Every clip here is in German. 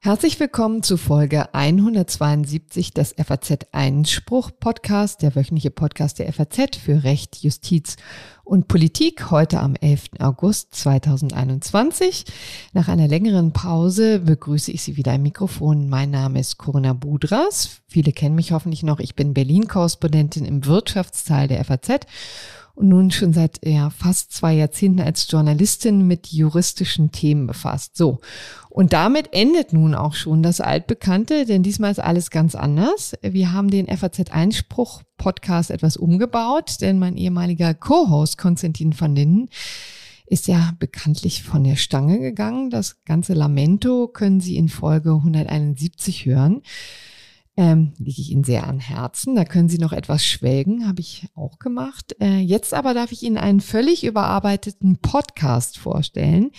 Herzlich willkommen zu Folge 172 des FAZ Einspruch Podcast, der wöchentliche Podcast der FAZ für Recht, Justiz und Politik, heute am 11. August 2021. Nach einer längeren Pause begrüße ich Sie wieder im Mikrofon. Mein Name ist Corinna Budras. Viele kennen mich hoffentlich noch. Ich bin Berlin-Korrespondentin im Wirtschaftsteil der FAZ und nun schon seit ja, fast zwei Jahrzehnten als Journalistin mit juristischen Themen befasst. So. Und damit endet nun auch schon das Altbekannte, denn diesmal ist alles ganz anders. Wir haben den FAZ Einspruch Podcast etwas umgebaut, denn mein ehemaliger Co-Host Konstantin van Linden ist ja bekanntlich von der Stange gegangen. Das ganze Lamento können Sie in Folge 171 hören ähm, liege ich Ihnen sehr an Herzen. Da können Sie noch etwas schwelgen, habe ich auch gemacht. Äh, jetzt aber darf ich Ihnen einen völlig überarbeiteten Podcast vorstellen.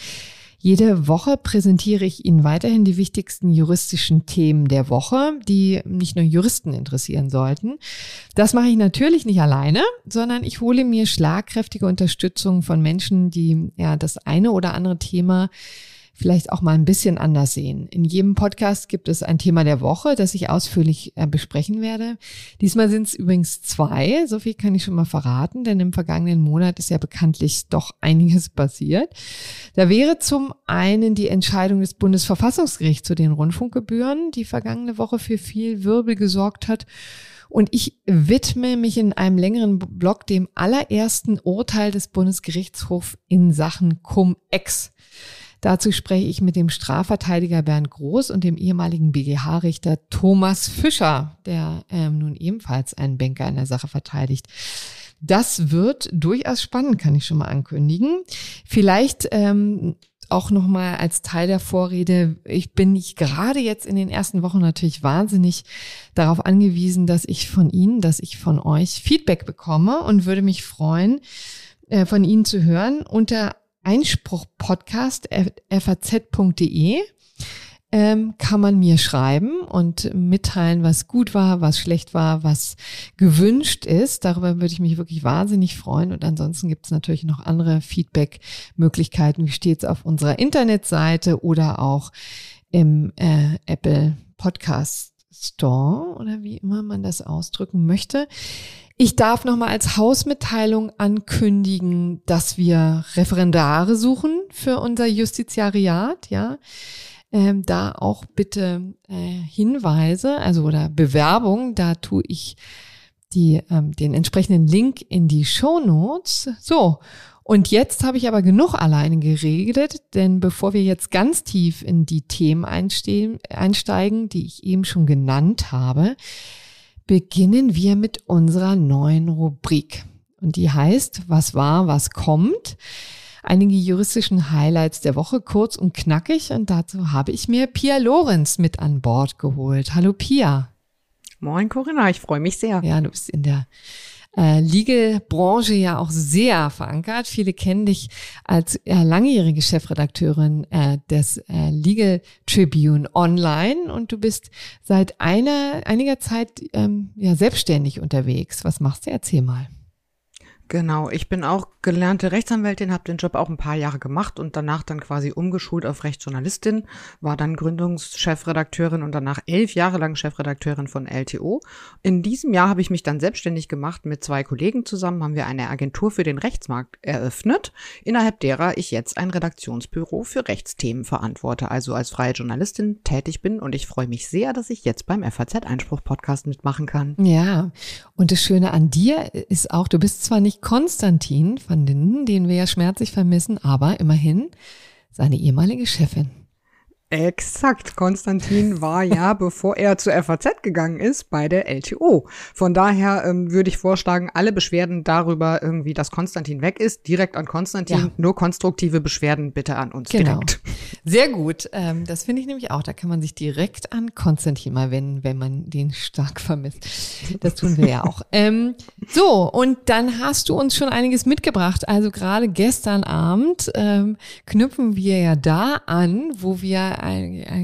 Jede Woche präsentiere ich Ihnen weiterhin die wichtigsten juristischen Themen der Woche, die nicht nur Juristen interessieren sollten. Das mache ich natürlich nicht alleine, sondern ich hole mir schlagkräftige Unterstützung von Menschen, die ja das eine oder andere Thema vielleicht auch mal ein bisschen anders sehen. In jedem Podcast gibt es ein Thema der Woche, das ich ausführlich äh, besprechen werde. Diesmal sind es übrigens zwei, so viel kann ich schon mal verraten, denn im vergangenen Monat ist ja bekanntlich doch einiges passiert. Da wäre zum einen die Entscheidung des Bundesverfassungsgerichts zu den Rundfunkgebühren, die vergangene Woche für viel Wirbel gesorgt hat. Und ich widme mich in einem längeren Blog dem allerersten Urteil des Bundesgerichtshofs in Sachen Cum-Ex. Dazu spreche ich mit dem Strafverteidiger Bernd Groß und dem ehemaligen BGH-Richter Thomas Fischer, der ähm, nun ebenfalls einen Banker in der Sache verteidigt. Das wird durchaus spannend, kann ich schon mal ankündigen. Vielleicht ähm, auch nochmal als Teil der Vorrede, ich bin nicht gerade jetzt in den ersten Wochen natürlich wahnsinnig darauf angewiesen, dass ich von Ihnen, dass ich von euch Feedback bekomme und würde mich freuen, äh, von Ihnen zu hören unter Einspruch-Podcast faz.de ähm, kann man mir schreiben und mitteilen, was gut war, was schlecht war, was gewünscht ist. Darüber würde ich mich wirklich wahnsinnig freuen. Und ansonsten gibt es natürlich noch andere Feedback-Möglichkeiten, wie stets auf unserer Internetseite oder auch im äh, Apple Podcast Store oder wie immer man das ausdrücken möchte. Ich darf nochmal als Hausmitteilung ankündigen, dass wir Referendare suchen für unser Justiziariat, ja. Ähm, da auch bitte äh, Hinweise, also oder Bewerbung, da tue ich die, ähm, den entsprechenden Link in die Show Notes. So. Und jetzt habe ich aber genug alleine geredet, denn bevor wir jetzt ganz tief in die Themen einsteigen, die ich eben schon genannt habe, beginnen wir mit unserer neuen Rubrik. Und die heißt, was war, was kommt? Einige juristischen Highlights der Woche, kurz und knackig. Und dazu habe ich mir Pia Lorenz mit an Bord geholt. Hallo Pia. Moin Corinna, ich freue mich sehr. Ja, du bist in der äh, Legal-Branche ja auch sehr verankert. Viele kennen dich als äh, langjährige Chefredakteurin äh, des äh, Legal Tribune Online und du bist seit einer, einiger Zeit ähm, ja selbstständig unterwegs. Was machst du? Erzähl mal. Genau, ich bin auch gelernte Rechtsanwältin, habe den Job auch ein paar Jahre gemacht und danach dann quasi umgeschult auf Rechtsjournalistin, war dann Gründungschefredakteurin und danach elf Jahre lang Chefredakteurin von LTO. In diesem Jahr habe ich mich dann selbstständig gemacht mit zwei Kollegen zusammen, haben wir eine Agentur für den Rechtsmarkt eröffnet, innerhalb derer ich jetzt ein Redaktionsbüro für Rechtsthemen verantworte, also als freie Journalistin tätig bin und ich freue mich sehr, dass ich jetzt beim FAZ Einspruch Podcast mitmachen kann. Ja, und das Schöne an dir ist auch, du bist zwar nicht Konstantin van Linden, den wir ja schmerzlich vermissen, aber immerhin seine ehemalige Chefin. Exakt. Konstantin war ja, bevor er zur FAZ gegangen ist, bei der LTO. Von daher ähm, würde ich vorschlagen, alle Beschwerden darüber irgendwie, dass Konstantin weg ist, direkt an Konstantin. Ja. Nur konstruktive Beschwerden bitte an uns genau. direkt. Sehr gut. Ähm, das finde ich nämlich auch. Da kann man sich direkt an Konstantin mal wenden, wenn man den stark vermisst. Das tun wir ja auch. Ähm, so, und dann hast du uns schon einiges mitgebracht. Also gerade gestern Abend ähm, knüpfen wir ja da an, wo wir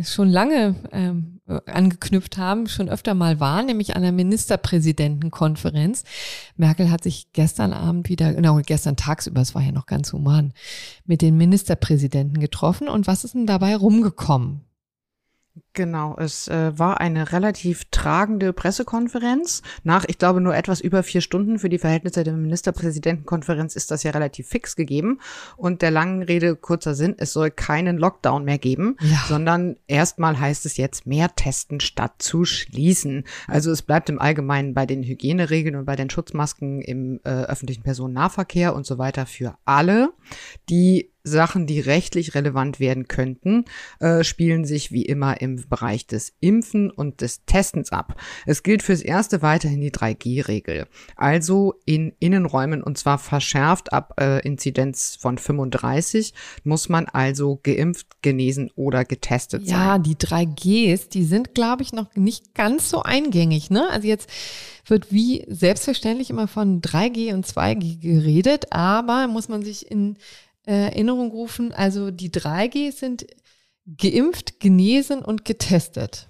schon lange ähm, äh, angeknüpft haben, schon öfter mal war, nämlich an der Ministerpräsidentenkonferenz. Merkel hat sich gestern Abend wieder, genau, gestern tagsüber, es war ja noch ganz human, mit den Ministerpräsidenten getroffen. Und was ist denn dabei rumgekommen? Genau, es äh, war eine relativ tragende Pressekonferenz. Nach, ich glaube, nur etwas über vier Stunden für die Verhältnisse der Ministerpräsidentenkonferenz ist das ja relativ fix gegeben. Und der langen Rede kurzer Sinn, es soll keinen Lockdown mehr geben, ja. sondern erstmal heißt es jetzt mehr testen statt zu schließen. Also es bleibt im Allgemeinen bei den Hygieneregeln und bei den Schutzmasken im äh, öffentlichen Personennahverkehr und so weiter für alle. Die Sachen, die rechtlich relevant werden könnten, äh, spielen sich wie immer im Bereich des Impfen und des Testens ab. Es gilt fürs Erste weiterhin die 3G-Regel. Also in Innenräumen und zwar verschärft ab äh, Inzidenz von 35 muss man also geimpft, genesen oder getestet ja, sein. Ja, die 3Gs, die sind, glaube ich, noch nicht ganz so eingängig. Ne? Also jetzt wird wie selbstverständlich immer von 3G und 2G geredet, aber muss man sich in Erinnerung rufen. Also die 3G sind geimpft, genesen und getestet.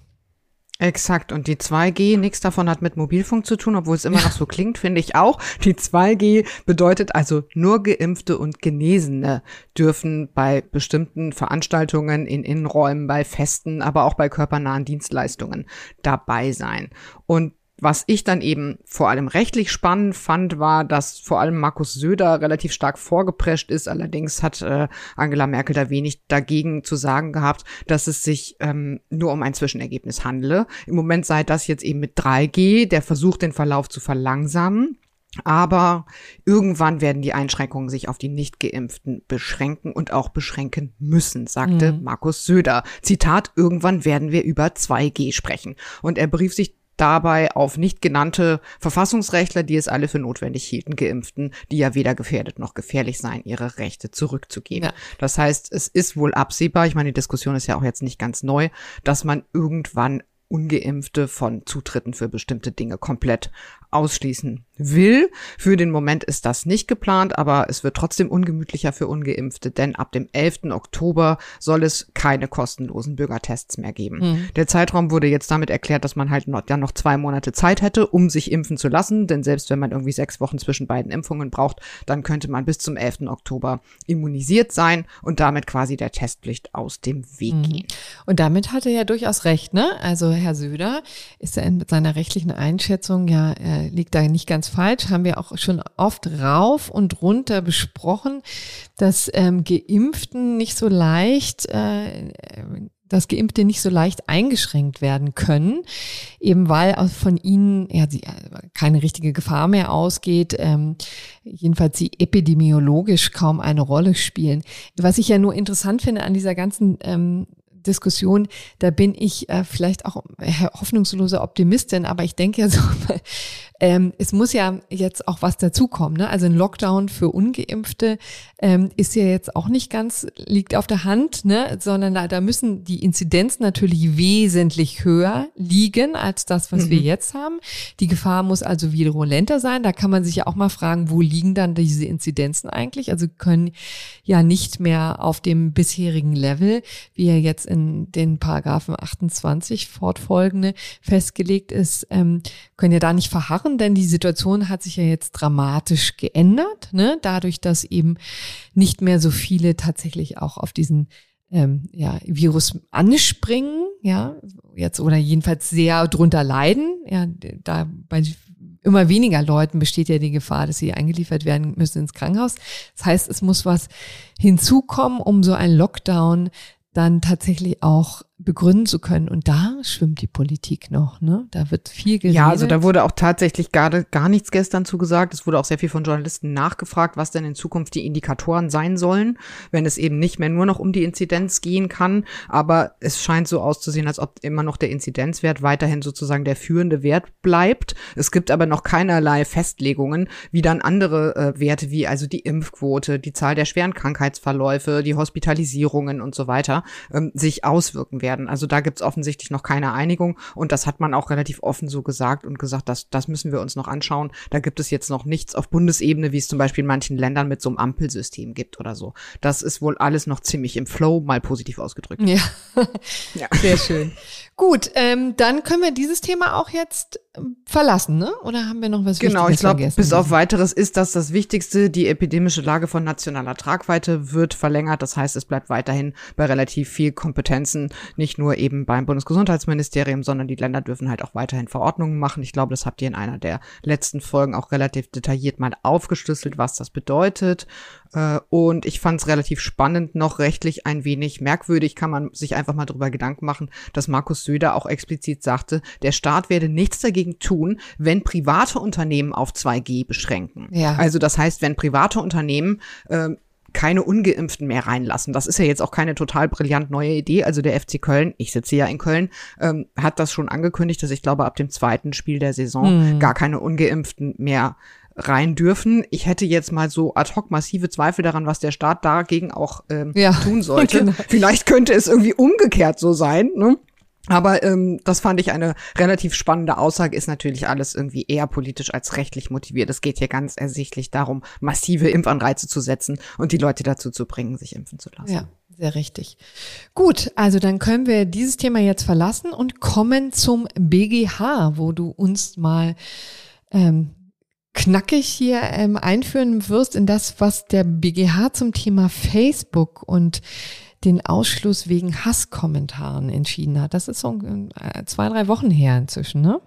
Exakt. Und die 2G, nichts davon hat mit Mobilfunk zu tun, obwohl es immer noch so klingt, finde ich auch. Die 2G bedeutet also nur Geimpfte und Genesene dürfen bei bestimmten Veranstaltungen in Innenräumen, bei Festen, aber auch bei körpernahen Dienstleistungen dabei sein. Und was ich dann eben vor allem rechtlich spannend fand, war, dass vor allem Markus Söder relativ stark vorgeprescht ist. Allerdings hat äh, Angela Merkel da wenig dagegen zu sagen gehabt, dass es sich ähm, nur um ein Zwischenergebnis handele. Im Moment sei das jetzt eben mit 3G der Versuch, den Verlauf zu verlangsamen. Aber irgendwann werden die Einschränkungen sich auf die Nicht-Geimpften beschränken und auch beschränken müssen, sagte mhm. Markus Söder. Zitat, irgendwann werden wir über 2G sprechen. Und er berief sich dabei auf nicht genannte Verfassungsrechtler, die es alle für notwendig hielten, Geimpften, die ja weder gefährdet noch gefährlich seien, ihre Rechte zurückzugeben. Ja. Das heißt, es ist wohl absehbar, ich meine, die Diskussion ist ja auch jetzt nicht ganz neu, dass man irgendwann ungeimpfte von Zutritten für bestimmte Dinge komplett ausschließen will. Für den Moment ist das nicht geplant, aber es wird trotzdem ungemütlicher für ungeimpfte, denn ab dem 11. Oktober soll es keine kostenlosen Bürgertests mehr geben. Mhm. Der Zeitraum wurde jetzt damit erklärt, dass man halt noch, ja noch zwei Monate Zeit hätte, um sich impfen zu lassen, denn selbst wenn man irgendwie sechs Wochen zwischen beiden Impfungen braucht, dann könnte man bis zum 11. Oktober immunisiert sein und damit quasi der Testpflicht aus dem Weg mhm. gehen. Und damit hat er ja durchaus recht, ne? Also Herr Söder ist ja in seiner rechtlichen Einschätzung ja äh, liegt da nicht ganz falsch, haben wir auch schon oft rauf und runter besprochen, dass ähm, Geimpften nicht so leicht äh, dass Geimpfte nicht so leicht eingeschränkt werden können, eben weil von ihnen ja sie, keine richtige Gefahr mehr ausgeht, ähm, jedenfalls sie epidemiologisch kaum eine Rolle spielen. Was ich ja nur interessant finde an dieser ganzen ähm, Diskussion, da bin ich äh, vielleicht auch hoffnungslose Optimistin, aber ich denke ja so, ähm, es muss ja jetzt auch was dazukommen. Ne? Also ein Lockdown für Ungeimpfte ähm, ist ja jetzt auch nicht ganz, liegt auf der Hand, ne? sondern da, da müssen die Inzidenzen natürlich wesentlich höher liegen als das, was mhm. wir jetzt haben. Die Gefahr muss also virulenter sein. Da kann man sich ja auch mal fragen, wo liegen dann diese Inzidenzen eigentlich? Also können ja nicht mehr auf dem bisherigen Level, wie er jetzt in den Paragraphen 28 fortfolgende festgelegt ist, ähm, können ja da nicht verharren denn die Situation hat sich ja jetzt dramatisch geändert, ne? dadurch, dass eben nicht mehr so viele tatsächlich auch auf diesen ähm, ja, Virus anspringen, ja, jetzt oder jedenfalls sehr drunter leiden. Ja, da bei immer weniger Leuten besteht ja die Gefahr, dass sie eingeliefert werden müssen ins Krankenhaus. Das heißt, es muss was hinzukommen, um so ein Lockdown dann tatsächlich auch begründen zu können. Und da schwimmt die Politik noch, ne? Da wird viel geredet. Ja, also da wurde auch tatsächlich gar, gar nichts gestern zugesagt. Es wurde auch sehr viel von Journalisten nachgefragt, was denn in Zukunft die Indikatoren sein sollen, wenn es eben nicht mehr nur noch um die Inzidenz gehen kann. Aber es scheint so auszusehen, als ob immer noch der Inzidenzwert weiterhin sozusagen der führende Wert bleibt. Es gibt aber noch keinerlei Festlegungen, wie dann andere äh, Werte wie also die Impfquote, die Zahl der schweren Krankheitsverläufe, die Hospitalisierungen und so weiter ähm, sich auswirken werden werden. Also da gibt's offensichtlich noch keine Einigung und das hat man auch relativ offen so gesagt und gesagt, dass das müssen wir uns noch anschauen. Da gibt es jetzt noch nichts auf Bundesebene, wie es zum Beispiel in manchen Ländern mit so einem Ampelsystem gibt oder so. Das ist wohl alles noch ziemlich im Flow, mal positiv ausgedrückt. Ja, ja. sehr schön. Gut, ähm, dann können wir dieses Thema auch jetzt ähm, verlassen, ne? Oder haben wir noch was Genau, ich glaube, bis auf weiteres ist das das Wichtigste. Die epidemische Lage von nationaler Tragweite wird verlängert. Das heißt, es bleibt weiterhin bei relativ viel Kompetenzen, nicht nur eben beim Bundesgesundheitsministerium, sondern die Länder dürfen halt auch weiterhin Verordnungen machen. Ich glaube, das habt ihr in einer der letzten Folgen auch relativ detailliert mal aufgeschlüsselt, was das bedeutet. Äh, und ich fand es relativ spannend, noch rechtlich ein wenig merkwürdig, kann man sich einfach mal drüber Gedanken machen, dass Markus Söder auch explizit sagte, der Staat werde nichts dagegen tun, wenn private Unternehmen auf 2G beschränken. Ja. Also das heißt, wenn private Unternehmen äh, keine Ungeimpften mehr reinlassen. Das ist ja jetzt auch keine total brillant neue Idee. Also der FC Köln, ich sitze ja in Köln, ähm, hat das schon angekündigt, dass ich glaube, ab dem zweiten Spiel der Saison mhm. gar keine Ungeimpften mehr rein dürfen. Ich hätte jetzt mal so ad hoc massive Zweifel daran, was der Staat dagegen auch ähm, ja, tun sollte. Genau. Vielleicht könnte es irgendwie umgekehrt so sein. Ne? Aber ähm, das fand ich eine relativ spannende Aussage, ist natürlich alles irgendwie eher politisch als rechtlich motiviert. Es geht hier ganz ersichtlich darum, massive Impfanreize zu setzen und die Leute dazu zu bringen, sich impfen zu lassen. Ja, sehr richtig. Gut, also dann können wir dieses Thema jetzt verlassen und kommen zum BGH, wo du uns mal ähm, knackig hier ähm, einführen wirst in das, was der BGH zum Thema Facebook und den Ausschluss wegen Hasskommentaren entschieden hat. Das ist so äh, zwei, drei Wochen her inzwischen, ne?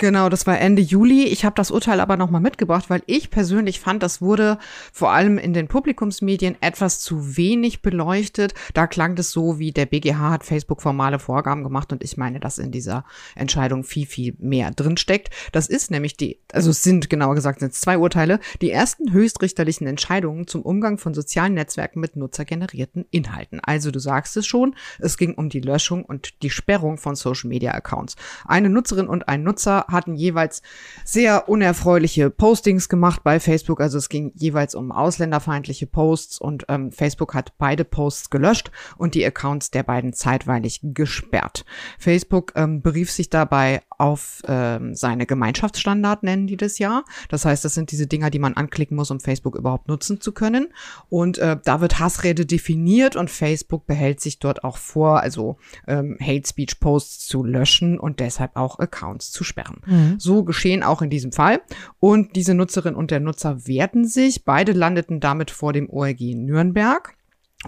Genau, das war Ende Juli. Ich habe das Urteil aber nochmal mitgebracht, weil ich persönlich fand, das wurde vor allem in den Publikumsmedien etwas zu wenig beleuchtet. Da klang das so, wie der BGH hat Facebook formale Vorgaben gemacht und ich meine, dass in dieser Entscheidung viel, viel mehr drinsteckt. Das ist nämlich die, also es sind genauer gesagt sind es zwei Urteile, die ersten höchstrichterlichen Entscheidungen zum Umgang von sozialen Netzwerken mit nutzergenerierten Inhalten. Also du sagst es schon, es ging um die Löschung und die Sperrung von Social Media Accounts. Eine Nutzerin und ein Nutzer hatten jeweils sehr unerfreuliche Postings gemacht bei Facebook. Also es ging jeweils um ausländerfeindliche Posts und ähm, Facebook hat beide Posts gelöscht und die Accounts der beiden zeitweilig gesperrt. Facebook ähm, berief sich dabei auf ähm, seine Gemeinschaftsstandard, nennen die das ja. Das heißt, das sind diese Dinger, die man anklicken muss, um Facebook überhaupt nutzen zu können. Und äh, da wird Hassrede definiert und Facebook behält sich dort auch vor, also ähm, Hate Speech Posts zu löschen und deshalb auch Accounts zu sperren. Mhm. So geschehen auch in diesem Fall. Und diese Nutzerin und der Nutzer wehrten sich. Beide landeten damit vor dem ORG Nürnberg.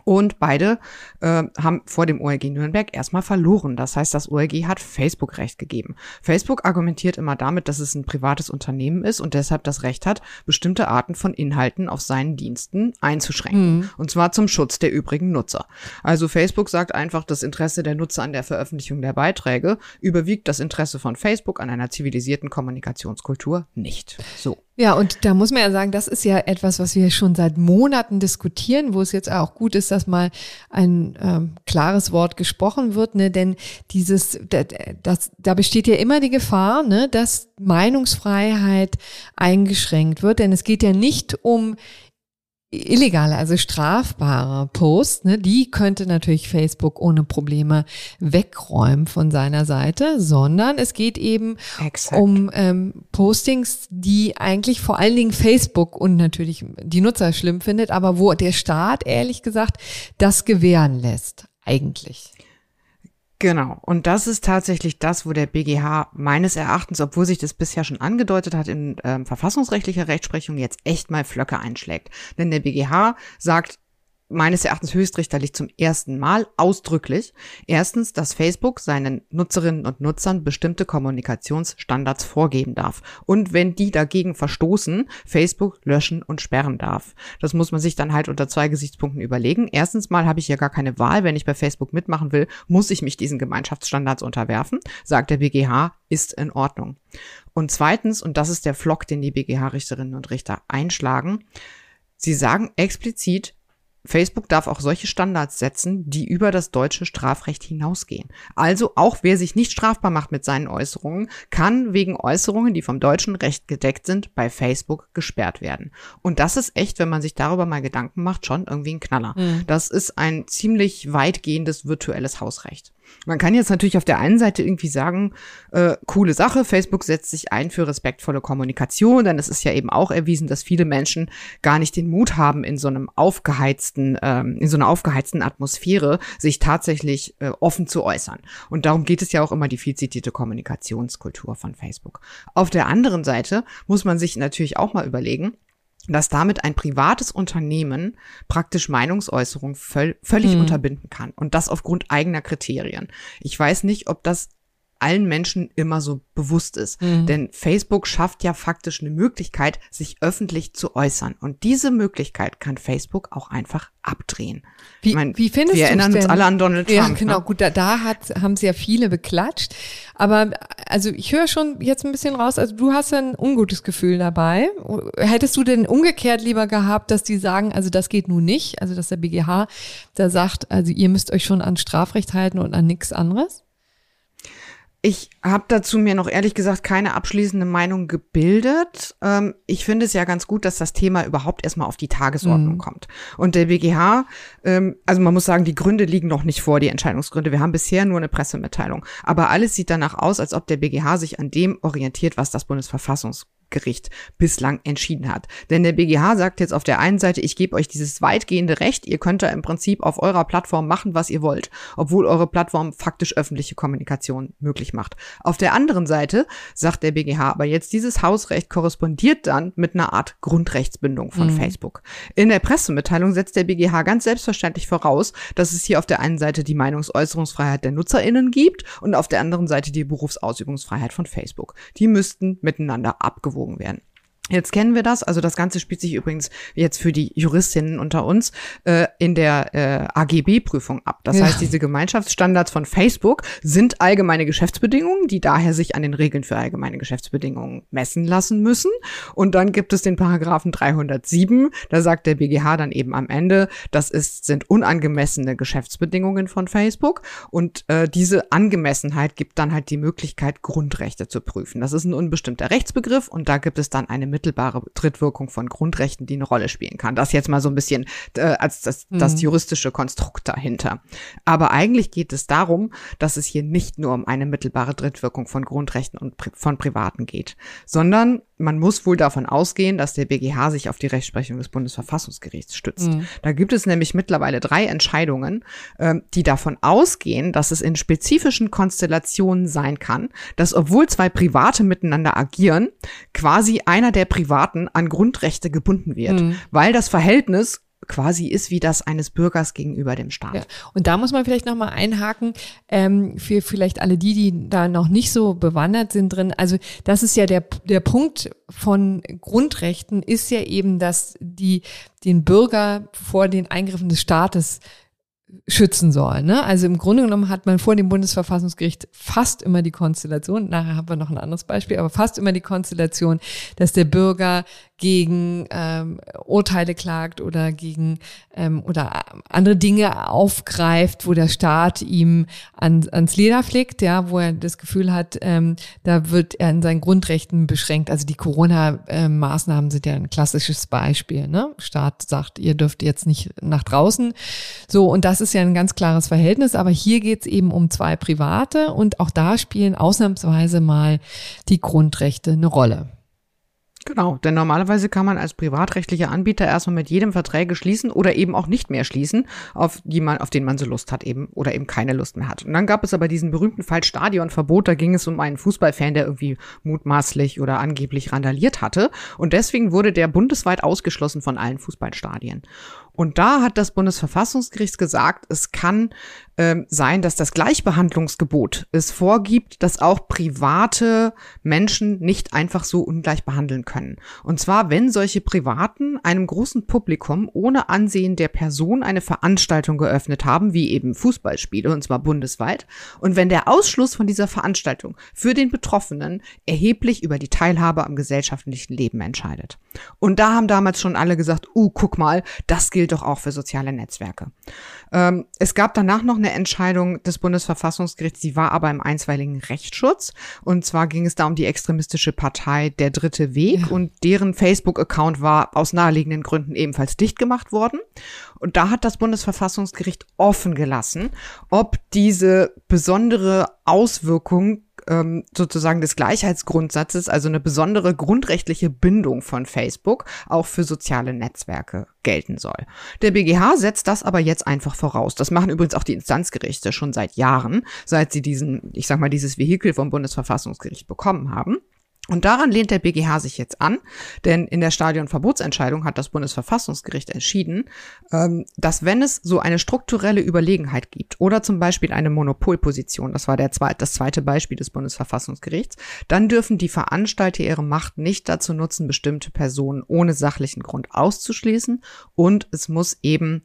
Und beide äh, haben vor dem ORG Nürnberg erstmal verloren. Das heißt, das ORG hat Facebook Recht gegeben. Facebook argumentiert immer damit, dass es ein privates Unternehmen ist und deshalb das Recht hat, bestimmte Arten von Inhalten auf seinen Diensten einzuschränken. Mhm. Und zwar zum Schutz der übrigen Nutzer. Also Facebook sagt einfach, das Interesse der Nutzer an der Veröffentlichung der Beiträge überwiegt das Interesse von Facebook an einer zivilisierten Kommunikationskultur nicht. So. Ja, und da muss man ja sagen, das ist ja etwas, was wir schon seit Monaten diskutieren, wo es jetzt auch gut ist, dass mal ein ähm, klares Wort gesprochen wird, ne? Denn dieses, das, das, da besteht ja immer die Gefahr, ne, dass Meinungsfreiheit eingeschränkt wird, denn es geht ja nicht um illegale, also strafbare Posts, ne, die könnte natürlich Facebook ohne Probleme wegräumen von seiner Seite, sondern es geht eben Exakt. um ähm, Postings, die eigentlich vor allen Dingen Facebook und natürlich die Nutzer schlimm findet, aber wo der Staat ehrlich gesagt das gewähren lässt, eigentlich. Genau. Und das ist tatsächlich das, wo der BGH meines Erachtens, obwohl sich das bisher schon angedeutet hat in ähm, verfassungsrechtlicher Rechtsprechung, jetzt echt mal Flöcke einschlägt. Denn der BGH sagt meines Erachtens höchstrichterlich zum ersten Mal ausdrücklich. Erstens, dass Facebook seinen Nutzerinnen und Nutzern bestimmte Kommunikationsstandards vorgeben darf. Und wenn die dagegen verstoßen, Facebook löschen und sperren darf. Das muss man sich dann halt unter zwei Gesichtspunkten überlegen. Erstens mal habe ich ja gar keine Wahl. Wenn ich bei Facebook mitmachen will, muss ich mich diesen Gemeinschaftsstandards unterwerfen. Sagt der BGH, ist in Ordnung. Und zweitens, und das ist der Flock, den die BGH-Richterinnen und Richter einschlagen, Sie sagen explizit, Facebook darf auch solche Standards setzen, die über das deutsche Strafrecht hinausgehen. Also auch wer sich nicht strafbar macht mit seinen Äußerungen, kann wegen Äußerungen, die vom deutschen Recht gedeckt sind, bei Facebook gesperrt werden. Und das ist echt, wenn man sich darüber mal Gedanken macht, schon irgendwie ein Knaller. Mhm. Das ist ein ziemlich weitgehendes virtuelles Hausrecht. Man kann jetzt natürlich auf der einen Seite irgendwie sagen, äh, coole Sache, Facebook setzt sich ein für respektvolle Kommunikation, denn es ist ja eben auch erwiesen, dass viele Menschen gar nicht den Mut haben, in so einem aufgeheizten, ähm, in so einer aufgeheizten Atmosphäre sich tatsächlich äh, offen zu äußern. Und darum geht es ja auch immer die viel zitierte Kommunikationskultur von Facebook. Auf der anderen Seite muss man sich natürlich auch mal überlegen, dass damit ein privates Unternehmen praktisch Meinungsäußerung völ völlig mhm. unterbinden kann und das aufgrund eigener Kriterien. Ich weiß nicht, ob das allen Menschen immer so bewusst ist. Mhm. Denn Facebook schafft ja faktisch eine Möglichkeit, sich öffentlich zu äußern. Und diese Möglichkeit kann Facebook auch einfach abdrehen. Wie, ich mein, wie findest wir erinnern uns alle an Donald Trump. Ja, genau, ne? gut, da, da hat, haben sehr viele beklatscht. Aber also ich höre schon jetzt ein bisschen raus, also du hast ein ungutes Gefühl dabei. Hättest du denn umgekehrt lieber gehabt, dass die sagen, also das geht nun nicht, also dass der BGH da sagt, also ihr müsst euch schon an Strafrecht halten und an nichts anderes? Ich habe dazu mir noch ehrlich gesagt keine abschließende Meinung gebildet. Ähm, ich finde es ja ganz gut, dass das Thema überhaupt erstmal auf die Tagesordnung mhm. kommt. Und der BGH, ähm, also man muss sagen, die Gründe liegen noch nicht vor, die Entscheidungsgründe. Wir haben bisher nur eine Pressemitteilung. Aber alles sieht danach aus, als ob der BGH sich an dem orientiert, was das Bundesverfassungs Gericht bislang entschieden hat. Denn der BGH sagt jetzt auf der einen Seite, ich gebe euch dieses weitgehende Recht, ihr könnt da im Prinzip auf eurer Plattform machen, was ihr wollt, obwohl eure Plattform faktisch öffentliche Kommunikation möglich macht. Auf der anderen Seite sagt der BGH, aber jetzt dieses Hausrecht korrespondiert dann mit einer Art Grundrechtsbindung von mhm. Facebook. In der Pressemitteilung setzt der BGH ganz selbstverständlich voraus, dass es hier auf der einen Seite die Meinungsäußerungsfreiheit der NutzerInnen gibt und auf der anderen Seite die Berufsausübungsfreiheit von Facebook. Die müssten miteinander abgewogen abgewogen werden. Jetzt kennen wir das, also das Ganze spielt sich übrigens jetzt für die Juristinnen unter uns äh, in der äh, AGB-Prüfung ab. Das ja. heißt, diese Gemeinschaftsstandards von Facebook sind allgemeine Geschäftsbedingungen, die daher sich an den Regeln für allgemeine Geschäftsbedingungen messen lassen müssen. Und dann gibt es den Paragraphen 307, da sagt der BGH dann eben am Ende, das ist, sind unangemessene Geschäftsbedingungen von Facebook und äh, diese Angemessenheit gibt dann halt die Möglichkeit, Grundrechte zu prüfen. Das ist ein unbestimmter Rechtsbegriff und da gibt es dann eine mittelbare Drittwirkung von Grundrechten, die eine Rolle spielen kann. Das jetzt mal so ein bisschen äh, als das, mhm. das juristische Konstrukt dahinter. Aber eigentlich geht es darum, dass es hier nicht nur um eine mittelbare Drittwirkung von Grundrechten und pri von Privaten geht, sondern man muss wohl davon ausgehen, dass der BGH sich auf die Rechtsprechung des Bundesverfassungsgerichts stützt. Mhm. Da gibt es nämlich mittlerweile drei Entscheidungen, äh, die davon ausgehen, dass es in spezifischen Konstellationen sein kann, dass obwohl zwei Private miteinander agieren, quasi einer der Privaten an Grundrechte gebunden wird, mhm. weil das Verhältnis quasi ist wie das eines Bürgers gegenüber dem Staat. Ja. Und da muss man vielleicht nochmal einhaken, ähm, für vielleicht alle die, die da noch nicht so bewandert sind drin. Also das ist ja der, der Punkt von Grundrechten, ist ja eben, dass die den Bürger vor den Eingriffen des Staates schützen soll. Ne? Also im Grunde genommen hat man vor dem Bundesverfassungsgericht fast immer die Konstellation, nachher haben wir noch ein anderes Beispiel, aber fast immer die Konstellation, dass der Bürger gegen ähm, Urteile klagt oder gegen ähm, oder andere Dinge aufgreift, wo der Staat ihm an, ans Leder flickt, ja, wo er das Gefühl hat, ähm, da wird er in seinen Grundrechten beschränkt. Also die Corona-Maßnahmen sind ja ein klassisches Beispiel. Ne? Staat sagt, ihr dürft jetzt nicht nach draußen. So, und das ist ja ein ganz klares Verhältnis, aber hier geht es eben um zwei Private und auch da spielen ausnahmsweise mal die Grundrechte eine Rolle. Genau, denn normalerweise kann man als privatrechtlicher Anbieter erstmal mit jedem Verträge schließen oder eben auch nicht mehr schließen, auf die man, auf den man so Lust hat eben oder eben keine Lust mehr hat. Und dann gab es aber diesen berühmten Fall Stadionverbot, da ging es um einen Fußballfan, der irgendwie mutmaßlich oder angeblich randaliert hatte und deswegen wurde der bundesweit ausgeschlossen von allen Fußballstadien. Und da hat das Bundesverfassungsgericht gesagt, es kann ähm, sein, dass das Gleichbehandlungsgebot es vorgibt, dass auch private Menschen nicht einfach so ungleich behandeln können. Und zwar, wenn solche Privaten einem großen Publikum ohne Ansehen der Person eine Veranstaltung geöffnet haben, wie eben Fußballspiele, und zwar bundesweit, und wenn der Ausschluss von dieser Veranstaltung für den Betroffenen erheblich über die Teilhabe am gesellschaftlichen Leben entscheidet. Und da haben damals schon alle gesagt, uh, guck mal, das gilt gilt doch auch für soziale Netzwerke. Ähm, es gab danach noch eine Entscheidung des Bundesverfassungsgerichts, die war aber im einstweiligen Rechtsschutz. Und zwar ging es da um die extremistische Partei Der Dritte Weg ja. und deren Facebook-Account war aus naheliegenden Gründen ebenfalls dicht gemacht worden. Und da hat das Bundesverfassungsgericht offen gelassen, ob diese besondere Auswirkung ähm, sozusagen des Gleichheitsgrundsatzes, also eine besondere grundrechtliche Bindung von Facebook, auch für soziale Netzwerke gelten soll. Der BGH setzt das aber jetzt einfach voraus. Das machen übrigens auch die Instanzgerichte schon seit Jahren, seit sie diesen, ich sag mal, dieses Vehikel vom Bundesverfassungsgericht bekommen haben. Und daran lehnt der BGH sich jetzt an, denn in der Stadionverbotsentscheidung hat das Bundesverfassungsgericht entschieden, ähm, dass wenn es so eine strukturelle Überlegenheit gibt oder zum Beispiel eine Monopolposition, das war der zweite, das zweite Beispiel des Bundesverfassungsgerichts, dann dürfen die Veranstalter ihre Macht nicht dazu nutzen, bestimmte Personen ohne sachlichen Grund auszuschließen und es muss eben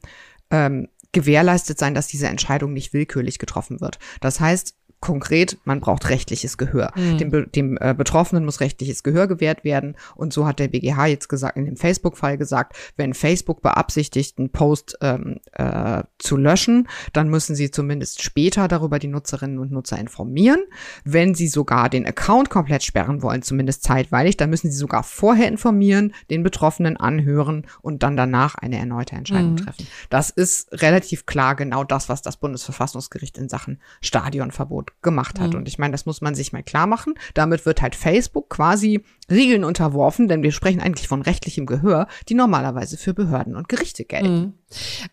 ähm, gewährleistet sein, dass diese Entscheidung nicht willkürlich getroffen wird. Das heißt, konkret, man braucht rechtliches Gehör. Mhm. Dem, dem äh, Betroffenen muss rechtliches Gehör gewährt werden. Und so hat der BGH jetzt gesagt, in dem Facebook-Fall gesagt, wenn Facebook beabsichtigt, einen Post ähm, äh, zu löschen, dann müssen sie zumindest später darüber die Nutzerinnen und Nutzer informieren. Wenn sie sogar den Account komplett sperren wollen, zumindest zeitweilig, dann müssen sie sogar vorher informieren, den Betroffenen anhören und dann danach eine erneute Entscheidung mhm. treffen. Das ist relativ klar genau das, was das Bundesverfassungsgericht in Sachen Stadionverbot gemacht hat. Mhm. Und ich meine, das muss man sich mal klar machen. Damit wird halt Facebook quasi Regeln unterworfen, denn wir sprechen eigentlich von rechtlichem Gehör, die normalerweise für Behörden und Gerichte gelten. Mhm.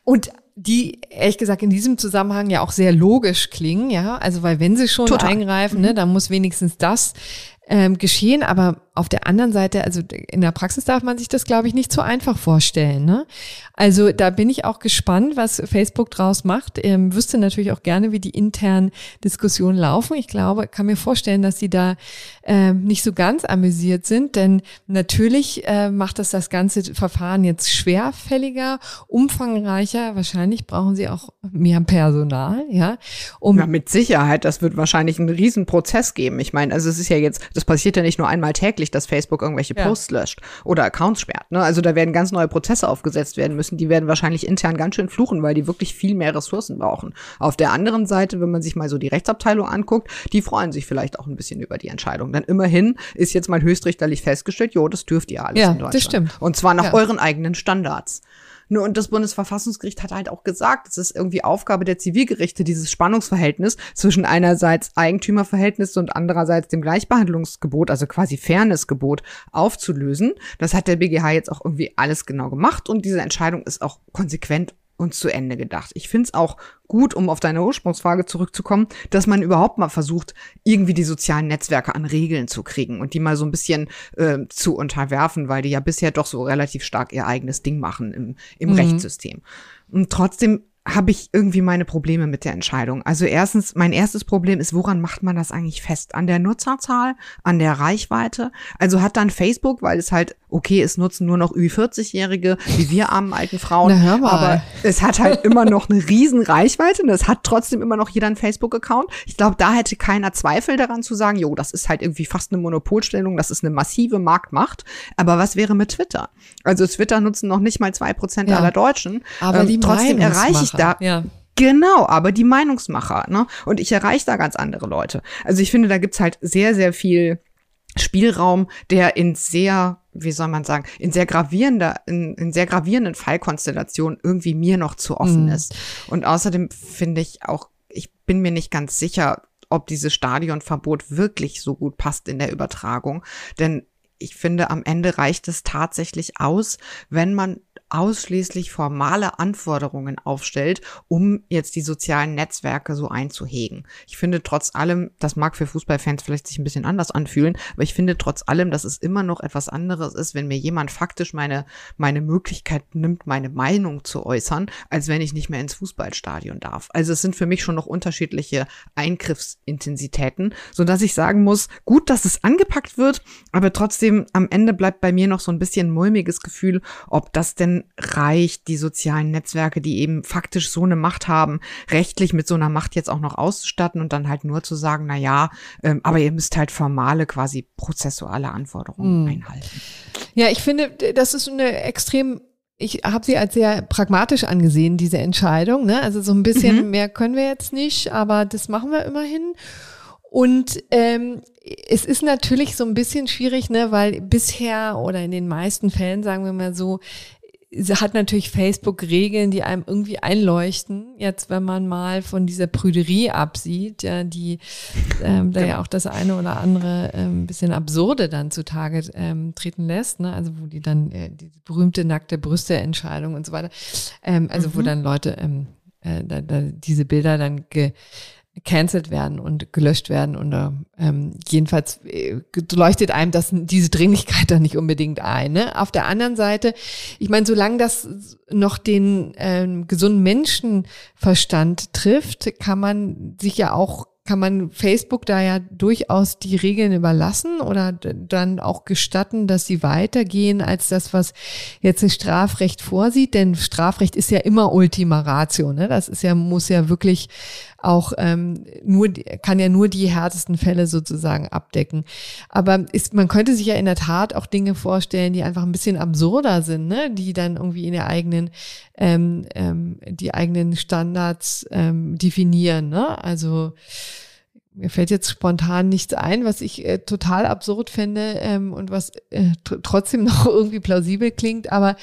Und die ehrlich gesagt in diesem Zusammenhang ja auch sehr logisch klingen, ja, also weil wenn sie schon Total. eingreifen, ne, mhm. dann muss wenigstens das ähm, geschehen, aber auf der anderen Seite, also in der Praxis darf man sich das, glaube ich, nicht so einfach vorstellen. Ne? Also da bin ich auch gespannt, was Facebook draus macht. Ähm, wüsste natürlich auch gerne, wie die internen Diskussionen laufen. Ich glaube, kann mir vorstellen, dass sie da ähm, nicht so ganz amüsiert sind, denn natürlich äh, macht das das ganze Verfahren jetzt schwerfälliger, umfangreicher. Wahrscheinlich brauchen sie auch mehr Personal, ja. Um ja, mit Sicherheit. Das wird wahrscheinlich einen Riesenprozess geben. Ich meine, also es ist ja jetzt, das passiert ja nicht nur einmal täglich dass Facebook irgendwelche ja. Posts löscht oder Accounts sperrt. Ne? Also da werden ganz neue Prozesse aufgesetzt werden müssen. Die werden wahrscheinlich intern ganz schön fluchen, weil die wirklich viel mehr Ressourcen brauchen. Auf der anderen Seite, wenn man sich mal so die Rechtsabteilung anguckt, die freuen sich vielleicht auch ein bisschen über die Entscheidung. Denn immerhin ist jetzt mal höchstrichterlich festgestellt, jo, das dürft ihr alles ja, in Deutschland. Das stimmt. Und zwar nach ja. euren eigenen Standards. Nur und das Bundesverfassungsgericht hat halt auch gesagt, es ist irgendwie Aufgabe der Zivilgerichte, dieses Spannungsverhältnis zwischen einerseits Eigentümerverhältnis und andererseits dem Gleichbehandlungsgebot, also quasi Fairnessgebot, aufzulösen. Das hat der BGH jetzt auch irgendwie alles genau gemacht und diese Entscheidung ist auch konsequent und zu Ende gedacht. Ich finde es auch gut, um auf deine Ursprungsfrage zurückzukommen, dass man überhaupt mal versucht, irgendwie die sozialen Netzwerke an Regeln zu kriegen und die mal so ein bisschen äh, zu unterwerfen, weil die ja bisher doch so relativ stark ihr eigenes Ding machen im, im mhm. Rechtssystem. Und trotzdem habe ich irgendwie meine Probleme mit der Entscheidung. Also erstens, mein erstes Problem ist, woran macht man das eigentlich fest? An der Nutzerzahl, an der Reichweite? Also hat dann Facebook, weil es halt, okay, es nutzen nur noch Ü40-Jährige, wie wir armen alten Frauen, Na, hör mal. aber es hat halt immer noch eine riesen Reichweite und es hat trotzdem immer noch jeder einen Facebook-Account. Ich glaube, da hätte keiner Zweifel daran zu sagen, jo, das ist halt irgendwie fast eine Monopolstellung, das ist eine massive Marktmacht. Aber was wäre mit Twitter? Also Twitter nutzen noch nicht mal zwei Prozent ja. aller Deutschen. Aber ähm, die trotzdem erreiche ich da. Ja. Genau, aber die Meinungsmacher, ne? Und ich erreiche da ganz andere Leute. Also ich finde, da gibt's halt sehr, sehr viel Spielraum, der in sehr, wie soll man sagen, in sehr gravierender, in, in sehr gravierenden Fallkonstellationen irgendwie mir noch zu offen mhm. ist. Und außerdem finde ich auch, ich bin mir nicht ganz sicher, ob dieses Stadionverbot wirklich so gut passt in der Übertragung. Denn ich finde, am Ende reicht es tatsächlich aus, wenn man ausschließlich formale Anforderungen aufstellt, um jetzt die sozialen Netzwerke so einzuhegen. Ich finde trotz allem, das mag für Fußballfans vielleicht sich ein bisschen anders anfühlen, aber ich finde trotz allem, dass es immer noch etwas anderes ist, wenn mir jemand faktisch meine, meine Möglichkeit nimmt, meine Meinung zu äußern, als wenn ich nicht mehr ins Fußballstadion darf. Also es sind für mich schon noch unterschiedliche Eingriffsintensitäten, so dass ich sagen muss, gut, dass es angepackt wird, aber trotzdem am Ende bleibt bei mir noch so ein bisschen mulmiges Gefühl, ob das denn reicht, die sozialen Netzwerke, die eben faktisch so eine Macht haben, rechtlich mit so einer Macht jetzt auch noch auszustatten und dann halt nur zu sagen, na ja, ähm, aber ihr müsst halt formale, quasi prozessuale Anforderungen hm. einhalten. Ja, ich finde, das ist eine extrem ich habe sie als sehr pragmatisch angesehen, diese Entscheidung. Ne? Also so ein bisschen mhm. mehr können wir jetzt nicht, aber das machen wir immerhin. Und ähm, es ist natürlich so ein bisschen schwierig, ne, weil bisher oder in den meisten Fällen, sagen wir mal so, hat natürlich Facebook Regeln, die einem irgendwie einleuchten. Jetzt, wenn man mal von dieser Prüderie absieht, ja, die ähm, da ja genau. auch das eine oder andere ähm, bisschen absurde dann zutage ähm, treten lässt, ne? Also wo die dann äh, die berühmte nackte Brüste-Entscheidung und so weiter, ähm, also mhm. wo dann Leute ähm, äh, da, da diese Bilder dann ge, cancelled werden und gelöscht werden und ähm, jedenfalls äh, leuchtet einem das diese Dringlichkeit dann nicht unbedingt ein. Ne? Auf der anderen Seite, ich meine, solange das noch den ähm, gesunden Menschenverstand trifft, kann man sich ja auch kann man Facebook da ja durchaus die Regeln überlassen oder dann auch gestatten, dass sie weitergehen als das, was jetzt das Strafrecht vorsieht. Denn Strafrecht ist ja immer Ultima Ratio. Ne? Das ist ja, muss ja wirklich auch ähm, nur, kann ja nur die härtesten Fälle sozusagen abdecken. Aber ist, man könnte sich ja in der Tat auch Dinge vorstellen, die einfach ein bisschen absurder sind, ne? die dann irgendwie in der eigenen, ähm, ähm, die eigenen Standards ähm, definieren. Ne? Also mir fällt jetzt spontan nichts ein, was ich äh, total absurd finde ähm, und was äh, trotzdem noch irgendwie plausibel klingt. Aber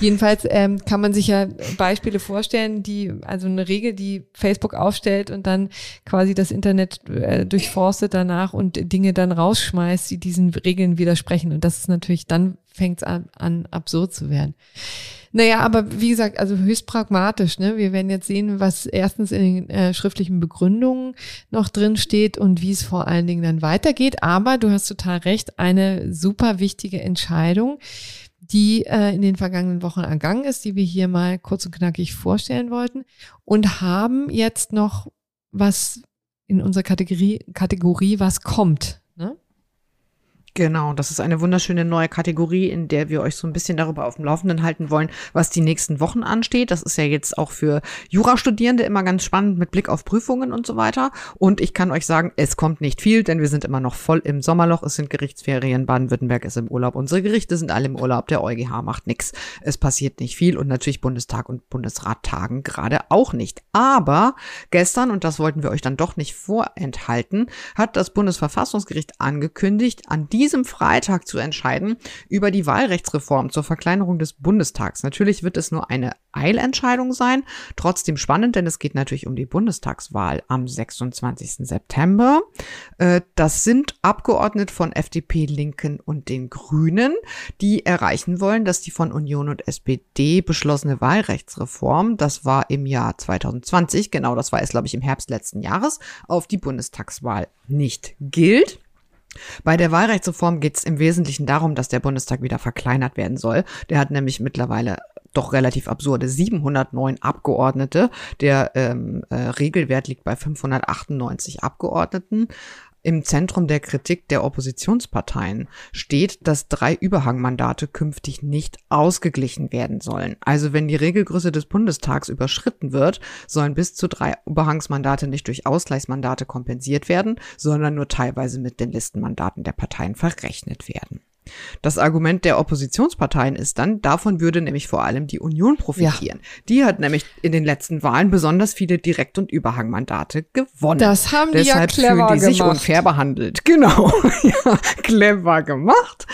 jedenfalls ähm, kann man sich ja Beispiele vorstellen, die, also eine Regel, die Facebook aufstellt und dann quasi das Internet äh, durchforstet danach und Dinge dann rausschmeißt, die diesen Regeln widersprechen. Und das ist natürlich, dann fängt es an, an absurd zu werden. Naja, aber wie gesagt, also höchst pragmatisch. Ne? Wir werden jetzt sehen, was erstens in den äh, schriftlichen Begründungen noch drin steht und wie es vor allen Dingen dann weitergeht. Aber du hast total recht, eine super wichtige Entscheidung, die äh, in den vergangenen Wochen ergangen ist, die wir hier mal kurz und knackig vorstellen wollten und haben jetzt noch was in unserer Kategorie, Kategorie was kommt. Genau, das ist eine wunderschöne neue Kategorie, in der wir euch so ein bisschen darüber auf dem Laufenden halten wollen, was die nächsten Wochen ansteht. Das ist ja jetzt auch für Jurastudierende immer ganz spannend mit Blick auf Prüfungen und so weiter. Und ich kann euch sagen, es kommt nicht viel, denn wir sind immer noch voll im Sommerloch. Es sind Gerichtsferien, Baden-Württemberg ist im Urlaub, unsere Gerichte sind alle im Urlaub, der EuGH macht nichts. Es passiert nicht viel und natürlich Bundestag und Bundesrat tagen gerade auch nicht. Aber gestern, und das wollten wir euch dann doch nicht vorenthalten, hat das Bundesverfassungsgericht angekündigt, an die diesem Freitag zu entscheiden über die Wahlrechtsreform zur Verkleinerung des Bundestags. Natürlich wird es nur eine Eilentscheidung sein, trotzdem spannend, denn es geht natürlich um die Bundestagswahl am 26. September. Äh, das sind Abgeordnete von FDP, Linken und den Grünen, die erreichen wollen, dass die von Union und SPD beschlossene Wahlrechtsreform, das war im Jahr 2020, genau das war es, glaube ich, im Herbst letzten Jahres, auf die Bundestagswahl nicht gilt. Bei der Wahlrechtsreform geht es im Wesentlichen darum, dass der Bundestag wieder verkleinert werden soll. Der hat nämlich mittlerweile doch relativ absurde 709 Abgeordnete. Der ähm, äh, Regelwert liegt bei 598 Abgeordneten. Im Zentrum der Kritik der Oppositionsparteien steht, dass drei Überhangmandate künftig nicht ausgeglichen werden sollen. Also wenn die Regelgröße des Bundestags überschritten wird, sollen bis zu drei Überhangsmandate nicht durch Ausgleichsmandate kompensiert werden, sondern nur teilweise mit den Listenmandaten der Parteien verrechnet werden. Das Argument der Oppositionsparteien ist dann, davon würde nämlich vor allem die Union profitieren. Ja. Die hat nämlich in den letzten Wahlen besonders viele Direkt- und Überhangmandate gewonnen. Das haben die Deshalb ja clever fühlen die sich unfair behandelt. Genau. ja, clever gemacht.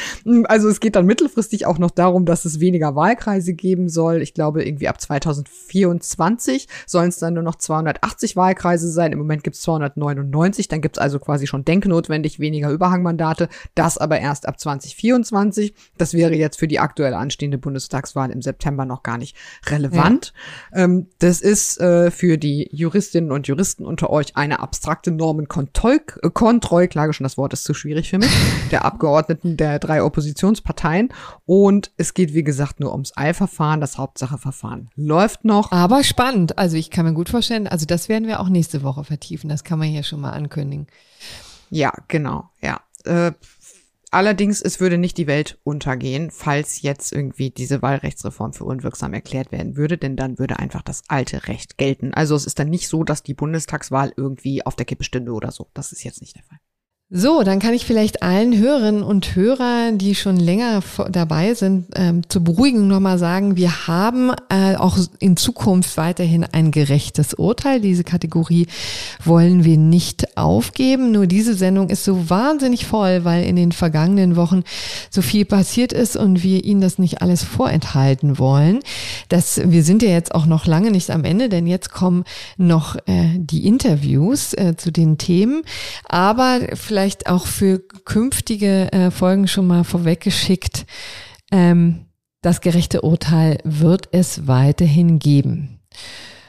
Also es geht dann mittelfristig auch noch darum, dass es weniger Wahlkreise geben soll. Ich glaube, irgendwie ab 2024 sollen es dann nur noch 280 Wahlkreise sein. Im Moment gibt es 299. Dann gibt es also quasi schon denknotwendig weniger Überhangmandate. Das aber erst ab 2024. 2024. Das wäre jetzt für die aktuell anstehende Bundestagswahl im September noch gar nicht relevant. Ja. Ähm, das ist äh, für die Juristinnen und Juristen unter euch eine abstrakte Normenkontrollklage, schon das Wort ist zu schwierig für mich, der Abgeordneten der drei Oppositionsparteien. Und es geht, wie gesagt, nur ums Eilverfahren. Das Hauptsacheverfahren läuft noch. Aber spannend. Also ich kann mir gut vorstellen, also das werden wir auch nächste Woche vertiefen. Das kann man hier schon mal ankündigen. Ja, genau, ja. Äh, Allerdings, es würde nicht die Welt untergehen, falls jetzt irgendwie diese Wahlrechtsreform für unwirksam erklärt werden würde, denn dann würde einfach das alte Recht gelten. Also es ist dann nicht so, dass die Bundestagswahl irgendwie auf der Kippe stünde oder so. Das ist jetzt nicht der Fall. So, dann kann ich vielleicht allen Hörerinnen und Hörern, die schon länger dabei sind, ähm, zur Beruhigung nochmal sagen, wir haben äh, auch in Zukunft weiterhin ein gerechtes Urteil. Diese Kategorie wollen wir nicht aufgeben. Nur diese Sendung ist so wahnsinnig voll, weil in den vergangenen Wochen so viel passiert ist und wir Ihnen das nicht alles vorenthalten wollen. Das, wir sind ja jetzt auch noch lange nicht am Ende, denn jetzt kommen noch äh, die Interviews äh, zu den Themen. Aber vielleicht auch für künftige äh, Folgen schon mal vorweggeschickt. Ähm, das gerechte Urteil wird es weiterhin geben.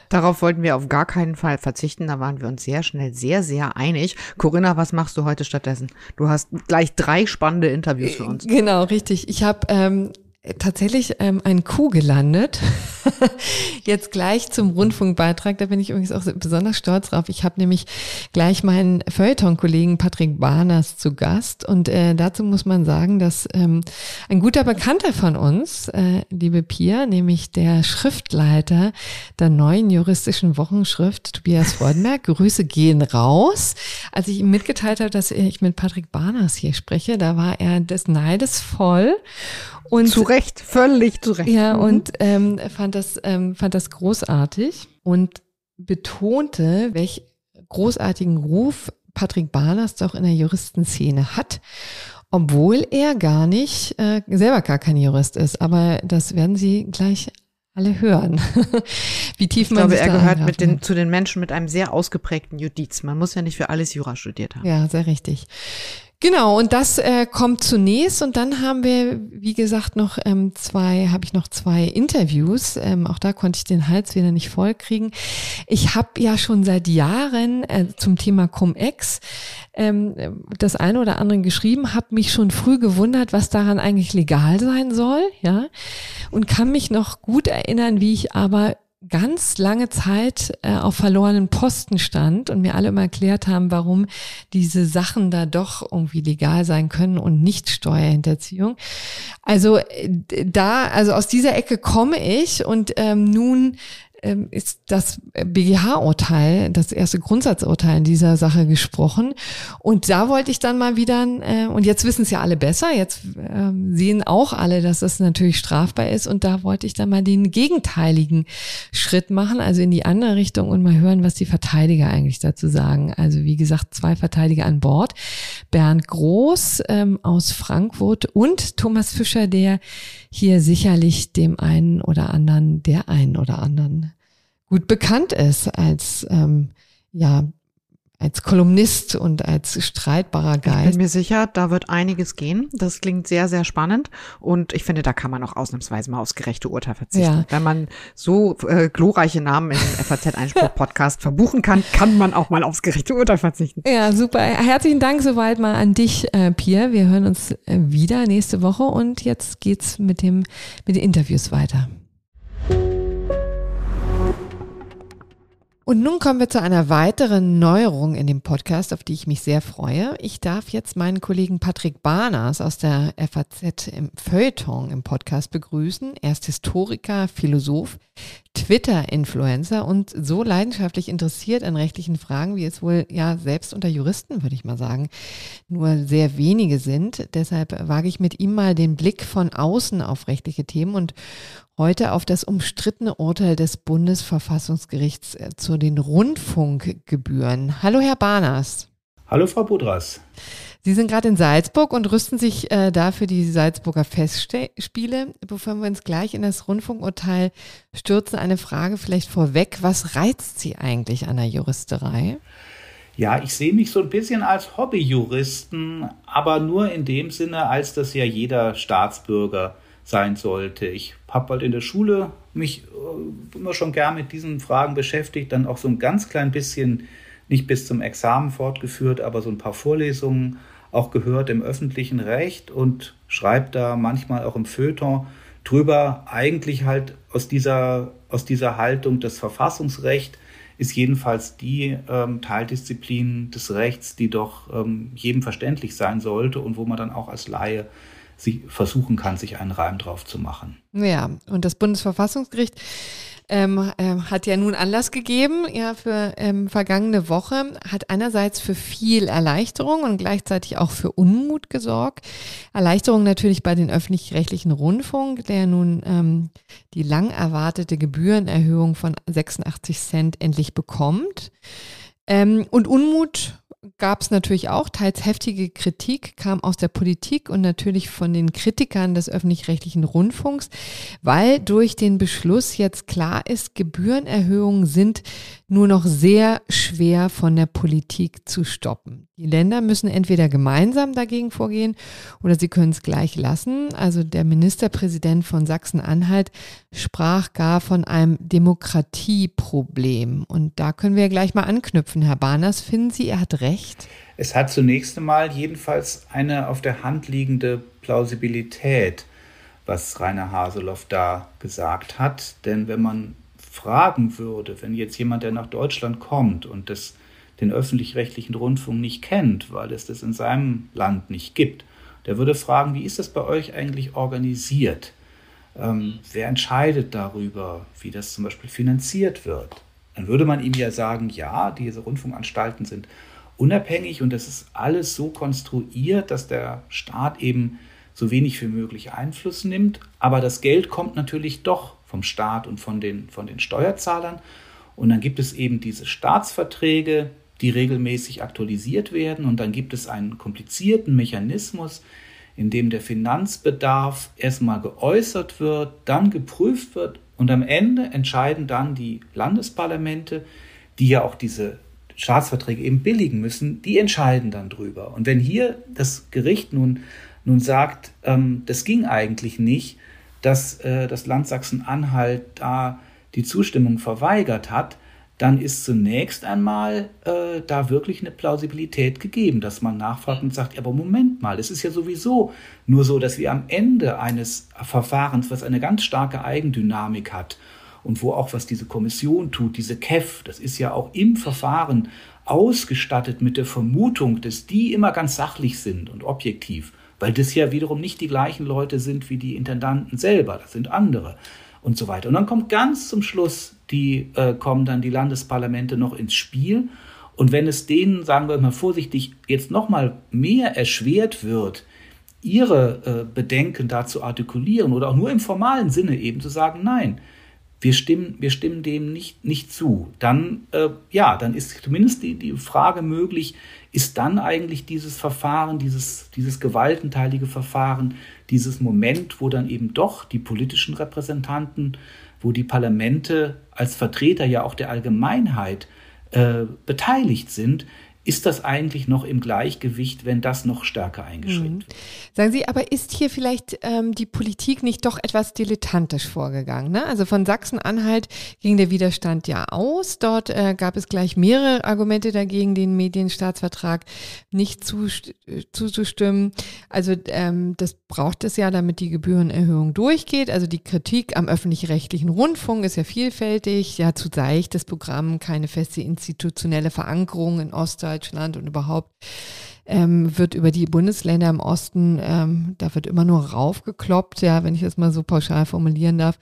Darauf wollten wir auf gar keinen Fall verzichten. Da waren wir uns sehr schnell sehr, sehr einig. Corinna, was machst du heute stattdessen? Du hast gleich drei spannende Interviews für uns. Genau, richtig. Ich habe ähm, tatsächlich ähm, ein Coup gelandet. Jetzt gleich zum Rundfunkbeitrag. Da bin ich übrigens auch besonders stolz drauf. Ich habe nämlich gleich meinen Feuilleton-Kollegen Patrick Barners zu Gast. Und äh, dazu muss man sagen, dass ähm, ein guter Bekannter von uns, äh, liebe Pia, nämlich der Schriftleiter der neuen juristischen Wochenschrift, Tobias Freudenberg, Grüße gehen raus. Als ich ihm mitgeteilt habe, dass ich mit Patrick Barners hier spreche, da war er des Neides voll und zu Recht, völlig zu Recht. Ja, mhm. und ähm, fand, das, ähm, fand das großartig und betonte, welch großartigen Ruf Patrick Barners doch in der Juristenszene hat, obwohl er gar nicht, äh, selber gar kein Jurist ist. Aber das werden Sie gleich alle hören. Wie tief ich man glaube, er gehört mit den, zu den Menschen mit einem sehr ausgeprägten Judiz. Man muss ja nicht für alles Jura studiert haben. Ja, sehr richtig. Genau, und das äh, kommt zunächst und dann haben wir, wie gesagt, noch ähm, zwei, habe ich noch zwei Interviews. Ähm, auch da konnte ich den Hals wieder nicht vollkriegen. Ich habe ja schon seit Jahren äh, zum Thema Cum-Ex ähm, das eine oder andere geschrieben, habe mich schon früh gewundert, was daran eigentlich legal sein soll, ja, und kann mich noch gut erinnern, wie ich aber ganz lange Zeit äh, auf verlorenen Posten stand und mir alle immer erklärt haben, warum diese Sachen da doch irgendwie legal sein können und nicht Steuerhinterziehung. Also äh, da, also aus dieser Ecke komme ich und ähm, nun ist das BGH-Urteil, das erste Grundsatzurteil in dieser Sache gesprochen. Und da wollte ich dann mal wieder, äh, und jetzt wissen es ja alle besser, jetzt äh, sehen auch alle, dass das natürlich strafbar ist. Und da wollte ich dann mal den gegenteiligen Schritt machen, also in die andere Richtung und mal hören, was die Verteidiger eigentlich dazu sagen. Also wie gesagt, zwei Verteidiger an Bord. Bernd Groß ähm, aus Frankfurt und Thomas Fischer, der hier sicherlich dem einen oder anderen, der einen oder anderen gut bekannt ist als ähm, ja als Kolumnist und als streitbarer Geist. Ich bin mir sicher, da wird einiges gehen. Das klingt sehr, sehr spannend. Und ich finde, da kann man auch ausnahmsweise mal aufs gerechte Urteil verzichten. Ja. Wenn man so äh, glorreiche Namen im FAZ-Einspruch-Podcast verbuchen kann, kann man auch mal aufs gerechte Urteil verzichten. Ja, super. Herzlichen Dank soweit mal an dich, äh, Pierre. Wir hören uns äh, wieder nächste Woche und jetzt geht's mit dem, mit den Interviews weiter. Und nun kommen wir zu einer weiteren Neuerung in dem Podcast, auf die ich mich sehr freue. Ich darf jetzt meinen Kollegen Patrick Barners aus der FAZ im Feuilleton im Podcast begrüßen. Er ist Historiker, Philosoph, Twitter-Influencer und so leidenschaftlich interessiert an rechtlichen Fragen, wie es wohl ja selbst unter Juristen, würde ich mal sagen, nur sehr wenige sind. Deshalb wage ich mit ihm mal den Blick von außen auf rechtliche Themen und heute auf das umstrittene Urteil des Bundesverfassungsgerichts äh, zu den Rundfunkgebühren. Hallo, Herr Barners. Hallo, Frau Budras. Sie sind gerade in Salzburg und rüsten sich äh, da für die Salzburger Festspiele. Bevor wir uns gleich in das Rundfunkurteil stürzen, eine Frage vielleicht vorweg. Was reizt Sie eigentlich an der Juristerei? Ja, ich sehe mich so ein bisschen als Hobbyjuristen, aber nur in dem Sinne, als das ja jeder Staatsbürger sein sollte. Ich habe halt in der Schule mich äh, immer schon gern mit diesen Fragen beschäftigt, dann auch so ein ganz klein bisschen, nicht bis zum Examen fortgeführt, aber so ein paar Vorlesungen auch gehört im öffentlichen Recht und schreibt da manchmal auch im Feuilleton drüber, eigentlich halt aus dieser, aus dieser Haltung, das Verfassungsrecht ist jedenfalls die ähm, Teildisziplin des Rechts, die doch ähm, jedem verständlich sein sollte und wo man dann auch als Laie sie versuchen kann, sich einen Reim drauf zu machen. Ja, und das Bundesverfassungsgericht ähm, äh, hat ja nun Anlass gegeben, ja, für ähm, vergangene Woche, hat einerseits für viel Erleichterung und gleichzeitig auch für Unmut gesorgt. Erleichterung natürlich bei den öffentlich-rechtlichen Rundfunk, der nun ähm, die lang erwartete Gebührenerhöhung von 86 Cent endlich bekommt. Ähm, und Unmut gab es natürlich auch. Teils heftige Kritik kam aus der Politik und natürlich von den Kritikern des öffentlich-rechtlichen Rundfunks, weil durch den Beschluss jetzt klar ist, Gebührenerhöhungen sind nur noch sehr schwer von der Politik zu stoppen. Die Länder müssen entweder gemeinsam dagegen vorgehen oder sie können es gleich lassen. Also der Ministerpräsident von Sachsen-Anhalt sprach gar von einem Demokratieproblem. Und da können wir gleich mal anknüpfen. Herr Barners, finden Sie, er hat recht? Es hat zunächst einmal jedenfalls eine auf der Hand liegende Plausibilität, was Rainer Haseloff da gesagt hat. Denn wenn man fragen würde, wenn jetzt jemand, der nach Deutschland kommt und das, den öffentlich-rechtlichen Rundfunk nicht kennt, weil es das in seinem Land nicht gibt, der würde fragen, wie ist das bei euch eigentlich organisiert? Ähm, wer entscheidet darüber, wie das zum Beispiel finanziert wird? Dann würde man ihm ja sagen, ja, diese Rundfunkanstalten sind unabhängig und das ist alles so konstruiert, dass der Staat eben so wenig wie möglich Einfluss nimmt, aber das Geld kommt natürlich doch vom Staat und von den, von den Steuerzahlern. Und dann gibt es eben diese Staatsverträge, die regelmäßig aktualisiert werden. Und dann gibt es einen komplizierten Mechanismus, in dem der Finanzbedarf erstmal geäußert wird, dann geprüft wird und am Ende entscheiden dann die Landesparlamente, die ja auch diese Staatsverträge eben billigen müssen, die entscheiden dann drüber. Und wenn hier das Gericht nun, nun sagt, ähm, das ging eigentlich nicht, dass äh, das Land Sachsen-Anhalt da die Zustimmung verweigert hat, dann ist zunächst einmal äh, da wirklich eine Plausibilität gegeben, dass man nachfragt und sagt, aber Moment mal, es ist ja sowieso nur so, dass wir am Ende eines Verfahrens, was eine ganz starke Eigendynamik hat und wo auch was diese Kommission tut, diese KEF, das ist ja auch im Verfahren ausgestattet mit der Vermutung, dass die immer ganz sachlich sind und objektiv weil das ja wiederum nicht die gleichen Leute sind wie die Intendanten selber, das sind andere und so weiter. Und dann kommt ganz zum Schluss, die äh, kommen dann die Landesparlamente noch ins Spiel. Und wenn es denen, sagen wir mal vorsichtig, jetzt noch mal mehr erschwert wird, ihre äh, Bedenken dazu artikulieren oder auch nur im formalen Sinne eben zu sagen, nein, wir stimmen, wir stimmen dem nicht, nicht zu, dann, äh, ja, dann ist zumindest die, die Frage möglich, ist dann eigentlich dieses Verfahren, dieses, dieses gewaltenteilige Verfahren, dieses Moment, wo dann eben doch die politischen Repräsentanten, wo die Parlamente als Vertreter ja auch der Allgemeinheit äh, beteiligt sind, ist das eigentlich noch im Gleichgewicht, wenn das noch stärker eingeschränkt mhm. wird? Sagen Sie, aber ist hier vielleicht ähm, die Politik nicht doch etwas dilettantisch vorgegangen? Ne? Also von Sachsen-Anhalt ging der Widerstand ja aus. Dort äh, gab es gleich mehrere Argumente dagegen, den Medienstaatsvertrag nicht zuzustimmen. Also ähm, das braucht es ja, damit die Gebührenerhöhung durchgeht. Also die Kritik am öffentlich-rechtlichen Rundfunk ist ja vielfältig. Ja, zu seichtes Programm, keine feste institutionelle Verankerung in Ostdeutschland. Deutschland und überhaupt ähm, wird über die Bundesländer im Osten, ähm, da wird immer nur raufgekloppt, ja, wenn ich das mal so pauschal formulieren darf.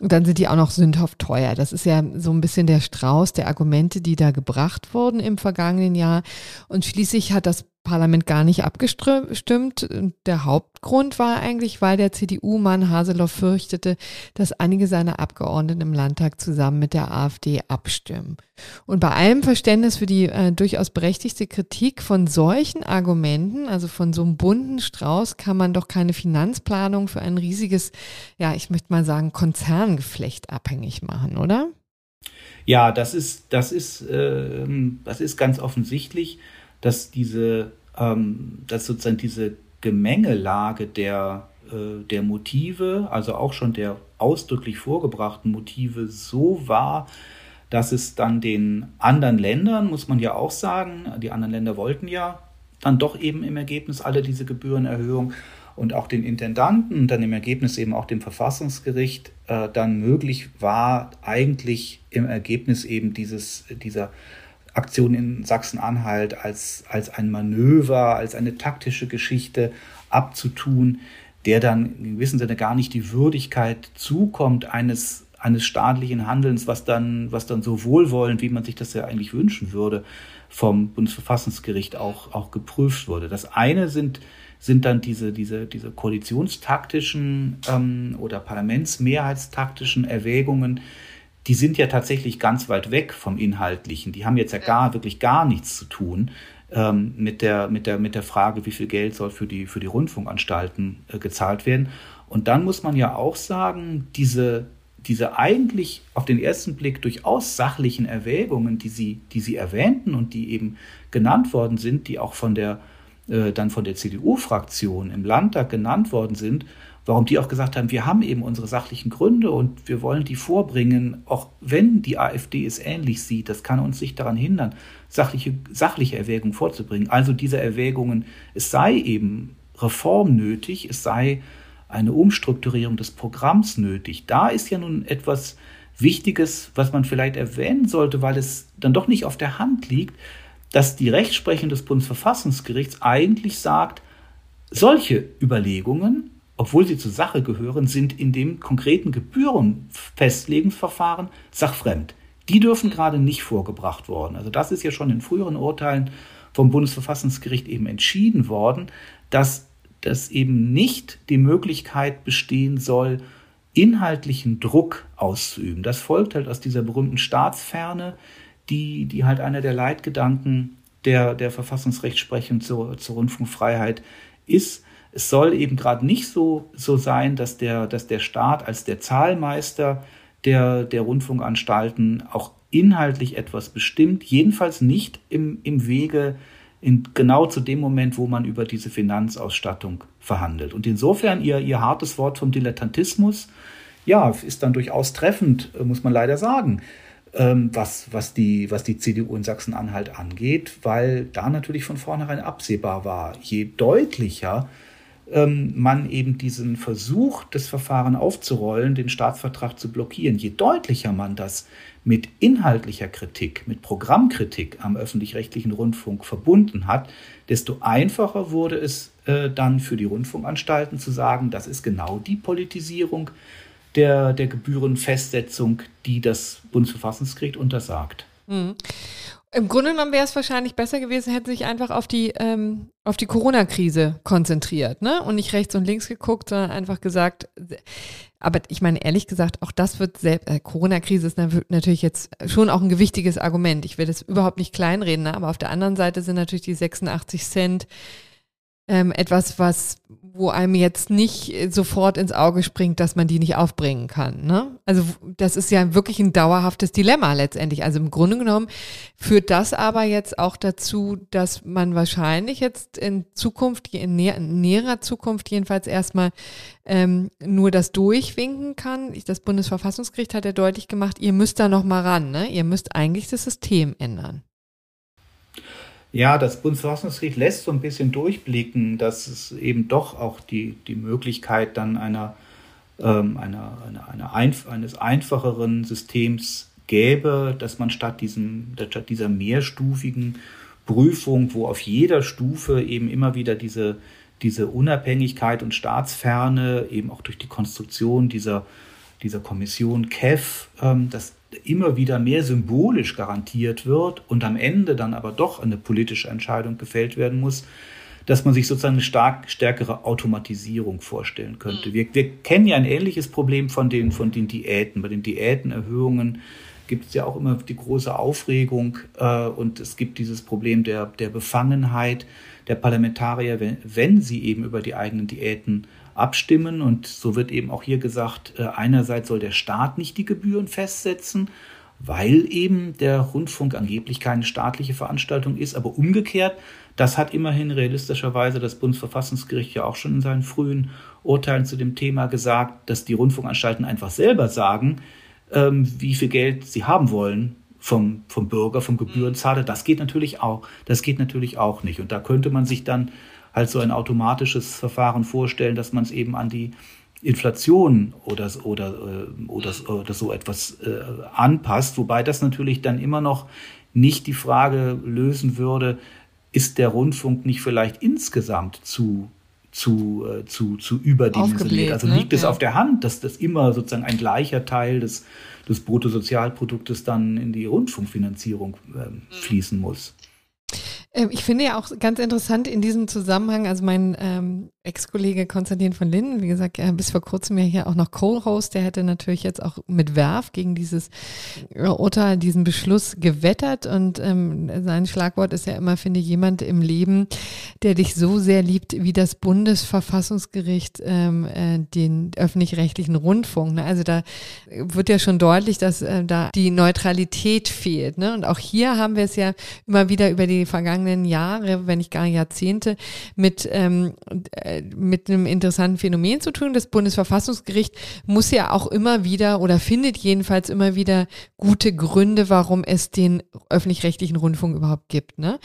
Und dann sind die auch noch sündhaft teuer. Das ist ja so ein bisschen der Strauß der Argumente, die da gebracht wurden im vergangenen Jahr. Und schließlich hat das Parlament gar nicht abgestimmt. Der Hauptgrund war eigentlich, weil der CDU-Mann Haseloff fürchtete, dass einige seiner Abgeordneten im Landtag zusammen mit der AfD abstimmen. Und bei allem Verständnis für die äh, durchaus berechtigte Kritik von solchen Argumenten, also von so einem bunten Strauß, kann man doch keine Finanzplanung für ein riesiges, ja, ich möchte mal sagen, Konzerngeflecht abhängig machen, oder? Ja, das ist, das ist, äh, das ist ganz offensichtlich dass diese, ähm, dass sozusagen diese Gemengelage der, äh, der Motive, also auch schon der ausdrücklich vorgebrachten Motive so war, dass es dann den anderen Ländern, muss man ja auch sagen, die anderen Länder wollten ja dann doch eben im Ergebnis alle diese Gebührenerhöhung und auch den Intendanten und dann im Ergebnis eben auch dem Verfassungsgericht äh, dann möglich war, eigentlich im Ergebnis eben dieses, dieser Aktion in Sachsen-Anhalt als, als ein Manöver, als eine taktische Geschichte abzutun, der dann in gewissem Sinne gar nicht die Würdigkeit zukommt eines, eines staatlichen Handelns, was dann, was dann so wohlwollend, wie man sich das ja eigentlich wünschen würde, vom Bundesverfassungsgericht auch, auch geprüft wurde. Das eine sind, sind dann diese, diese, diese koalitionstaktischen ähm, oder parlamentsmehrheitstaktischen Erwägungen, die sind ja tatsächlich ganz weit weg vom Inhaltlichen. Die haben jetzt ja gar, wirklich gar nichts zu tun ähm, mit, der, mit, der, mit der Frage, wie viel Geld soll für die, für die Rundfunkanstalten äh, gezahlt werden. Und dann muss man ja auch sagen, diese, diese eigentlich auf den ersten Blick durchaus sachlichen Erwägungen, die Sie, die Sie erwähnten und die eben genannt worden sind, die auch von der, äh, dann von der CDU-Fraktion im Landtag genannt worden sind, warum die auch gesagt haben, wir haben eben unsere sachlichen Gründe und wir wollen die vorbringen, auch wenn die AfD es ähnlich sieht. Das kann uns nicht daran hindern, sachliche, sachliche Erwägungen vorzubringen. Also diese Erwägungen, es sei eben Reform nötig, es sei eine Umstrukturierung des Programms nötig. Da ist ja nun etwas Wichtiges, was man vielleicht erwähnen sollte, weil es dann doch nicht auf der Hand liegt, dass die Rechtsprechung des Bundesverfassungsgerichts eigentlich sagt, solche Überlegungen, obwohl sie zur Sache gehören, sind in dem konkreten Gebührenfestlegungsverfahren sachfremd. Die dürfen gerade nicht vorgebracht worden. Also das ist ja schon in früheren Urteilen vom Bundesverfassungsgericht eben entschieden worden, dass dass eben nicht die Möglichkeit bestehen soll, inhaltlichen Druck auszuüben. Das folgt halt aus dieser berühmten Staatsferne, die, die halt einer der Leitgedanken der, der Verfassungsrechtsprechung zur, zur Rundfunkfreiheit ist. Es soll eben gerade nicht so, so sein, dass der, dass der Staat als der Zahlmeister der, der Rundfunkanstalten auch inhaltlich etwas bestimmt, jedenfalls nicht im, im Wege in, genau zu dem Moment, wo man über diese Finanzausstattung verhandelt. Und insofern ihr, ihr hartes Wort vom Dilettantismus, ja, ist dann durchaus treffend, muss man leider sagen, ähm, was, was, die, was die CDU in Sachsen-Anhalt angeht, weil da natürlich von vornherein absehbar war, je deutlicher ähm, man eben diesen Versuch, das Verfahren aufzurollen, den Staatsvertrag zu blockieren, je deutlicher man das mit inhaltlicher Kritik, mit Programmkritik am öffentlich-rechtlichen Rundfunk verbunden hat, desto einfacher wurde es äh, dann für die Rundfunkanstalten zu sagen, das ist genau die Politisierung der, der Gebührenfestsetzung, die das Bundesverfassungsgericht untersagt. Im Grunde genommen wäre es wahrscheinlich besser gewesen, hätten sich einfach auf die, ähm, auf die Corona-Krise konzentriert, ne? Und nicht rechts und links geguckt, sondern einfach gesagt, aber ich meine, ehrlich gesagt, auch das wird selbst, äh, Corona-Krise ist natürlich jetzt schon auch ein gewichtiges Argument. Ich will das überhaupt nicht kleinreden, ne? aber auf der anderen Seite sind natürlich die 86 Cent ähm, etwas, was, wo einem jetzt nicht sofort ins Auge springt, dass man die nicht aufbringen kann. Ne? Also das ist ja wirklich ein dauerhaftes Dilemma letztendlich. Also im Grunde genommen führt das aber jetzt auch dazu, dass man wahrscheinlich jetzt in Zukunft, in, näher, in näherer Zukunft jedenfalls erstmal ähm, nur das durchwinken kann. Das Bundesverfassungsgericht hat ja deutlich gemacht, ihr müsst da noch mal ran. Ne? Ihr müsst eigentlich das System ändern. Ja, das Bundesverfassungsgericht lässt so ein bisschen durchblicken, dass es eben doch auch die, die Möglichkeit dann einer, ähm, einer, einer, einer einf eines einfacheren Systems gäbe, dass man statt, diesem, statt dieser mehrstufigen Prüfung, wo auf jeder Stufe eben immer wieder diese, diese Unabhängigkeit und Staatsferne, eben auch durch die Konstruktion dieser, dieser Kommission KEF, ähm, dass immer wieder mehr symbolisch garantiert wird und am Ende dann aber doch eine politische Entscheidung gefällt werden muss, dass man sich sozusagen eine stark stärkere Automatisierung vorstellen könnte. Mhm. Wir, wir kennen ja ein ähnliches Problem von den, von den Diäten. Bei den Diätenerhöhungen gibt es ja auch immer die große Aufregung äh, und es gibt dieses Problem der, der Befangenheit der Parlamentarier, wenn, wenn sie eben über die eigenen Diäten abstimmen. Und so wird eben auch hier gesagt, äh, einerseits soll der Staat nicht die Gebühren festsetzen, weil eben der Rundfunk angeblich keine staatliche Veranstaltung ist. Aber umgekehrt, das hat immerhin realistischerweise das Bundesverfassungsgericht ja auch schon in seinen frühen Urteilen zu dem Thema gesagt, dass die Rundfunkanstalten einfach selber sagen, ähm, wie viel Geld sie haben wollen vom, vom Bürger, vom Gebührenzahler. Das geht natürlich auch, das geht natürlich auch nicht. Und da könnte man sich dann halt so ein automatisches Verfahren vorstellen, dass man es eben an die Inflation oder, oder, äh, oder, oder so etwas äh, anpasst, wobei das natürlich dann immer noch nicht die Frage lösen würde, ist der Rundfunk nicht vielleicht insgesamt zu, zu, äh, zu, zu überdimensioniert. Also ne? liegt es ja. auf der Hand, dass das immer sozusagen ein gleicher Teil des, des Bruttosozialproduktes dann in die Rundfunkfinanzierung äh, fließen muss. Ähm, ich finde ja auch ganz interessant in diesem Zusammenhang, also mein ähm, Ex-Kollege Konstantin von Linden, wie gesagt, äh, bis vor kurzem ja hier auch noch Co-Host, der hätte natürlich jetzt auch mit Werf gegen dieses äh, Urteil, diesen Beschluss gewettert und ähm, sein Schlagwort ist ja immer, finde jemand im Leben, der dich so sehr liebt wie das Bundesverfassungsgericht ähm, äh, den öffentlich-rechtlichen Rundfunk. Ne? Also da wird ja schon deutlich, dass äh, da die Neutralität fehlt. Ne? Und auch hier haben wir es ja immer wieder über die vergangenen Jahre, wenn nicht gar Jahrzehnte, mit ähm, äh, mit einem interessanten Phänomen zu tun. Das Bundesverfassungsgericht muss ja auch immer wieder oder findet jedenfalls immer wieder gute Gründe, warum es den öffentlich-rechtlichen Rundfunk überhaupt gibt. Ne?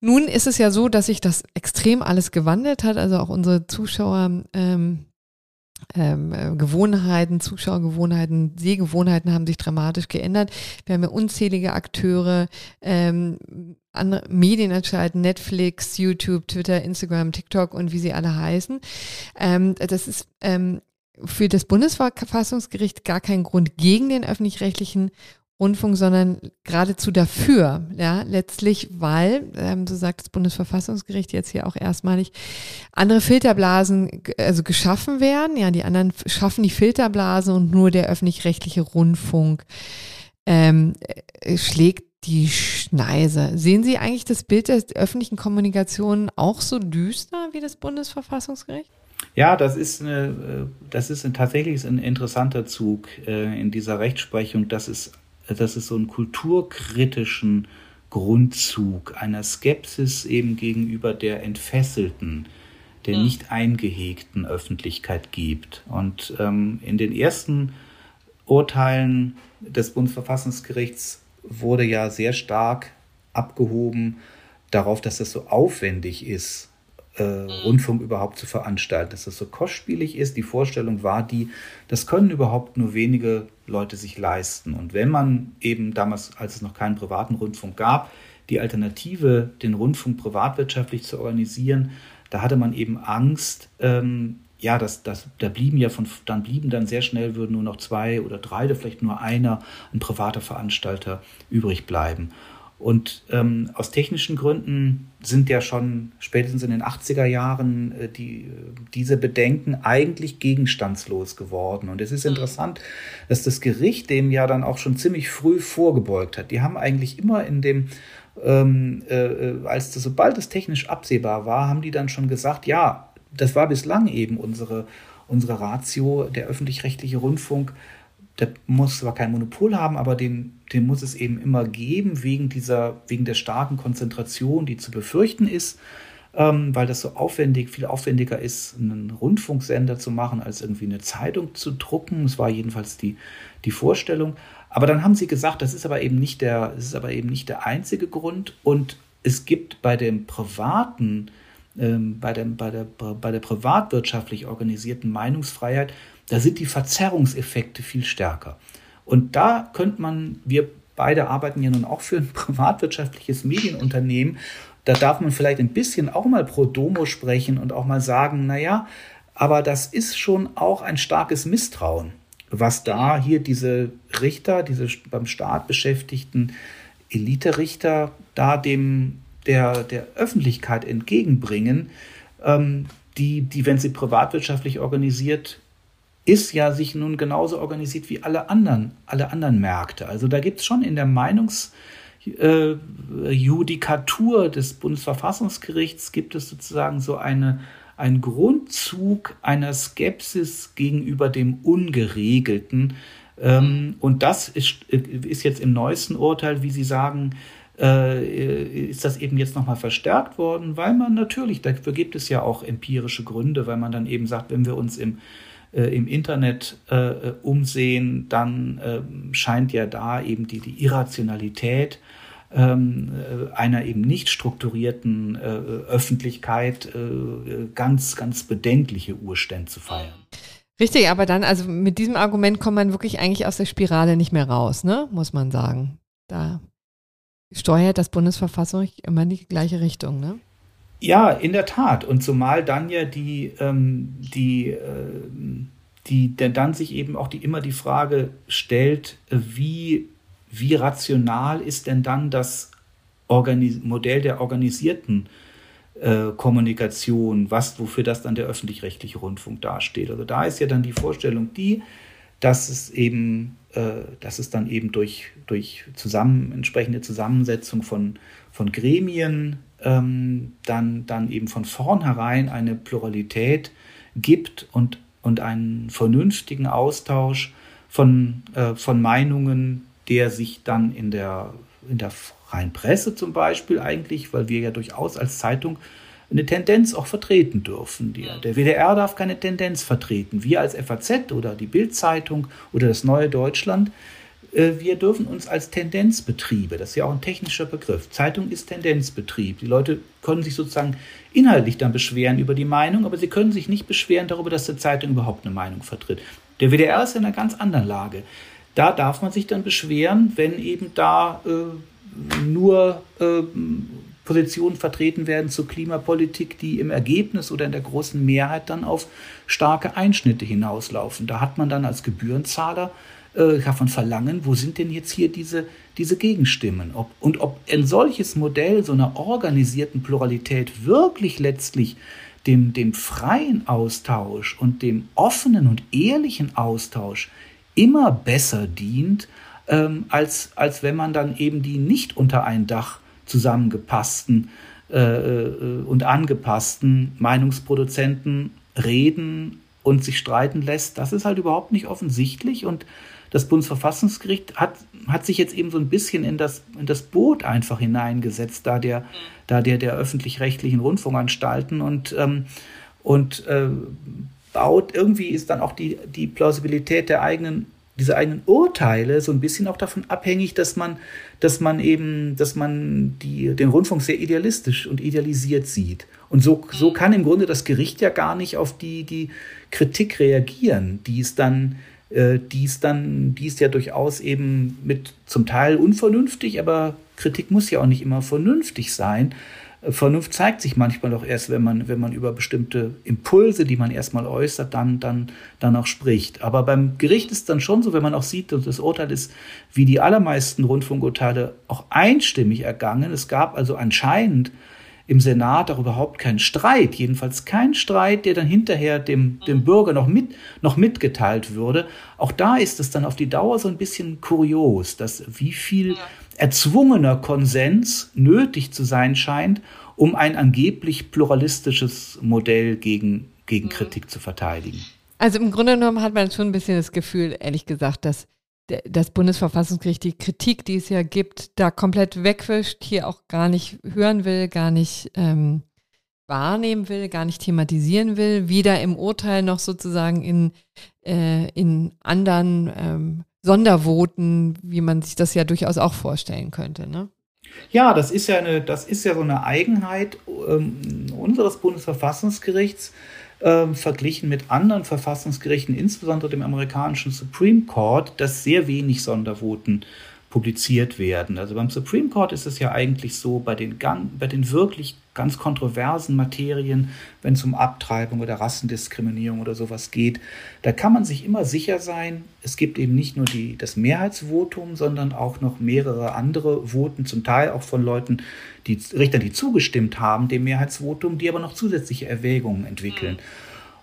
Nun ist es ja so, dass sich das extrem alles gewandelt hat. Also auch unsere Zuschauer ähm, ähm, äh, Gewohnheiten, Zuschauergewohnheiten, Sehgewohnheiten haben sich dramatisch geändert. Wir haben ja unzählige Akteure, ähm, andere Medien entscheiden, Netflix, YouTube, Twitter, Instagram, TikTok und wie sie alle heißen. Ähm, das ist ähm, für das Bundesverfassungsgericht gar kein Grund gegen den öffentlich-rechtlichen Rundfunk, sondern geradezu dafür, ja, letztlich, weil, ähm, so sagt das Bundesverfassungsgericht jetzt hier auch erstmalig, andere Filterblasen also geschaffen werden, ja, die anderen schaffen die Filterblase und nur der öffentlich-rechtliche Rundfunk ähm, äh, schlägt die Schneise. Sehen Sie eigentlich das Bild der öffentlichen Kommunikation auch so düster wie das Bundesverfassungsgericht? Ja, das ist, eine, äh, das ist ein, tatsächlich ein interessanter Zug äh, in dieser Rechtsprechung, dass es dass es so einen kulturkritischen Grundzug einer Skepsis eben gegenüber der entfesselten, der mhm. nicht eingehegten Öffentlichkeit gibt. Und ähm, in den ersten Urteilen des Bundesverfassungsgerichts wurde ja sehr stark abgehoben darauf, dass es so aufwendig ist, äh, Rundfunk überhaupt zu veranstalten, dass das so kostspielig ist. Die Vorstellung war die, das können überhaupt nur wenige Leute sich leisten. Und wenn man eben damals, als es noch keinen privaten Rundfunk gab, die Alternative, den Rundfunk privatwirtschaftlich zu organisieren, da hatte man eben Angst, ähm, ja, das, das, da blieben ja von, dann blieben dann sehr schnell, würden nur noch zwei oder drei oder vielleicht nur einer, ein privater Veranstalter übrig bleiben. Und ähm, aus technischen Gründen sind ja schon spätestens in den 80er Jahren äh, die, diese Bedenken eigentlich gegenstandslos geworden. Und es ist mhm. interessant, dass das Gericht dem ja dann auch schon ziemlich früh vorgebeugt hat. Die haben eigentlich immer in dem, ähm, äh, äh als das, sobald es technisch absehbar war, haben die dann schon gesagt, ja, das war bislang eben unsere, unsere Ratio, der öffentlich-rechtliche Rundfunk der muss zwar kein Monopol haben, aber den, den muss es eben immer geben, wegen dieser, wegen der starken Konzentration, die zu befürchten ist, ähm, weil das so aufwendig, viel aufwendiger ist, einen Rundfunksender zu machen, als irgendwie eine Zeitung zu drucken. Das war jedenfalls die, die Vorstellung. Aber dann haben sie gesagt, das ist aber eben nicht der, das ist aber eben nicht der einzige Grund. Und es gibt bei dem privaten, ähm, bei, dem, bei, der, bei der privatwirtschaftlich organisierten Meinungsfreiheit da sind die Verzerrungseffekte viel stärker. Und da könnte man, wir beide arbeiten ja nun auch für ein privatwirtschaftliches Medienunternehmen, da darf man vielleicht ein bisschen auch mal pro domo sprechen und auch mal sagen, naja, aber das ist schon auch ein starkes Misstrauen, was da hier diese Richter, diese beim Staat beschäftigten Elite-Richter da dem der, der Öffentlichkeit entgegenbringen, ähm, die, die, wenn sie privatwirtschaftlich organisiert ist ja sich nun genauso organisiert wie alle anderen, alle anderen Märkte. Also da gibt es schon in der Meinungsjudikatur äh, des Bundesverfassungsgerichts gibt es sozusagen so eine, einen Grundzug einer Skepsis gegenüber dem Ungeregelten. Ähm, und das ist, ist jetzt im neuesten Urteil, wie Sie sagen, äh, ist das eben jetzt nochmal verstärkt worden, weil man natürlich, dafür gibt es ja auch empirische Gründe, weil man dann eben sagt, wenn wir uns im äh, im Internet äh, äh, umsehen, dann äh, scheint ja da eben die, die Irrationalität ähm, äh, einer eben nicht strukturierten Öffentlichkeit ganz, ganz bedenkliche Urstände zu feiern. Richtig, aber dann, also mit diesem Argument kommt man wirklich eigentlich aus der Spirale nicht mehr raus, ne? Muss man sagen. Da steuert das Bundesverfassung immer in die gleiche Richtung, ne? Ja, in der Tat. Und zumal dann ja die, ähm, die, äh, die, denn dann sich eben auch die, immer die Frage stellt, wie, wie rational ist denn dann das Organis Modell der organisierten äh, Kommunikation, was, wofür das dann der öffentlich-rechtliche Rundfunk dasteht. Also da ist ja dann die Vorstellung die, dass es eben, äh, dass es dann eben durch, durch zusammen, entsprechende Zusammensetzung von, von Gremien ähm, dann, dann eben von vornherein eine Pluralität gibt und, und einen vernünftigen Austausch von, äh, von Meinungen, der sich dann in der, in der freien Presse zum Beispiel eigentlich, weil wir ja durchaus als Zeitung eine Tendenz auch vertreten dürfen. Der WDR darf keine Tendenz vertreten. Wir als FAZ oder die Bildzeitung oder das Neue Deutschland äh, wir dürfen uns als Tendenzbetriebe, das ist ja auch ein technischer Begriff, Zeitung ist Tendenzbetrieb. Die Leute können sich sozusagen inhaltlich dann beschweren über die Meinung, aber sie können sich nicht beschweren darüber, dass die Zeitung überhaupt eine Meinung vertritt. Der WDR ist in einer ganz anderen Lage. Da darf man sich dann beschweren, wenn eben da äh, nur äh, Positionen vertreten werden zur Klimapolitik, die im Ergebnis oder in der großen Mehrheit dann auf starke Einschnitte hinauslaufen. Da hat man dann als Gebührenzahler äh, davon verlangen, wo sind denn jetzt hier diese, diese Gegenstimmen? Ob, und ob ein solches Modell so einer organisierten Pluralität wirklich letztlich dem, dem freien Austausch und dem offenen und ehrlichen Austausch immer besser dient, ähm, als, als wenn man dann eben die nicht unter ein Dach zusammengepassten äh, äh und angepassten Meinungsproduzenten reden und sich streiten lässt. Das ist halt überhaupt nicht offensichtlich und das Bundesverfassungsgericht hat, hat sich jetzt eben so ein bisschen in das, in das Boot einfach hineingesetzt, da der, da der, der öffentlich-rechtlichen Rundfunkanstalten und, ähm, und äh, baut, irgendwie ist dann auch die, die Plausibilität der eigenen diese eigenen Urteile so ein bisschen auch davon abhängig, dass man, dass man eben, dass man die, den Rundfunk sehr idealistisch und idealisiert sieht. Und so, so kann im Grunde das Gericht ja gar nicht auf die, die Kritik reagieren, die es dann, äh, die es dann, die ist ja durchaus eben mit zum Teil unvernünftig, aber Kritik muss ja auch nicht immer vernünftig sein. Vernunft zeigt sich manchmal doch erst, wenn man, wenn man über bestimmte Impulse, die man erstmal äußert, dann, dann, dann auch spricht. Aber beim Gericht ist dann schon so, wenn man auch sieht, und das Urteil ist wie die allermeisten Rundfunkurteile auch einstimmig ergangen. Es gab also anscheinend im Senat auch überhaupt keinen Streit, jedenfalls kein Streit, der dann hinterher dem, dem mhm. Bürger noch, mit, noch mitgeteilt würde. Auch da ist es dann auf die Dauer so ein bisschen kurios, dass wie viel erzwungener Konsens nötig zu sein scheint, um ein angeblich pluralistisches Modell gegen, gegen mhm. Kritik zu verteidigen. Also im Grunde genommen hat man schon ein bisschen das Gefühl, ehrlich gesagt, dass das Bundesverfassungsgericht die Kritik, die es ja gibt, da komplett wegwischt, hier auch gar nicht hören will, gar nicht ähm, wahrnehmen will, gar nicht thematisieren will, weder im Urteil noch sozusagen in, äh, in anderen ähm, Sondervoten, wie man sich das ja durchaus auch vorstellen könnte. Ne? Ja, das ist ja eine, das ist ja so eine Eigenheit ähm, unseres Bundesverfassungsgerichts äh, verglichen mit anderen Verfassungsgerichten, insbesondere dem amerikanischen Supreme Court, dass sehr wenig Sondervoten publiziert werden. Also beim Supreme Court ist es ja eigentlich so, bei den, bei den wirklich ganz kontroversen Materien, wenn es um Abtreibung oder Rassendiskriminierung oder sowas geht, da kann man sich immer sicher sein, es gibt eben nicht nur die, das Mehrheitsvotum, sondern auch noch mehrere andere Voten, zum Teil auch von Leuten, die Richter, die zugestimmt haben dem Mehrheitsvotum, die aber noch zusätzliche Erwägungen entwickeln.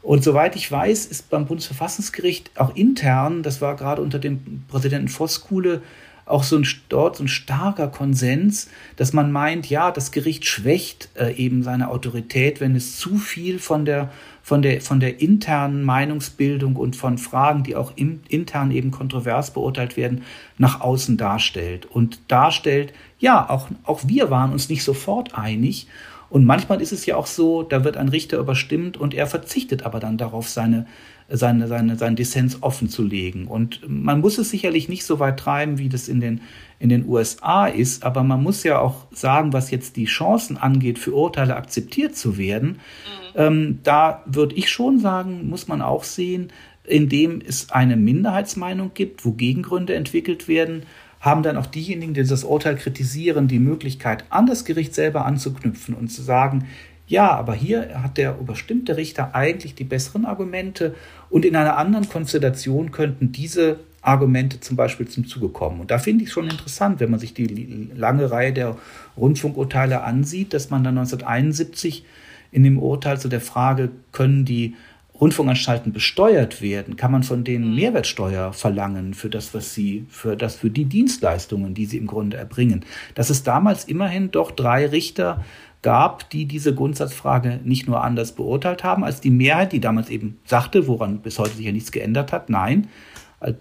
Und soweit ich weiß, ist beim Bundesverfassungsgericht auch intern, das war gerade unter dem Präsidenten Voskuhle, auch so ein, dort so ein starker Konsens, dass man meint, ja, das Gericht schwächt äh, eben seine Autorität, wenn es zu viel von der, von der, von der internen Meinungsbildung und von Fragen, die auch im, intern eben kontrovers beurteilt werden, nach außen darstellt. Und darstellt, ja, auch, auch wir waren uns nicht sofort einig. Und manchmal ist es ja auch so, da wird ein Richter überstimmt und er verzichtet aber dann darauf, seine, seine, seine, seinen Dissens offen zu legen. Und man muss es sicherlich nicht so weit treiben, wie das in den, in den USA ist, aber man muss ja auch sagen, was jetzt die Chancen angeht, für Urteile akzeptiert zu werden. Mhm. Ähm, da würde ich schon sagen, muss man auch sehen, indem es eine Minderheitsmeinung gibt, wo Gegengründe entwickelt werden, haben dann auch diejenigen, die das Urteil kritisieren, die Möglichkeit, an das Gericht selber anzuknüpfen und zu sagen, Ja, aber hier hat der überstimmte Richter eigentlich die besseren Argumente und in einer anderen Konstellation könnten diese Argumente zum Beispiel zum Zuge kommen. Und da finde ich es schon interessant, wenn man sich die lange Reihe der Rundfunkurteile ansieht, dass man dann 1971 in dem Urteil zu der Frage, können die Rundfunkanstalten besteuert werden, kann man von denen mhm. Mehrwertsteuer verlangen für das, was sie, für das, für die Dienstleistungen, die sie im Grunde erbringen. Dass es damals immerhin doch drei Richter gab, die diese Grundsatzfrage nicht nur anders beurteilt haben als die Mehrheit, die damals eben sagte, woran bis heute sich ja nichts geändert hat. Nein,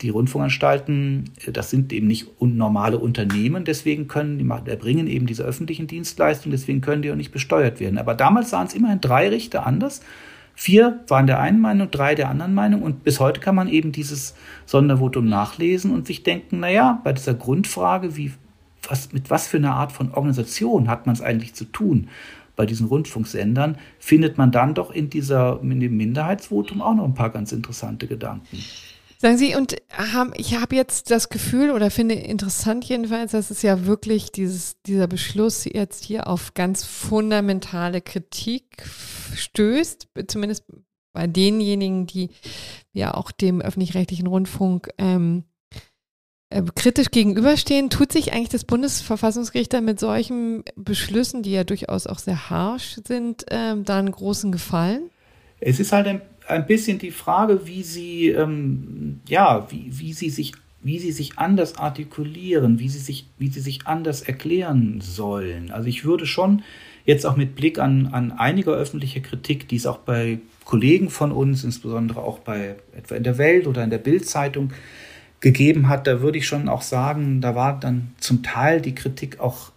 die Rundfunkanstalten, das sind eben nicht normale Unternehmen, deswegen können die erbringen eben diese öffentlichen Dienstleistungen, deswegen können die auch nicht besteuert werden. Aber damals sahen es immerhin drei Richter anders. Vier waren der einen Meinung, drei der anderen Meinung und bis heute kann man eben dieses Sondervotum nachlesen und sich denken, naja, bei dieser Grundfrage, wie, was, mit was für einer Art von Organisation hat man es eigentlich zu tun? Bei diesen Rundfunksendern findet man dann doch in dieser, in dem Minderheitsvotum auch noch ein paar ganz interessante Gedanken. Sagen Sie, und haben, ich habe jetzt das Gefühl oder finde interessant jedenfalls, dass es ja wirklich dieses, dieser Beschluss jetzt hier auf ganz fundamentale Kritik stößt, zumindest bei denjenigen, die ja auch dem öffentlich-rechtlichen Rundfunk ähm, äh, kritisch gegenüberstehen. Tut sich eigentlich das Bundesverfassungsgericht dann mit solchen Beschlüssen, die ja durchaus auch sehr harsch sind, ähm, da einen großen Gefallen? Es ist halt ein ein bisschen die Frage, wie sie, ähm, ja, wie, wie sie sich wie sie sich anders artikulieren, wie sie sich, wie sie sich anders erklären sollen. Also ich würde schon jetzt auch mit Blick an, an einige öffentliche Kritik, die es auch bei Kollegen von uns, insbesondere auch bei etwa in der Welt oder in der Bildzeitung gegeben hat, da würde ich schon auch sagen, da war dann zum Teil die Kritik auch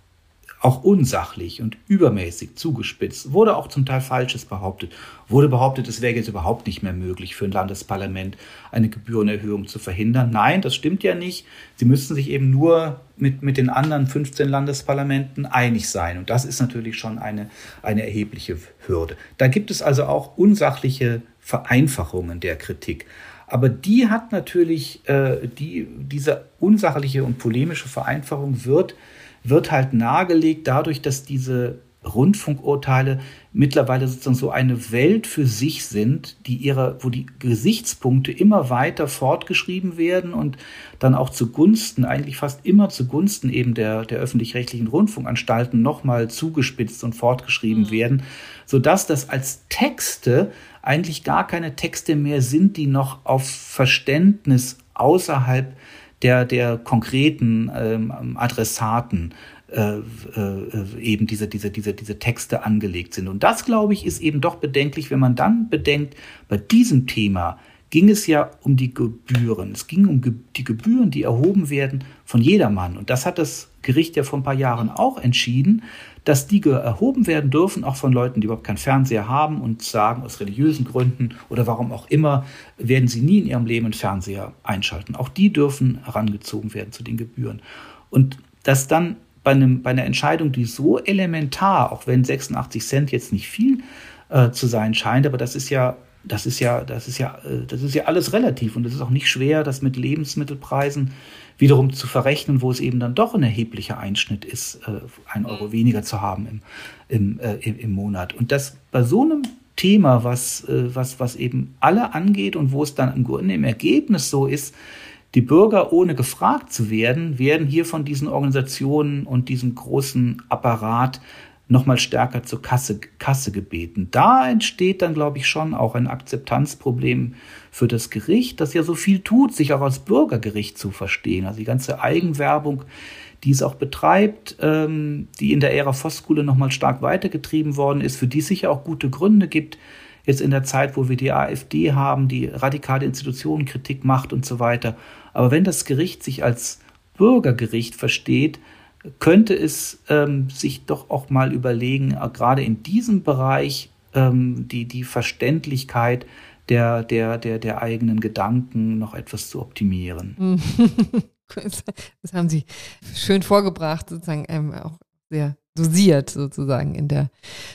auch unsachlich und übermäßig zugespitzt, wurde auch zum Teil Falsches behauptet, wurde behauptet, es wäre jetzt überhaupt nicht mehr möglich für ein Landesparlament eine Gebührenerhöhung zu verhindern. Nein, das stimmt ja nicht. Sie müssten sich eben nur mit, mit den anderen 15 Landesparlamenten einig sein. Und das ist natürlich schon eine, eine erhebliche Hürde. Da gibt es also auch unsachliche Vereinfachungen der Kritik. Aber die hat natürlich, äh, die, diese unsachliche und polemische Vereinfachung wird wird halt nahegelegt dadurch, dass diese Rundfunkurteile mittlerweile sozusagen so eine Welt für sich sind, die ihre, wo die Gesichtspunkte immer weiter fortgeschrieben werden und dann auch zugunsten, eigentlich fast immer zugunsten eben der, der öffentlich-rechtlichen Rundfunkanstalten nochmal zugespitzt und fortgeschrieben mhm. werden, sodass das als Texte eigentlich gar keine Texte mehr sind, die noch auf Verständnis außerhalb der, der konkreten ähm, Adressaten äh, äh, eben diese, diese, diese, diese Texte angelegt sind. Und das, glaube ich, ist eben doch bedenklich, wenn man dann bedenkt, bei diesem Thema ging es ja um die Gebühren. Es ging um die Gebühren, die erhoben werden von jedermann. Und das hat das Gericht ja vor ein paar Jahren auch entschieden, dass die erhoben werden dürfen, auch von Leuten, die überhaupt keinen Fernseher haben und sagen, aus religiösen Gründen oder warum auch immer, werden sie nie in ihrem Leben einen Fernseher einschalten. Auch die dürfen herangezogen werden zu den Gebühren. Und dass dann bei, einem, bei einer Entscheidung, die so elementar, auch wenn 86 Cent jetzt nicht viel äh, zu sein scheint, aber das ist ja das ist ja, das ist ja, äh, das ist ja alles relativ und es ist auch nicht schwer, das mit Lebensmittelpreisen wiederum zu verrechnen, wo es eben dann doch ein erheblicher Einschnitt ist, äh, ein Euro mhm. weniger zu haben im, im, äh, im Monat. Und das bei so einem Thema, was, was, was eben alle angeht und wo es dann im Grunde im Ergebnis so ist, die Bürger, ohne gefragt zu werden, werden hier von diesen Organisationen und diesem großen Apparat nochmal stärker zur Kasse, Kasse gebeten. Da entsteht dann, glaube ich, schon auch ein Akzeptanzproblem für das Gericht, das ja so viel tut, sich auch als Bürgergericht zu verstehen. Also die ganze Eigenwerbung, die es auch betreibt, ähm, die in der Ära Voskuhle nochmal stark weitergetrieben worden ist, für die es sicher auch gute Gründe gibt, jetzt in der Zeit, wo wir die AfD haben, die radikale Institutionenkritik macht und so weiter. Aber wenn das Gericht sich als Bürgergericht versteht, könnte es ähm, sich doch auch mal überlegen, äh, gerade in diesem Bereich ähm, die, die Verständlichkeit der, der, der, der eigenen Gedanken noch etwas zu optimieren. das haben Sie schön vorgebracht, sozusagen ähm, auch sehr dosiert sozusagen in der,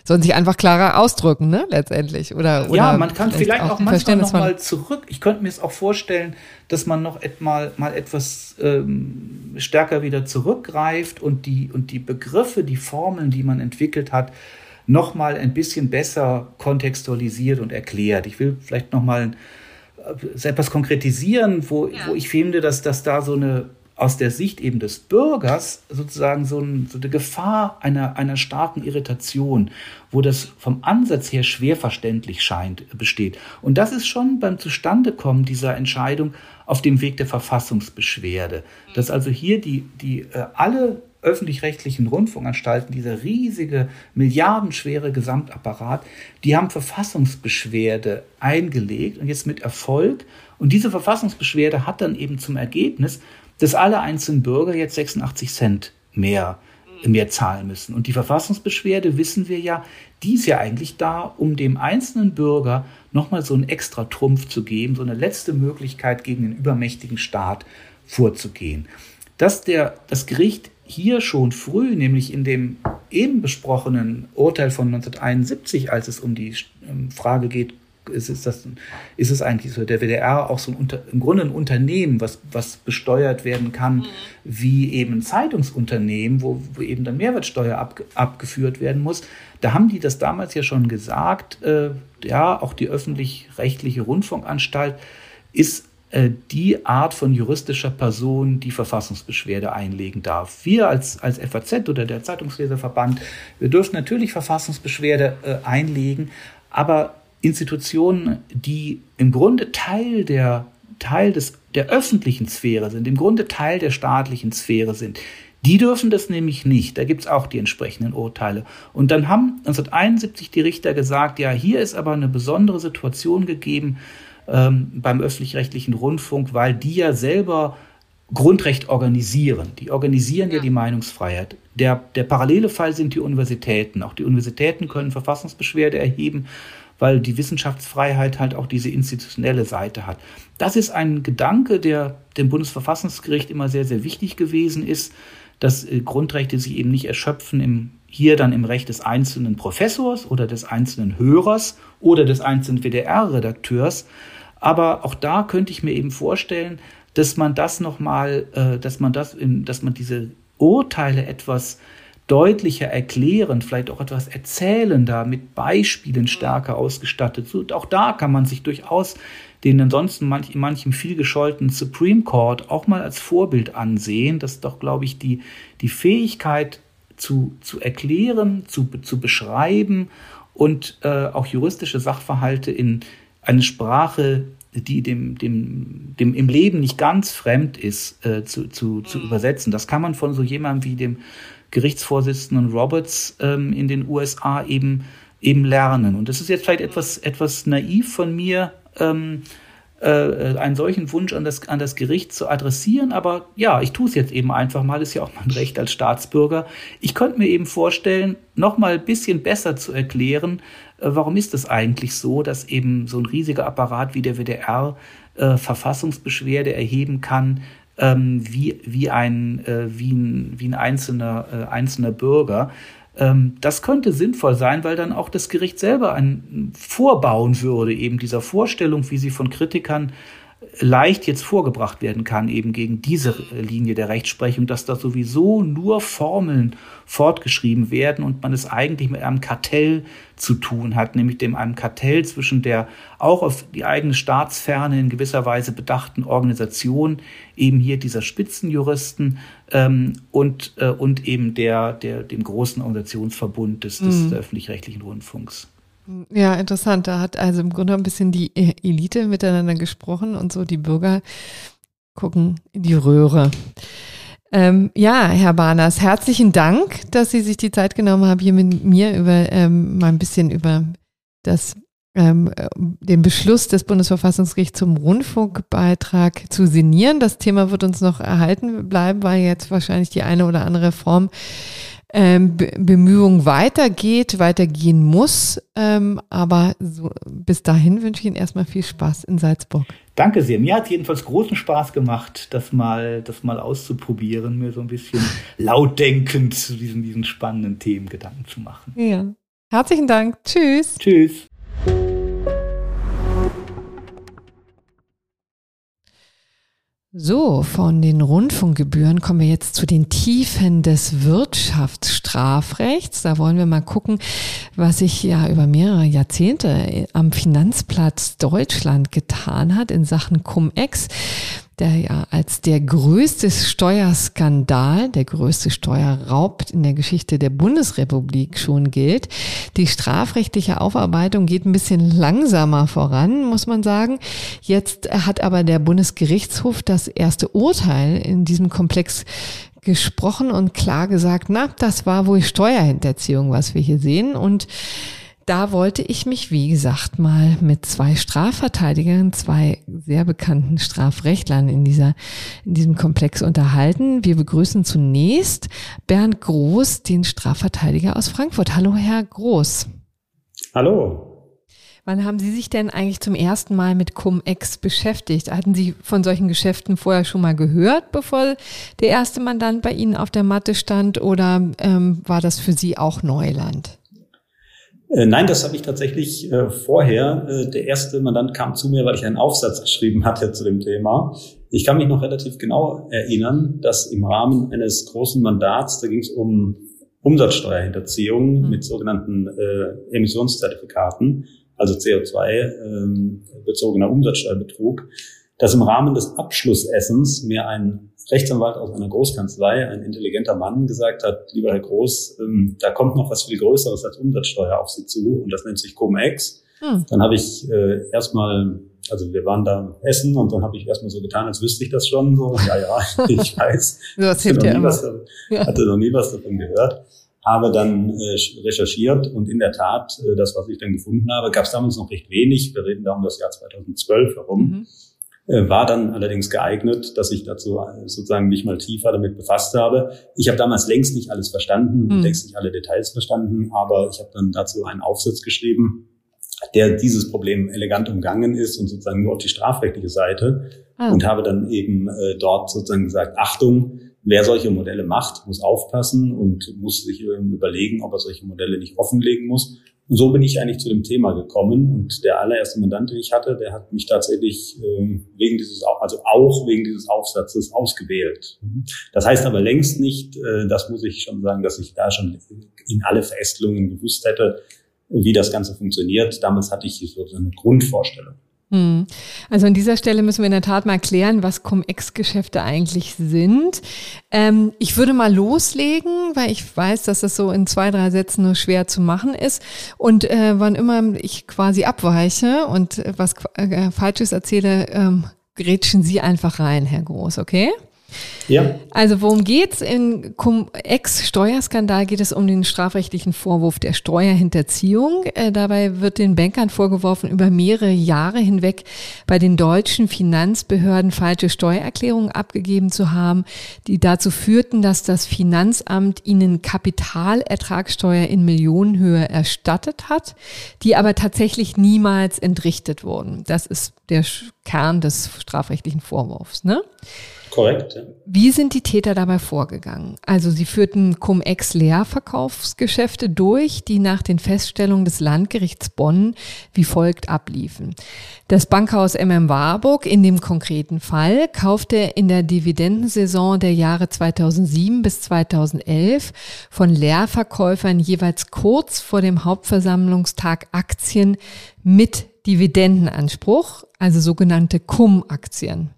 sollen sich einfach klarer ausdrücken, ne, letztendlich, oder? oder ja, man kann vielleicht auch, auch manchmal noch mal zurück, ich könnte mir es auch vorstellen, dass man noch mal, mal etwas ähm, stärker wieder zurückgreift und die, und die Begriffe, die Formeln, die man entwickelt hat, nochmal ein bisschen besser kontextualisiert und erklärt. Ich will vielleicht nochmal äh, etwas konkretisieren, wo, ja. wo ich finde, dass, dass da so eine aus der Sicht eben des Bürgers sozusagen so, ein, so eine Gefahr einer, einer starken Irritation, wo das vom Ansatz her schwer verständlich scheint, besteht. Und das ist schon beim Zustandekommen dieser Entscheidung auf dem Weg der Verfassungsbeschwerde. Dass also hier die, die äh, alle öffentlich-rechtlichen Rundfunkanstalten, dieser riesige, milliardenschwere Gesamtapparat, die haben Verfassungsbeschwerde eingelegt und jetzt mit Erfolg. Und diese Verfassungsbeschwerde hat dann eben zum Ergebnis, dass alle einzelnen Bürger jetzt 86 Cent mehr, mehr zahlen müssen. Und die Verfassungsbeschwerde, wissen wir ja, die ist ja eigentlich da, um dem einzelnen Bürger nochmal so einen extra Trumpf zu geben, so eine letzte Möglichkeit gegen den übermächtigen Staat vorzugehen. Dass der, das Gericht hier schon früh, nämlich in dem eben besprochenen Urteil von 1971, als es um die ähm, Frage geht, ist es, das, ist es eigentlich so, der WDR auch so ein, im Grunde ein Unternehmen, was, was besteuert werden kann, mhm. wie eben ein Zeitungsunternehmen, wo, wo eben dann Mehrwertsteuer ab, abgeführt werden muss. Da haben die das damals ja schon gesagt, äh, ja, auch die öffentlich-rechtliche Rundfunkanstalt ist äh, die Art von juristischer Person, die Verfassungsbeschwerde einlegen darf. Wir als, als FAZ oder der Zeitungsleserverband, wir dürfen natürlich Verfassungsbeschwerde äh, einlegen, aber Institutionen, die im Grunde Teil der Teil des, der öffentlichen Sphäre sind, im Grunde Teil der staatlichen Sphäre sind, die dürfen das nämlich nicht. Da gibt es auch die entsprechenden Urteile. Und dann haben 1971 die Richter gesagt, ja, hier ist aber eine besondere Situation gegeben ähm, beim öffentlich-rechtlichen Rundfunk, weil die ja selber Grundrecht organisieren. Die organisieren ja, ja die Meinungsfreiheit. Der, der parallele Fall sind die Universitäten. Auch die Universitäten können Verfassungsbeschwerde erheben weil die Wissenschaftsfreiheit halt auch diese institutionelle Seite hat. Das ist ein Gedanke, der dem Bundesverfassungsgericht immer sehr, sehr wichtig gewesen ist, dass äh, Grundrechte sich eben nicht erschöpfen im hier dann im Recht des einzelnen Professors oder des einzelnen Hörers oder des einzelnen WDR-Redakteurs. Aber auch da könnte ich mir eben vorstellen, dass man das nochmal, äh, dass man das, dass man diese Urteile etwas deutlicher erklären, vielleicht auch etwas erzählender, mit Beispielen stärker ausgestattet. So, auch da kann man sich durchaus den ansonsten manch, in manchem viel gescholtenen Supreme Court auch mal als Vorbild ansehen. Das ist doch, glaube ich, die, die Fähigkeit zu, zu erklären, zu, zu beschreiben und äh, auch juristische Sachverhalte in eine Sprache, die dem, dem, dem im Leben nicht ganz fremd ist, äh, zu, zu, zu übersetzen. Das kann man von so jemandem wie dem Gerichtsvorsitzenden Roberts ähm, in den USA eben, eben lernen. Und das ist jetzt vielleicht etwas, etwas naiv von mir, ähm, äh, einen solchen Wunsch an das, an das Gericht zu adressieren. Aber ja, ich tue es jetzt eben einfach mal, ist ja auch mein Recht als Staatsbürger. Ich könnte mir eben vorstellen, noch mal ein bisschen besser zu erklären, äh, warum ist es eigentlich so, dass eben so ein riesiger Apparat wie der WDR äh, Verfassungsbeschwerde erheben kann, ähm, wie, wie, ein, äh, wie, ein, wie ein einzelner, äh, einzelner Bürger. Ähm, das könnte sinnvoll sein, weil dann auch das Gericht selber ein vorbauen würde, eben dieser Vorstellung, wie sie von Kritikern leicht jetzt vorgebracht werden kann, eben gegen diese Linie der Rechtsprechung, dass da sowieso nur Formeln fortgeschrieben werden und man es eigentlich mit einem Kartell zu tun hat, nämlich dem einem Kartell zwischen der auch auf die eigene Staatsferne in gewisser Weise bedachten Organisation, eben hier dieser Spitzenjuristen ähm, und, äh, und eben der, der, dem großen Organisationsverbund des, des mhm. öffentlich-rechtlichen Rundfunks. Ja, interessant. Da hat also im Grunde ein bisschen die e-, Elite miteinander gesprochen und so die Bürger gucken in die Röhre. Ähm, ja, Herr Barners, herzlichen Dank, dass Sie sich die Zeit genommen haben, hier mit mir über ähm, mal ein bisschen über das, ähm, den Beschluss des Bundesverfassungsgerichts zum Rundfunkbeitrag zu sinnieren. Das Thema wird uns noch erhalten bleiben, weil jetzt wahrscheinlich die eine oder andere Form ähm, Be Bemühung weitergeht, weitergehen muss. Ähm, aber so, bis dahin wünsche ich Ihnen erstmal viel Spaß in Salzburg. Danke sehr. Mir hat jedenfalls großen Spaß gemacht, das mal, das mal auszuprobieren, mir so ein bisschen lautdenkend zu diesen, diesen spannenden Themen Gedanken zu machen. Ja. Herzlichen Dank. Tschüss. Tschüss. So, von den Rundfunkgebühren kommen wir jetzt zu den Tiefen des Wirtschaftsstrafrechts. Da wollen wir mal gucken, was sich ja über mehrere Jahrzehnte am Finanzplatz Deutschland getan hat in Sachen Cum-Ex der ja als der größte Steuerskandal, der größte Steuerraub in der Geschichte der Bundesrepublik schon gilt. Die strafrechtliche Aufarbeitung geht ein bisschen langsamer voran, muss man sagen. Jetzt hat aber der Bundesgerichtshof das erste Urteil in diesem Komplex gesprochen und klar gesagt, na, das war wohl Steuerhinterziehung, was wir hier sehen und da wollte ich mich, wie gesagt, mal mit zwei Strafverteidigern, zwei sehr bekannten Strafrechtlern in dieser, in diesem Komplex unterhalten. Wir begrüßen zunächst Bernd Groß, den Strafverteidiger aus Frankfurt. Hallo, Herr Groß. Hallo. Wann haben Sie sich denn eigentlich zum ersten Mal mit Cum-Ex beschäftigt? Hatten Sie von solchen Geschäften vorher schon mal gehört, bevor der erste Mandant bei Ihnen auf der Matte stand, oder ähm, war das für Sie auch Neuland? Äh, nein, das habe ich tatsächlich äh, vorher. Äh, der erste Mandant kam zu mir, weil ich einen Aufsatz geschrieben hatte zu dem Thema. Ich kann mich noch relativ genau erinnern, dass im Rahmen eines großen Mandats, da ging es um Umsatzsteuerhinterziehung mhm. mit sogenannten äh, Emissionszertifikaten, also CO2-bezogener ähm, Umsatzsteuerbetrug, dass im Rahmen des Abschlussessens mir ein Rechtsanwalt aus einer Großkanzlei, ein intelligenter Mann, gesagt hat, lieber Herr Groß, ähm, da kommt noch was viel Größeres als Umsatzsteuer auf Sie zu und das nennt sich Cum-Ex. Hm. Dann habe ich äh, erstmal, also wir waren da essen und dann habe ich erstmal so getan, als wüsste ich das schon. So, ja, ja, ich weiß. das hilft ja immer. Was, ja. Hatte noch nie was davon gehört. Habe dann äh, recherchiert und in der Tat, äh, das, was ich dann gefunden habe, gab es damals noch recht wenig. Wir reden da um das Jahr 2012 herum. Mhm war dann allerdings geeignet, dass ich dazu äh, sozusagen mich mal tiefer damit befasst habe. Ich habe damals längst nicht alles verstanden, mhm. längst nicht alle Details verstanden, aber ich habe dann dazu einen Aufsatz geschrieben, der dieses Problem elegant umgangen ist und sozusagen nur auf die strafrechtliche Seite ah. und habe dann eben äh, dort sozusagen gesagt, Achtung, wer solche Modelle macht, muss aufpassen und muss sich überlegen, ob er solche Modelle nicht offenlegen muss. Und so bin ich eigentlich zu dem Thema gekommen. Und der allererste Mandant, den ich hatte, der hat mich tatsächlich äh, wegen dieses, also auch wegen dieses Aufsatzes ausgewählt. Das heißt aber längst nicht, äh, das muss ich schon sagen, dass ich da schon in alle Verästelungen gewusst hätte, wie das Ganze funktioniert. Damals hatte ich so eine Grundvorstellung. Hm. Also an dieser Stelle müssen wir in der Tat mal klären, was Cum-Ex-Geschäfte eigentlich sind. Ähm, ich würde mal loslegen, weil ich weiß, dass das so in zwei, drei Sätzen nur schwer zu machen ist. Und äh, wann immer ich quasi abweiche und was äh, Falsches erzähle, ähm, grätschen Sie einfach rein, Herr Groß, okay? Ja. Also worum geht's? In Ex-Steuerskandal geht es um den strafrechtlichen Vorwurf der Steuerhinterziehung. Äh, dabei wird den Bankern vorgeworfen, über mehrere Jahre hinweg bei den deutschen Finanzbehörden falsche Steuererklärungen abgegeben zu haben, die dazu führten, dass das Finanzamt ihnen Kapitalertragssteuer in Millionenhöhe erstattet hat, die aber tatsächlich niemals entrichtet wurden. Das ist der Kern des strafrechtlichen Vorwurfs. Ne? Korrekt. Ja. Wie sind die Täter dabei vorgegangen? Also sie führten Cum-Ex-Leerverkaufsgeschäfte durch, die nach den Feststellungen des Landgerichts Bonn wie folgt abliefen. Das Bankhaus MM Warburg in dem konkreten Fall kaufte in der Dividendensaison der Jahre 2007 bis 2011 von Leerverkäufern jeweils kurz vor dem Hauptversammlungstag Aktien mit Dividendenanspruch, also sogenannte Cum-Aktien.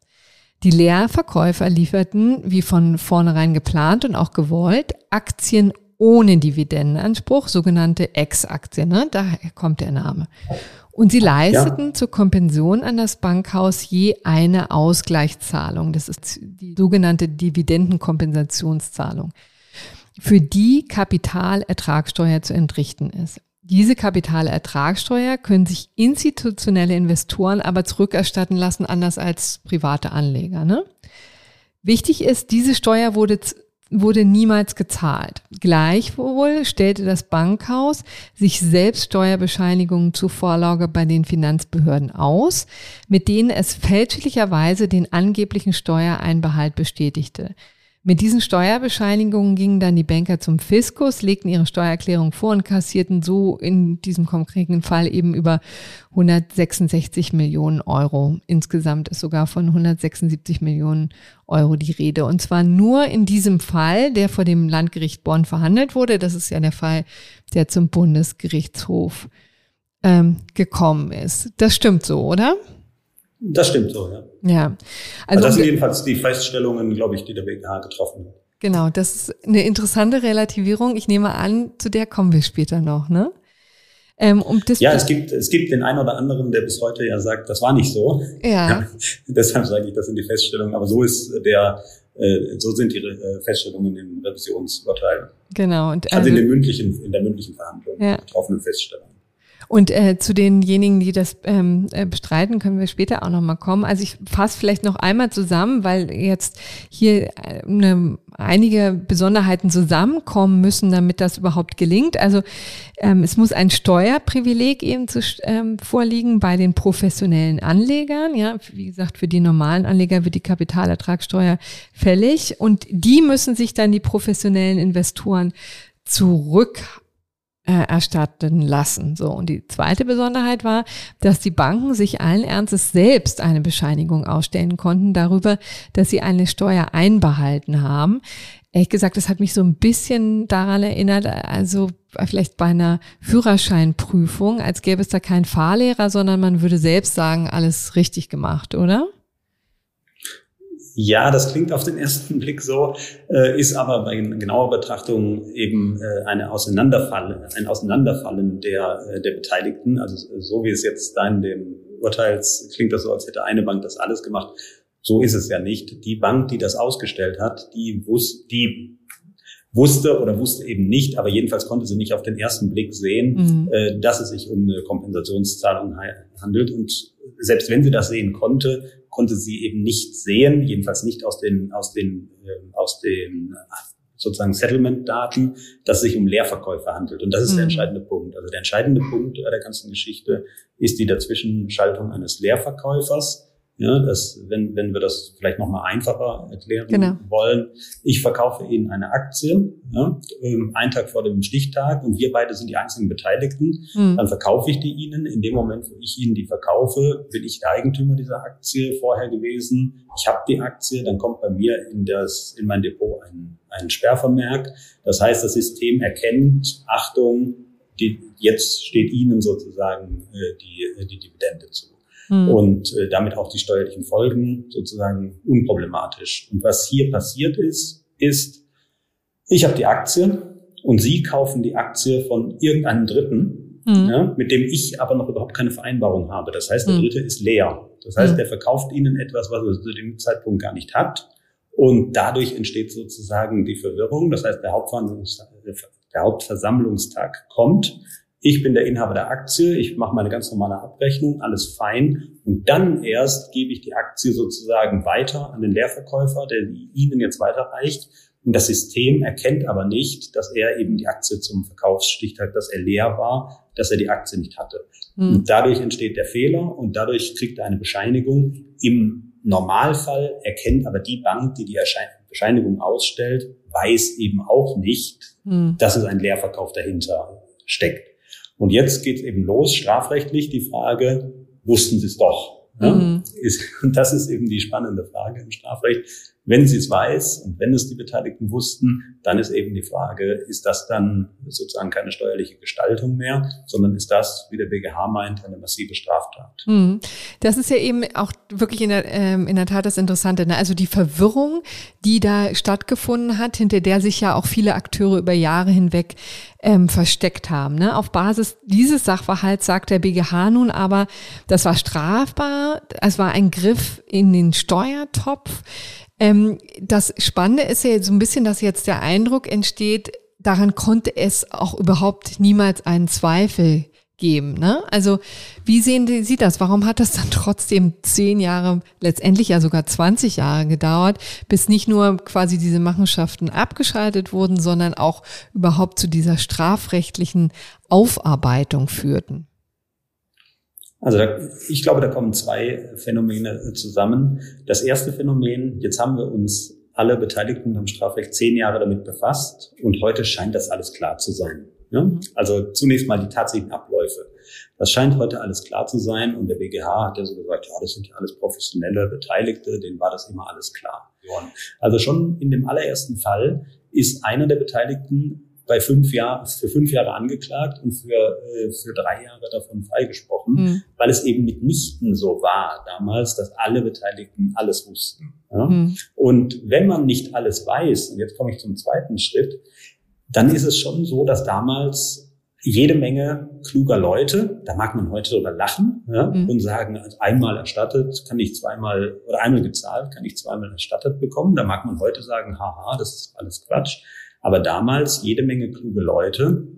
Die Leerverkäufer lieferten, wie von vornherein geplant und auch gewollt, Aktien ohne Dividendenanspruch, sogenannte Ex-Aktien, ne? daher kommt der Name. Und sie leisteten ja. zur Kompension an das Bankhaus je eine Ausgleichszahlung. Das ist die sogenannte Dividendenkompensationszahlung, für die Kapitalertragssteuer zu entrichten ist. Diese Kapitalertragssteuer können sich institutionelle Investoren aber zurückerstatten lassen, anders als private Anleger. Ne? Wichtig ist, diese Steuer wurde, wurde niemals gezahlt. Gleichwohl stellte das Bankhaus sich selbst Steuerbescheinigungen zur Vorlage bei den Finanzbehörden aus, mit denen es fälschlicherweise den angeblichen Steuereinbehalt bestätigte. Mit diesen Steuerbescheinigungen gingen dann die Banker zum Fiskus, legten ihre Steuererklärung vor und kassierten so in diesem konkreten Fall eben über 166 Millionen Euro. Insgesamt ist sogar von 176 Millionen Euro die Rede. Und zwar nur in diesem Fall, der vor dem Landgericht Bonn verhandelt wurde. Das ist ja der Fall, der zum Bundesgerichtshof ähm, gekommen ist. Das stimmt so, oder? Das stimmt so, ja. Ja. Also, also das sind jedenfalls die Feststellungen, glaube ich, die der BGH getroffen hat. Genau, das ist eine interessante Relativierung. Ich nehme an, zu der kommen wir später noch, ne? Ähm, um das ja, es gibt, es gibt den einen oder anderen, der bis heute ja sagt, das war nicht so. Ja. ja deshalb sage ich, das sind die Feststellungen. Aber so ist der, äh, so sind die äh, Feststellungen im Revisionsurteil. Genau. Und, also, also in, den mündlichen, in der mündlichen Verhandlung ja. getroffenen Feststellungen. Und äh, zu denjenigen, die das ähm, äh, bestreiten, können wir später auch nochmal kommen. Also ich fasse vielleicht noch einmal zusammen, weil jetzt hier äh, eine, einige Besonderheiten zusammenkommen müssen, damit das überhaupt gelingt. Also ähm, es muss ein Steuerprivileg eben zu, ähm, vorliegen bei den professionellen Anlegern. Ja, wie gesagt, für die normalen Anleger wird die Kapitalertragssteuer fällig und die müssen sich dann die professionellen Investoren zurück äh, erstatten lassen. So. Und die zweite Besonderheit war, dass die Banken sich allen Ernstes selbst eine Bescheinigung ausstellen konnten darüber, dass sie eine Steuer einbehalten haben. Ehrlich gesagt, das hat mich so ein bisschen daran erinnert, also vielleicht bei einer Führerscheinprüfung, als gäbe es da keinen Fahrlehrer, sondern man würde selbst sagen, alles richtig gemacht, oder? Ja, das klingt auf den ersten Blick so, äh, ist aber bei genauer Betrachtung eben äh, eine Auseinanderfallen, ein Auseinanderfallen der, äh, der Beteiligten. Also so wie es jetzt da in dem Urteils klingt das so, als hätte eine Bank das alles gemacht. So ist es ja nicht. Die Bank, die das ausgestellt hat, die wusste, die wusste oder wusste eben nicht, aber jedenfalls konnte sie nicht auf den ersten Blick sehen, mhm. äh, dass es sich um eine Kompensationszahlung handelt. Und selbst wenn sie das sehen konnte, konnte sie eben nicht sehen, jedenfalls nicht aus den, aus den, äh, aus den sozusagen Settlement-Daten, dass es sich um Leerverkäufe handelt. Und das ist mhm. der entscheidende Punkt. Also der entscheidende Punkt der ganzen Geschichte ist die Dazwischenschaltung eines Leerverkäufers ja, das, wenn, wenn wir das vielleicht nochmal einfacher erklären genau. wollen. Ich verkaufe Ihnen eine Aktie, ja, ähm, einen Tag vor dem Stichtag und wir beide sind die einzigen Beteiligten. Mhm. Dann verkaufe ich die Ihnen. In dem Moment, wo ich Ihnen die verkaufe, bin ich der Eigentümer dieser Aktie vorher gewesen. Ich habe die Aktie, dann kommt bei mir in, das, in mein Depot ein, ein Sperrvermerk. Das heißt, das System erkennt, Achtung, die, jetzt steht Ihnen sozusagen äh, die, äh, die Dividende zu mhm. und äh, damit auch die steuerlichen Folgen sozusagen unproblematisch. Und was hier passiert ist, ist, ich habe die Aktie und Sie kaufen die Aktie von irgendeinem Dritten, mhm. ja, mit dem ich aber noch überhaupt keine Vereinbarung habe. Das heißt, der mhm. Dritte ist leer. Das heißt, mhm. der verkauft Ihnen etwas, was er zu dem Zeitpunkt gar nicht hat. Und dadurch entsteht sozusagen die Verwirrung. Das heißt, der, Hauptversammlungstag, der Hauptversammlungstag kommt. Ich bin der Inhaber der Aktie, ich mache meine ganz normale Abrechnung, alles fein. Und dann erst gebe ich die Aktie sozusagen weiter an den Leerverkäufer, der Ihnen jetzt weiterreicht. Und das System erkennt aber nicht, dass er eben die Aktie zum Verkaufsstichtag, dass er leer war, dass er die Aktie nicht hatte. Mhm. Und dadurch entsteht der Fehler und dadurch kriegt er eine Bescheinigung. Im Normalfall erkennt aber die Bank, die die Bescheinigung ausstellt, weiß eben auch nicht, mhm. dass es ein Leerverkauf dahinter steckt. Und jetzt geht es eben los, strafrechtlich, die Frage, wussten Sie es doch? Ja? Mhm. Ist, und das ist eben die spannende Frage im Strafrecht. Wenn sie es weiß und wenn es die Beteiligten wussten, dann ist eben die Frage, ist das dann sozusagen keine steuerliche Gestaltung mehr, sondern ist das, wie der BGH meint, eine massive Straftat. Mhm. Das ist ja eben auch wirklich in der, ähm, in der Tat das Interessante. Ne? Also die Verwirrung, die da stattgefunden hat, hinter der sich ja auch viele Akteure über Jahre hinweg ähm, versteckt haben. Ne? Auf Basis dieses Sachverhalts sagt der BGH nun aber, das war strafbar, es war ein Griff in den Steuertopf. Ähm, das Spannende ist ja so ein bisschen, dass jetzt der Eindruck entsteht, daran konnte es auch überhaupt niemals einen Zweifel geben. Ne? Also wie sehen Sie das? Warum hat das dann trotzdem zehn Jahre, letztendlich ja sogar 20 Jahre gedauert, bis nicht nur quasi diese Machenschaften abgeschaltet wurden, sondern auch überhaupt zu dieser strafrechtlichen Aufarbeitung führten? Also da, ich glaube, da kommen zwei Phänomene zusammen. Das erste Phänomen, jetzt haben wir uns alle Beteiligten beim Strafrecht zehn Jahre damit befasst und heute scheint das alles klar zu sein. Ja? Mhm. Also zunächst mal die tatsächlichen Abläufe. Das scheint heute alles klar zu sein und der BGH hat ja so gesagt, ja, das sind ja alles professionelle Beteiligte, denen war das immer alles klar. Also schon in dem allerersten Fall ist einer der Beteiligten bei fünf Jahren, für fünf Jahre angeklagt und für, äh, für drei Jahre davon freigesprochen, mhm. weil es eben mitnichten so war damals, dass alle Beteiligten alles wussten. Ja? Mhm. Und wenn man nicht alles weiß, und jetzt komme ich zum zweiten Schritt, dann ist es schon so, dass damals jede Menge kluger Leute, da mag man heute sogar lachen ja, mhm. und sagen, also einmal erstattet kann ich zweimal oder einmal gezahlt kann ich zweimal erstattet bekommen. Da mag man heute sagen, haha, das ist alles Quatsch. Aber damals jede Menge kluge Leute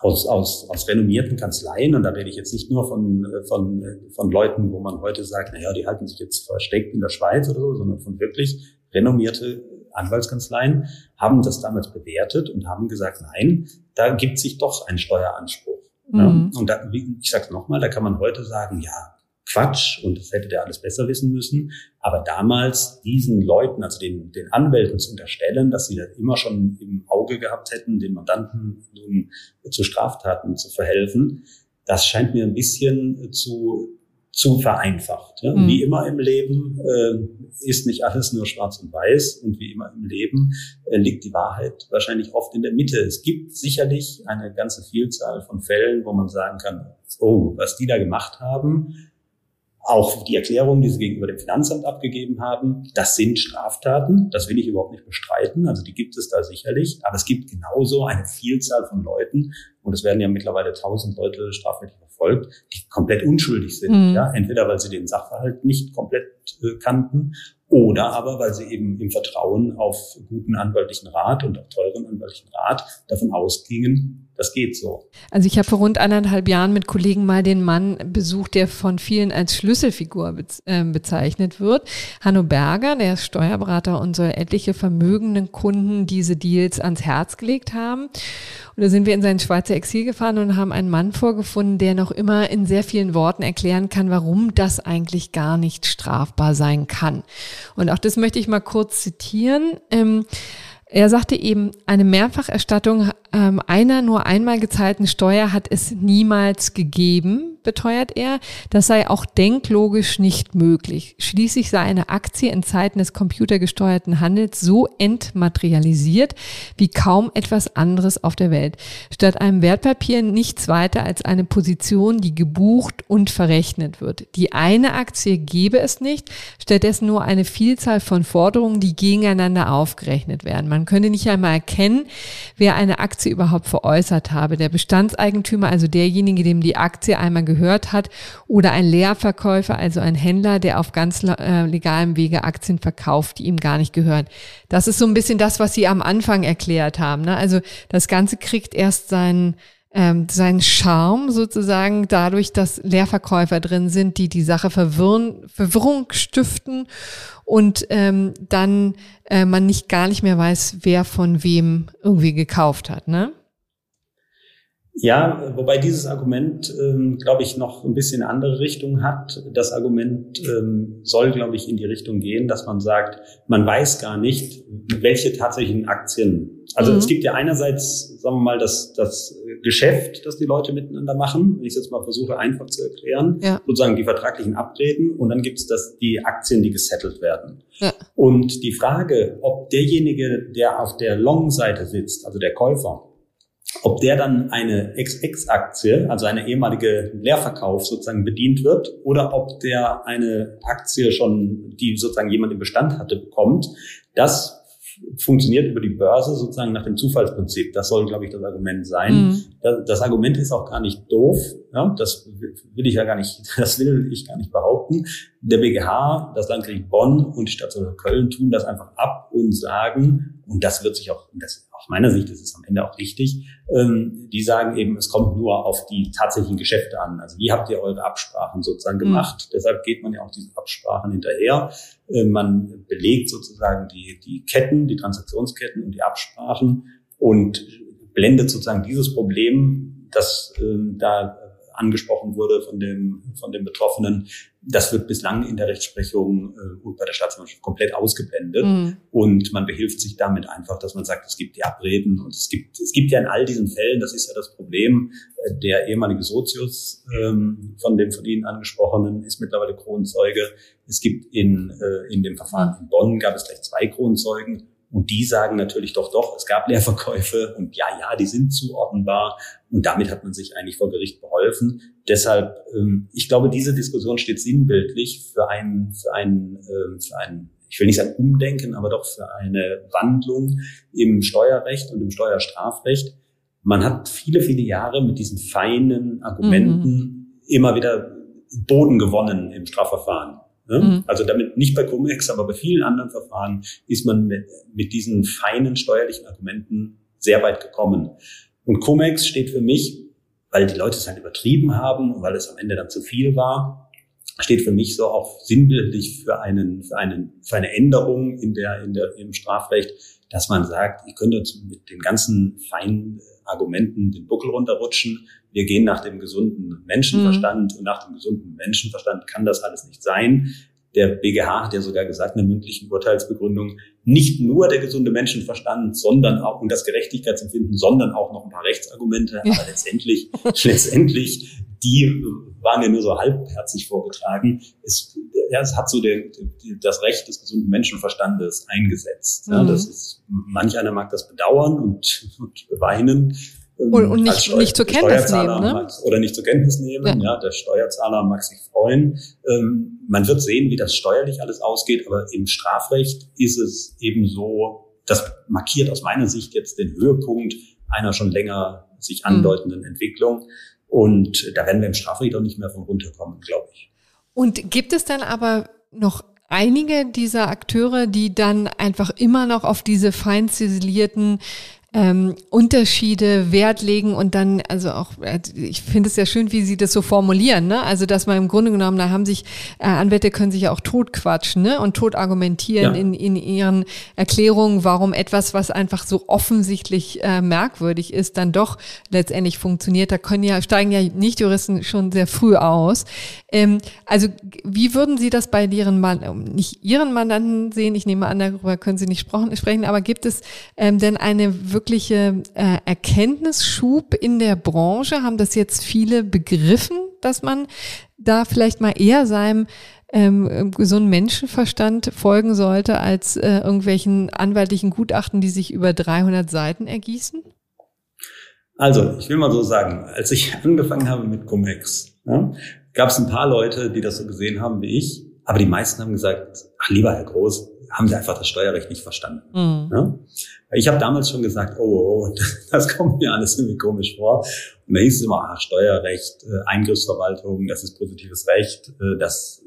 aus, aus, aus renommierten Kanzleien, und da rede ich jetzt nicht nur von, von, von Leuten, wo man heute sagt, naja, die halten sich jetzt versteckt in der Schweiz oder so, sondern von wirklich renommierte Anwaltskanzleien haben das damals bewertet und haben gesagt, nein, da gibt sich doch ein Steueranspruch. Mhm. Ja, und da, ich sage nochmal, da kann man heute sagen, ja, Quatsch und das hätte der alles besser wissen müssen. Aber damals diesen Leuten, also den, den Anwälten zu unterstellen, dass sie das immer schon im Auge gehabt hätten, den Mandanten nun zu Straftaten zu verhelfen, das scheint mir ein bisschen zu, zu vereinfacht. Ja? Mhm. Wie immer im Leben äh, ist nicht alles nur schwarz und weiß und wie immer im Leben äh, liegt die Wahrheit wahrscheinlich oft in der Mitte. Es gibt sicherlich eine ganze Vielzahl von Fällen, wo man sagen kann, oh, was die da gemacht haben, auch die Erklärungen, die sie gegenüber dem Finanzamt abgegeben haben, das sind Straftaten. Das will ich überhaupt nicht bestreiten. Also die gibt es da sicherlich. Aber es gibt genauso eine Vielzahl von Leuten, und es werden ja mittlerweile tausend Leute strafrechtlich verfolgt, die komplett unschuldig sind. Mhm. Ja, entweder weil sie den Sachverhalt nicht komplett äh, kannten oder aber weil sie eben im Vertrauen auf guten anwaltlichen Rat und auch teuren anwaltlichen Rat davon ausgingen, das geht so. Also ich habe vor rund anderthalb Jahren mit Kollegen mal den Mann besucht, der von vielen als Schlüsselfigur äh, bezeichnet wird. Hanno Berger, der ist Steuerberater und soll etliche vermögenden Kunden diese Deals ans Herz gelegt haben. Und da sind wir in sein Schweizer Exil gefahren und haben einen Mann vorgefunden, der noch immer in sehr vielen Worten erklären kann, warum das eigentlich gar nicht strafbar sein kann. Und auch das möchte ich mal kurz zitieren. Ähm, er sagte eben, eine Mehrfacherstattung ähm, einer nur einmal gezahlten Steuer hat es niemals gegeben beteuert er, das sei auch denklogisch nicht möglich. Schließlich sei eine Aktie in Zeiten des computergesteuerten Handels so entmaterialisiert wie kaum etwas anderes auf der Welt. Statt einem Wertpapier nichts weiter als eine Position, die gebucht und verrechnet wird. Die eine Aktie gebe es nicht, stattdessen nur eine Vielzahl von Forderungen, die gegeneinander aufgerechnet werden. Man könnte nicht einmal erkennen, wer eine Aktie überhaupt veräußert habe. Der Bestandseigentümer, also derjenige, dem die Aktie einmal gehört hat, oder ein Leerverkäufer, also ein Händler, der auf ganz äh, legalem Wege Aktien verkauft, die ihm gar nicht gehören. Das ist so ein bisschen das, was Sie am Anfang erklärt haben. Ne? Also das Ganze kriegt erst seinen ähm, seinen Charme sozusagen dadurch, dass Leerverkäufer drin sind, die die Sache verwirren, Verwirrung stiften und ähm, dann äh, man nicht gar nicht mehr weiß, wer von wem irgendwie gekauft hat, ne? Ja, wobei dieses Argument, ähm, glaube ich, noch ein bisschen andere Richtung hat. Das Argument ähm, soll, glaube ich, in die Richtung gehen, dass man sagt, man weiß gar nicht, welche tatsächlichen Aktien. Also mhm. es gibt ja einerseits, sagen wir mal, das, das Geschäft, das die Leute miteinander machen, wenn ich es jetzt mal versuche einfach zu erklären, ja. sozusagen die vertraglichen Abreden und dann gibt es das, die Aktien, die gesettelt werden. Ja. Und die Frage, ob derjenige, der auf der Long-Seite sitzt, also der Käufer, ob der dann eine XX-Aktie, also eine ehemalige Leerverkauf sozusagen bedient wird, oder ob der eine Aktie schon, die sozusagen jemand im Bestand hatte, bekommt, das funktioniert über die Börse sozusagen nach dem Zufallsprinzip. Das soll, glaube ich, das Argument sein. Mhm. Das, das, Argument ist auch gar nicht doof. Ja, das will ich ja gar nicht, das will ich gar nicht behaupten. Der BGH, das Landgericht Bonn und die Stadt Köln tun das einfach ab und sagen, und das wird sich auch, das aus meiner Sicht ist es am Ende auch richtig, ähm, die sagen eben, es kommt nur auf die tatsächlichen Geschäfte an. Also wie habt ihr eure Absprachen sozusagen mhm. gemacht? Mhm. Deshalb geht man ja auch diese Absprachen hinterher. Äh, man belegt sozusagen die, die Ketten, die Transaktionsketten und die Absprachen und blendet sozusagen dieses Problem, das äh, da angesprochen wurde von dem, von dem Betroffenen, das wird bislang in der Rechtsprechung äh, und bei der Staatsanwaltschaft komplett ausgeblendet. Mhm. Und man behilft sich damit einfach, dass man sagt, es gibt die Abreden und es gibt, es gibt ja in all diesen Fällen, das ist ja das Problem, äh, der ehemalige Sozius ähm, von dem von Ihnen angesprochenen ist mittlerweile Kronzeuge. Es gibt in, äh, in dem Verfahren in Bonn gab es gleich zwei Kronzeugen und die sagen natürlich doch, doch, es gab Leerverkäufe und ja, ja, die sind zuordnenbar. Und damit hat man sich eigentlich vor Gericht beholfen. Deshalb, ähm, ich glaube, diese Diskussion steht sinnbildlich für ein, für ein, äh, für ein, ich will nicht sagen Umdenken, aber doch für eine Wandlung im Steuerrecht und im Steuerstrafrecht. Man hat viele, viele Jahre mit diesen feinen Argumenten mhm. immer wieder Boden gewonnen im Strafverfahren. Ne? Mhm. Also damit nicht bei Cum-Ex, aber bei vielen anderen Verfahren ist man mit, mit diesen feinen steuerlichen Argumenten sehr weit gekommen. Und Cum-Ex steht für mich, weil die Leute es halt übertrieben haben und weil es am Ende dann zu viel war, steht für mich so auch sinnbildlich für einen, für einen, für eine Änderung in der, in der, im Strafrecht, dass man sagt, ihr könnt uns mit den ganzen feinen Argumenten den Buckel runterrutschen. Wir gehen nach dem gesunden Menschenverstand mhm. und nach dem gesunden Menschenverstand kann das alles nicht sein. Der BGH hat ja sogar gesagt in der mündlichen Urteilsbegründung, nicht nur der gesunde Menschenverstand, sondern auch und das Gerechtigkeitsempfinden, sondern auch noch ein paar Rechtsargumente. Aber letztendlich, letztendlich, die waren ja nur so halbherzig vorgetragen. Es, ja, es hat so der, das Recht des gesunden Menschenverstandes eingesetzt. Ja, mhm. das ist, manch einer mag das bedauern und, und weinen. Ähm, und, und nicht, nicht zur Kenntnis nehmen, ne? Mag, oder nicht zur Kenntnis nehmen. Ja. ja. der Steuerzahler mag sich freuen. Ähm, man wird sehen, wie das steuerlich alles ausgeht, aber im Strafrecht ist es eben so, das markiert aus meiner Sicht jetzt den Höhepunkt einer schon länger sich mhm. andeutenden mhm. Entwicklung. Und da werden wir im Strafrecht nicht mehr von runterkommen, glaube ich. Und gibt es dann aber noch einige dieser Akteure, die dann einfach immer noch auf diese fein ziselierten ähm, Unterschiede Wert legen und dann, also auch, äh, ich finde es ja schön, wie Sie das so formulieren, ne? Also, dass man im Grunde genommen, da haben sich, äh, Anwälte können sich ja auch totquatschen, ne? Und tot argumentieren ja. in, in ihren Erklärungen, warum etwas, was einfach so offensichtlich äh, merkwürdig ist, dann doch letztendlich funktioniert. Da können ja, steigen ja Nicht-Juristen schon sehr früh aus. Ähm, also, wie würden Sie das bei Ihren Mann, nicht Ihren Mandanten sehen? Ich nehme an, darüber können Sie nicht sprechen, aber gibt es ähm, denn eine wirkliche äh, Erkenntnisschub in der Branche? Haben das jetzt viele begriffen, dass man da vielleicht mal eher seinem ähm, gesunden Menschenverstand folgen sollte, als äh, irgendwelchen anwaltlichen Gutachten, die sich über 300 Seiten ergießen? Also, ich will mal so sagen, als ich angefangen habe mit Cum-Ex, ja, gab es ein paar Leute, die das so gesehen haben wie ich, aber die meisten haben gesagt, ach lieber Herr Groß, haben sie einfach das Steuerrecht nicht verstanden. Mhm. Ja? Ich habe damals schon gesagt, oh, oh, oh das kommt mir alles irgendwie komisch vor. Und da hieß es immer, ach, Steuerrecht, äh, Eingriffsverwaltung, das ist positives Recht, äh, das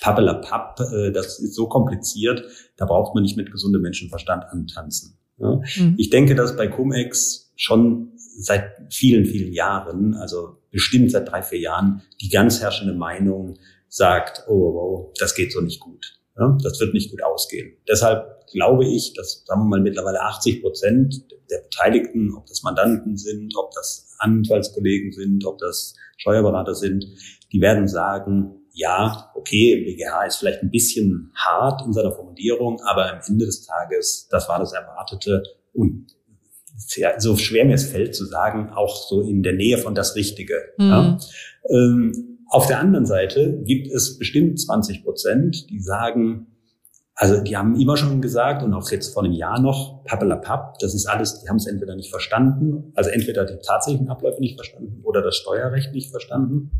Pappelapapp, äh, das ist so kompliziert, da braucht man nicht mit gesundem Menschenverstand antanzen. Ja? Mhm. Ich denke, dass bei Cum-Ex schon seit vielen, vielen Jahren, also bestimmt seit drei, vier Jahren, die ganz herrschende Meinung sagt, oh, oh, oh das geht so nicht gut. Ja, das wird nicht gut ausgehen. Deshalb glaube ich, dass, sagen wir mal, mittlerweile 80 Prozent der Beteiligten, ob das Mandanten sind, ob das Anwaltskollegen sind, ob das Steuerberater sind, die werden sagen, ja, okay, BGH ist vielleicht ein bisschen hart in seiner Formulierung, aber am Ende des Tages, das war das Erwartete und ja, so schwer mir es fällt zu sagen, auch so in der Nähe von das Richtige. Mhm. Ja. Ähm, auf der anderen Seite gibt es bestimmt 20 Prozent, die sagen, also die haben immer schon gesagt und auch jetzt vor einem Jahr noch, pappelapapp, das ist alles, die haben es entweder nicht verstanden, also entweder die tatsächlichen Abläufe nicht verstanden oder das Steuerrecht nicht verstanden.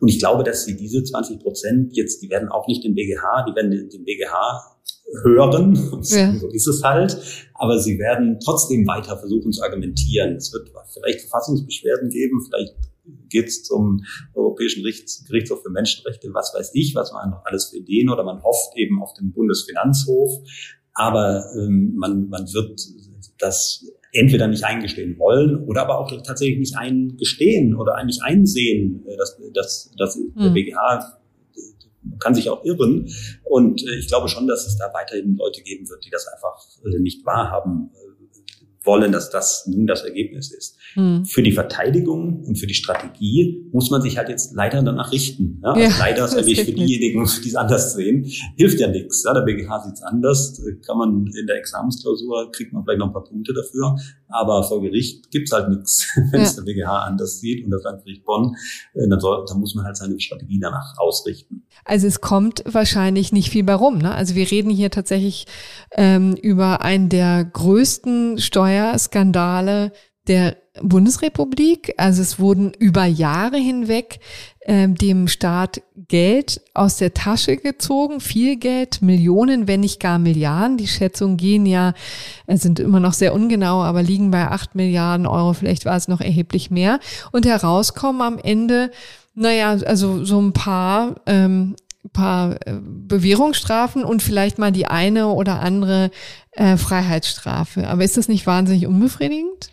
Und ich glaube, dass sie diese 20 Prozent jetzt, die werden auch nicht den BGH, die werden den BGH hören, ja. so ist es halt, aber sie werden trotzdem weiter versuchen zu argumentieren. Es wird vielleicht Verfassungsbeschwerden geben, vielleicht geht es zum Europäischen Gerichtshof für Menschenrechte, was weiß ich, was man noch alles für Ideen oder man hofft eben auf den Bundesfinanzhof. Aber ähm, man, man wird das entweder nicht eingestehen wollen oder aber auch tatsächlich nicht eingestehen oder eigentlich einsehen, äh, dass, dass, dass hm. der BGH kann sich auch irren. Und äh, ich glaube schon, dass es da weiterhin Leute geben wird, die das einfach äh, nicht wahrhaben wollen, dass das nun das Ergebnis ist. Hm. Für die Verteidigung und für die Strategie muss man sich halt jetzt leider danach richten. Ja? Also ja, leider ist eigentlich für diejenigen, die es anders sehen, hilft ja nichts. Ja? Der BGH sieht es anders, kann man in der Examensklausur, kriegt man vielleicht noch ein paar Punkte dafür, aber vor Gericht gibt's halt nichts, wenn es der BGH anders sieht und das Landgericht Bonn, äh, dann, soll, dann muss man halt seine Strategie danach ausrichten. Also es kommt wahrscheinlich nicht viel bei rum. Ne? Also wir reden hier tatsächlich ähm, über einen der größten Steuerskandale der Bundesrepublik. Also es wurden über Jahre hinweg ähm, dem Staat Geld aus der Tasche gezogen, viel Geld, Millionen, wenn nicht gar Milliarden. Die Schätzungen gehen ja, äh, sind immer noch sehr ungenau, aber liegen bei acht Milliarden Euro. Vielleicht war es noch erheblich mehr. Und herauskommen am Ende, naja, also so ein paar ähm, paar äh, Bewährungsstrafen und vielleicht mal die eine oder andere äh, Freiheitsstrafe. Aber ist das nicht wahnsinnig unbefriedigend?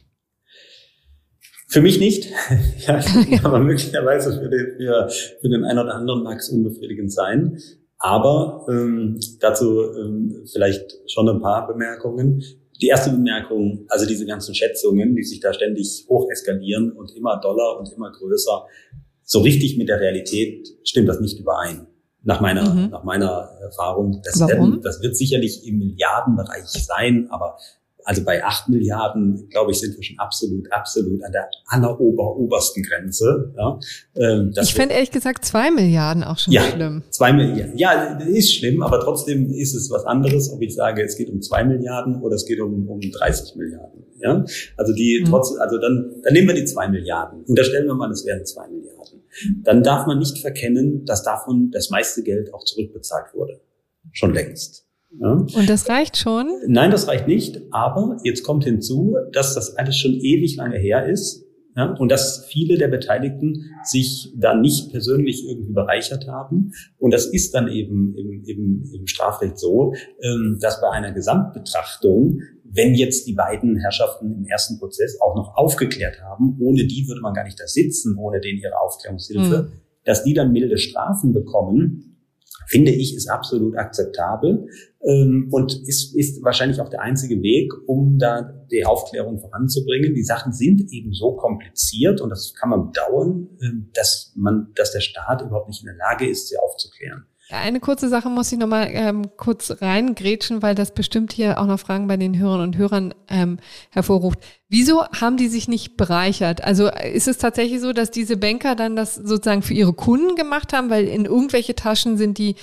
Für mich nicht. ja, aber möglicherweise für den, für, für den einen oder anderen mag es unbefriedigend sein. Aber ähm, dazu ähm, vielleicht schon ein paar Bemerkungen. Die erste Bemerkung, also diese ganzen Schätzungen, die sich da ständig hoch eskalieren und immer doller und immer größer, so richtig mit der Realität stimmt das nicht überein nach meiner, mhm. nach meiner Erfahrung. Das, werden, das wird sicherlich im Milliardenbereich sein, aber also bei acht Milliarden, glaube ich, sind wir schon absolut, absolut an der allerober, obersten Grenze. Ja, ähm, ich fände ehrlich gesagt zwei Milliarden auch schon ja, schlimm. Zwei Milliarden. Ja, ist schlimm, aber trotzdem ist es was anderes, ob ich sage, es geht um zwei Milliarden oder es geht um, um 30 Milliarden. Ja, also die mhm. trotz, also dann, dann nehmen wir die zwei Milliarden. Unterstellen wir mal, es wären zwei Milliarden. Dann darf man nicht verkennen, dass davon das meiste Geld auch zurückbezahlt wurde. Schon längst. Ja. Und das reicht schon? Nein, das reicht nicht. Aber jetzt kommt hinzu, dass das alles schon ewig lange her ist. Ja, und dass viele der Beteiligten sich da nicht persönlich irgendwie bereichert haben. Und das ist dann eben im, im, im Strafrecht so, ähm, dass bei einer Gesamtbetrachtung, wenn jetzt die beiden Herrschaften im ersten Prozess auch noch aufgeklärt haben, ohne die würde man gar nicht da sitzen, ohne denen ihre Aufklärungshilfe, mhm. dass die dann milde Strafen bekommen, finde ich, ist absolut akzeptabel ähm, und ist, ist wahrscheinlich auch der einzige Weg, um da die Aufklärung voranzubringen. Die Sachen sind eben so kompliziert und das kann man bedauern, äh, dass man, dass der Staat überhaupt nicht in der Lage ist, sie aufzuklären. Eine kurze Sache muss ich nochmal ähm, kurz reingrätschen, weil das bestimmt hier auch noch Fragen bei den Hörern und Hörern ähm, hervorruft. Wieso haben die sich nicht bereichert? Also ist es tatsächlich so, dass diese Banker dann das sozusagen für ihre Kunden gemacht haben, weil in irgendwelche Taschen sind die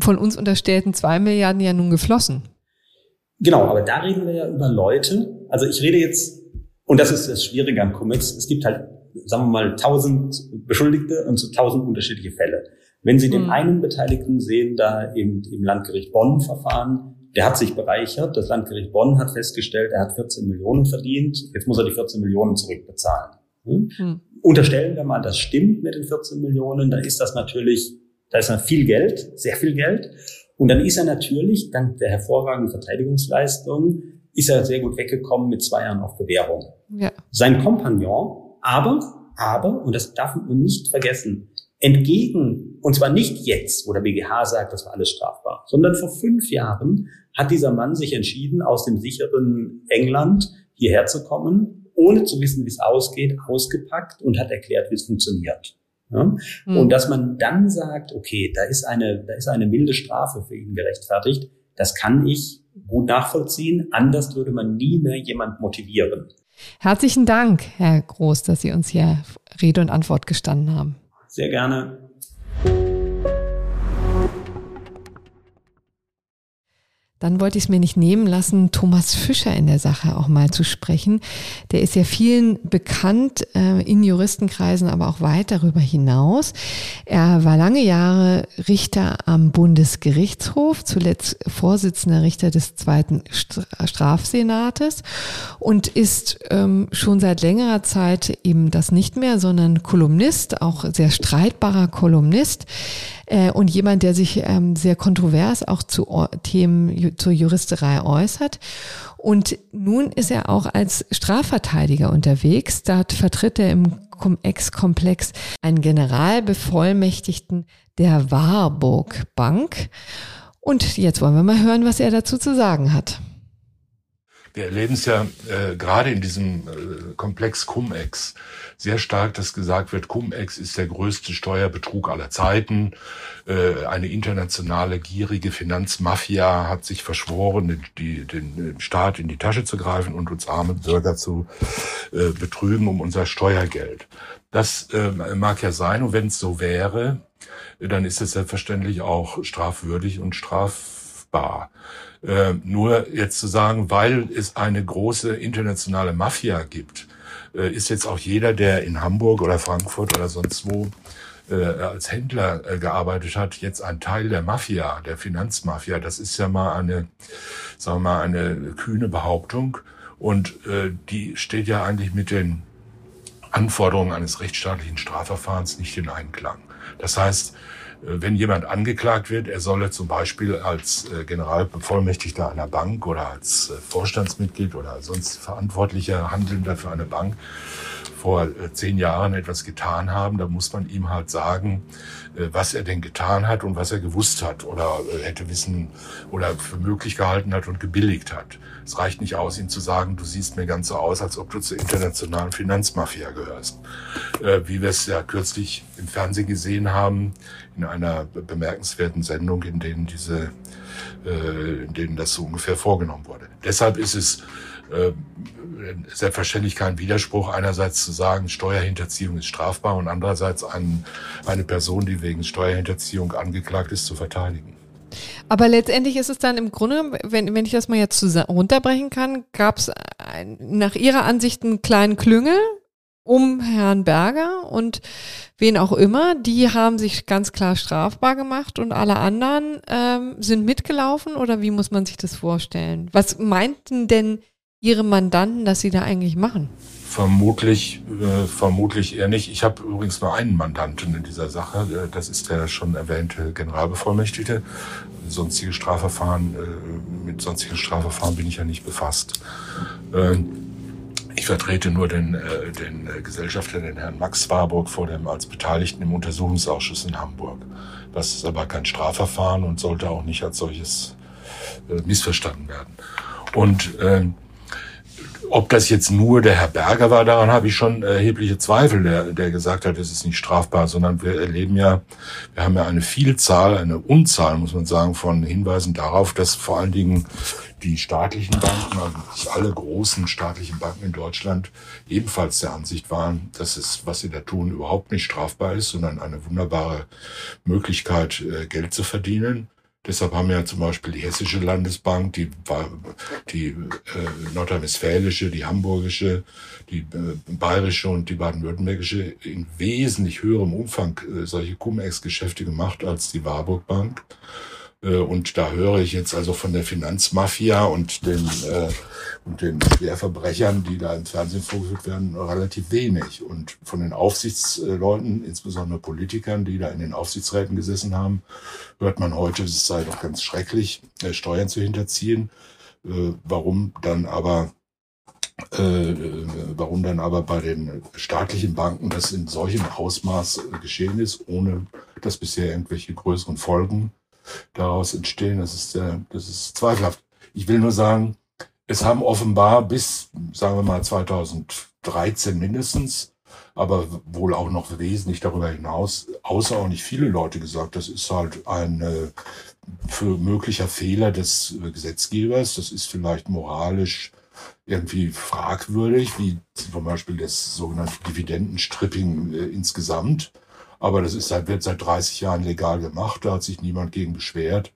von uns unterstellten zwei Milliarden ja nun geflossen? Genau, aber da reden wir ja über Leute. Also ich rede jetzt, und das ist das Schwierige am Cum-Ex, es gibt halt, sagen wir mal, tausend Beschuldigte und so tausend unterschiedliche Fälle. Wenn Sie den mhm. einen Beteiligten sehen, da eben im Landgericht Bonn Verfahren, der hat sich bereichert. Das Landgericht Bonn hat festgestellt, er hat 14 Millionen verdient. Jetzt muss er die 14 Millionen zurückbezahlen. Hm? Mhm. Unterstellen wir mal, das stimmt mit den 14 Millionen, dann ist das natürlich, da ist dann viel Geld, sehr viel Geld. Und dann ist er natürlich, dank der hervorragenden Verteidigungsleistung, ist er sehr gut weggekommen mit zwei Jahren auf Bewährung. Ja. Sein Kompagnon, aber, aber, und das darf man nicht vergessen, entgegen, und zwar nicht jetzt, wo der BGH sagt, das war alles strafbar, sondern vor fünf Jahren hat dieser Mann sich entschieden, aus dem sicheren England hierher zu kommen, ohne zu wissen, wie es ausgeht, ausgepackt und hat erklärt, wie es funktioniert. Ja? Mhm. Und dass man dann sagt, okay, da ist eine, da ist eine milde Strafe für ihn gerechtfertigt, das kann ich gut nachvollziehen. Anders würde man nie mehr jemand motivieren. Herzlichen Dank, Herr Groß, dass Sie uns hier Rede und Antwort gestanden haben. Sehr gerne. Dann wollte ich es mir nicht nehmen lassen, Thomas Fischer in der Sache auch mal zu sprechen. Der ist ja vielen bekannt äh, in Juristenkreisen, aber auch weit darüber hinaus. Er war lange Jahre Richter am Bundesgerichtshof, zuletzt Vorsitzender Richter des zweiten Strafsenates und ist ähm, schon seit längerer Zeit eben das nicht mehr, sondern Kolumnist, auch sehr streitbarer Kolumnist äh, und jemand, der sich ähm, sehr kontrovers auch zu Themen zur Juristerei äußert. Und nun ist er auch als Strafverteidiger unterwegs. Dort vertritt er im Cum-Ex-Komplex einen Generalbevollmächtigten der Warburg Bank. Und jetzt wollen wir mal hören, was er dazu zu sagen hat. Wir erleben es ja äh, gerade in diesem äh, Komplex Cum-Ex sehr stark, dass gesagt wird, Cum-Ex ist der größte Steuerbetrug aller Zeiten. Äh, eine internationale gierige Finanzmafia hat sich verschworen, die, den Staat in die Tasche zu greifen und uns arme Bürger zu äh, betrügen um unser Steuergeld. Das äh, mag ja sein und wenn es so wäre, dann ist es selbstverständlich auch strafwürdig und strafbar. Äh, nur jetzt zu sagen, weil es eine große internationale Mafia gibt, äh, ist jetzt auch jeder, der in Hamburg oder Frankfurt oder sonst wo äh, als Händler äh, gearbeitet hat, jetzt ein Teil der Mafia, der Finanzmafia. Das ist ja mal eine, sagen wir mal, eine kühne Behauptung. Und äh, die steht ja eigentlich mit den Anforderungen eines rechtsstaatlichen Strafverfahrens nicht in Einklang. Das heißt, wenn jemand angeklagt wird, er solle zum Beispiel als äh, Generalbevollmächtigter einer Bank oder als äh, Vorstandsmitglied oder sonst verantwortlicher Handelnder für eine Bank vor zehn Jahren etwas getan haben, da muss man ihm halt sagen, was er denn getan hat und was er gewusst hat oder hätte wissen oder für möglich gehalten hat und gebilligt hat. Es reicht nicht aus, ihm zu sagen, du siehst mir ganz so aus, als ob du zur internationalen Finanzmafia gehörst. Wie wir es ja kürzlich im Fernsehen gesehen haben, in einer bemerkenswerten Sendung, in denen diese, äh, in denen das so ungefähr vorgenommen wurde. Deshalb ist es äh, selbstverständlich kein Widerspruch, einerseits zu sagen, Steuerhinterziehung ist strafbar und andererseits ein, eine Person, die wegen Steuerhinterziehung angeklagt ist, zu verteidigen. Aber letztendlich ist es dann im Grunde, wenn, wenn ich das mal jetzt runterbrechen kann, gab es nach Ihrer Ansicht einen kleinen Klüngel, um Herrn Berger und wen auch immer, die haben sich ganz klar strafbar gemacht und alle anderen ähm, sind mitgelaufen oder wie muss man sich das vorstellen? Was meinten denn Ihre Mandanten, dass sie da eigentlich machen? Vermutlich, äh, vermutlich eher nicht. Ich habe übrigens nur einen Mandanten in dieser Sache. Äh, das ist der schon erwähnte Generalbevollmächtigte. Sonstige Strafverfahren, äh, mit sonstigen Strafverfahren bin ich ja nicht befasst. Äh, ich vertrete nur den, äh, den äh, Gesellschafter, den Herrn Max Warburg, vor dem als Beteiligten im Untersuchungsausschuss in Hamburg. Das ist aber kein Strafverfahren und sollte auch nicht als solches missverstanden werden. Und äh, ob das jetzt nur der Herr Berger war, daran habe ich schon erhebliche Zweifel, der, der gesagt hat, es ist nicht strafbar, sondern wir erleben ja, wir haben ja eine Vielzahl, eine Unzahl, muss man sagen, von Hinweisen darauf, dass vor allen Dingen die staatlichen Banken, also alle großen staatlichen Banken in Deutschland, ebenfalls der Ansicht waren, dass es, was sie da tun, überhaupt nicht strafbar ist, sondern eine wunderbare Möglichkeit, äh, Geld zu verdienen. Deshalb haben ja zum Beispiel die Hessische Landesbank, die, die äh, nordrhein-westfälische, die hamburgische, die äh, bayerische und die baden-württembergische in wesentlich höherem Umfang äh, solche Cum-Ex-Geschäfte gemacht als die Warburg Bank. Äh, und da höre ich jetzt also von der Finanzmafia und den, äh, und den Schwerverbrechern, die da im Fernsehen vorgeführt werden, relativ wenig. Und von den Aufsichtsleuten, insbesondere Politikern, die da in den Aufsichtsräten gesessen haben, hört man heute, es sei doch ganz schrecklich, äh, Steuern zu hinterziehen. Äh, warum dann aber äh, warum dann aber bei den staatlichen Banken das in solchem Ausmaß geschehen ist, ohne dass bisher irgendwelche größeren Folgen daraus entstehen. Das ist, äh, das ist zweifelhaft. Ich will nur sagen, es haben offenbar bis, sagen wir mal, 2013 mindestens, aber wohl auch noch wesentlich darüber hinaus, außerordentlich viele Leute gesagt, das ist halt ein äh, für möglicher Fehler des Gesetzgebers. Das ist vielleicht moralisch irgendwie fragwürdig, wie zum Beispiel das sogenannte Dividendenstripping äh, insgesamt. Aber das ist seit, wird seit 30 Jahren legal gemacht. Da hat sich niemand gegen beschwert.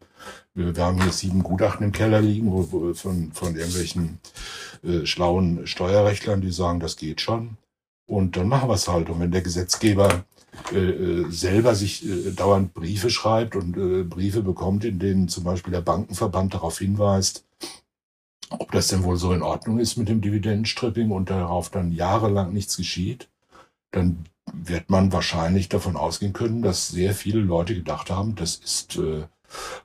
Wir, wir haben hier sieben Gutachten im Keller liegen wo, wo, von, von irgendwelchen äh, schlauen Steuerrechtlern, die sagen, das geht schon. Und dann machen wir es halt. Und wenn der Gesetzgeber äh, äh, selber sich äh, dauernd Briefe schreibt und Briefe bekommt, in denen zum Beispiel der Bankenverband darauf hinweist, ob das denn wohl so in Ordnung ist mit dem Dividendenstripping und darauf dann jahrelang nichts geschieht, dann wird man wahrscheinlich davon ausgehen können, dass sehr viele Leute gedacht haben, das ist äh,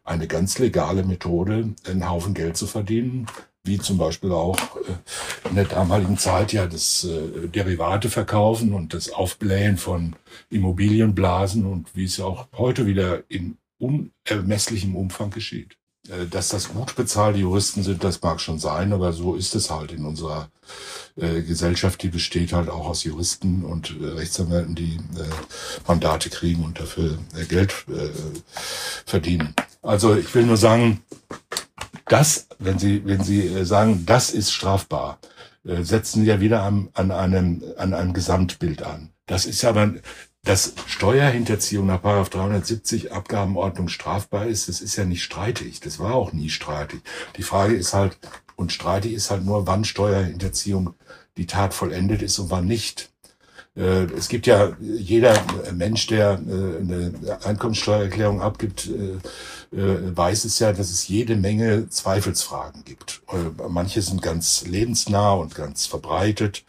eine ganz legale Methode, einen Haufen Geld zu verdienen, wie zum Beispiel auch äh, in der damaligen Zeit ja das äh, Derivate verkaufen und das Aufblähen von Immobilienblasen und wie es ja auch heute wieder in unermesslichem Umfang geschieht. Äh, dass das gut bezahlte Juristen sind, das mag schon sein, aber so ist es halt in unserer äh, Gesellschaft, die besteht halt auch aus Juristen und äh, Rechtsanwälten, die äh, Mandate kriegen und dafür äh, Geld äh, verdienen. Also ich will nur sagen, das, wenn Sie, wenn Sie sagen, das ist strafbar, setzen Sie ja wieder an, an einem, an einem Gesamtbild an. Das ist ja aber, dass Steuerhinterziehung nach 370 Abgabenordnung strafbar ist, das ist ja nicht streitig. Das war auch nie streitig. Die Frage ist halt, und streitig ist halt nur, wann Steuerhinterziehung die Tat vollendet ist und wann nicht. Äh, es gibt ja jeder Mensch, der äh, eine Einkommenssteuererklärung abgibt, äh, weiß es ja, dass es jede Menge Zweifelsfragen gibt. Manche sind ganz lebensnah und ganz verbreitet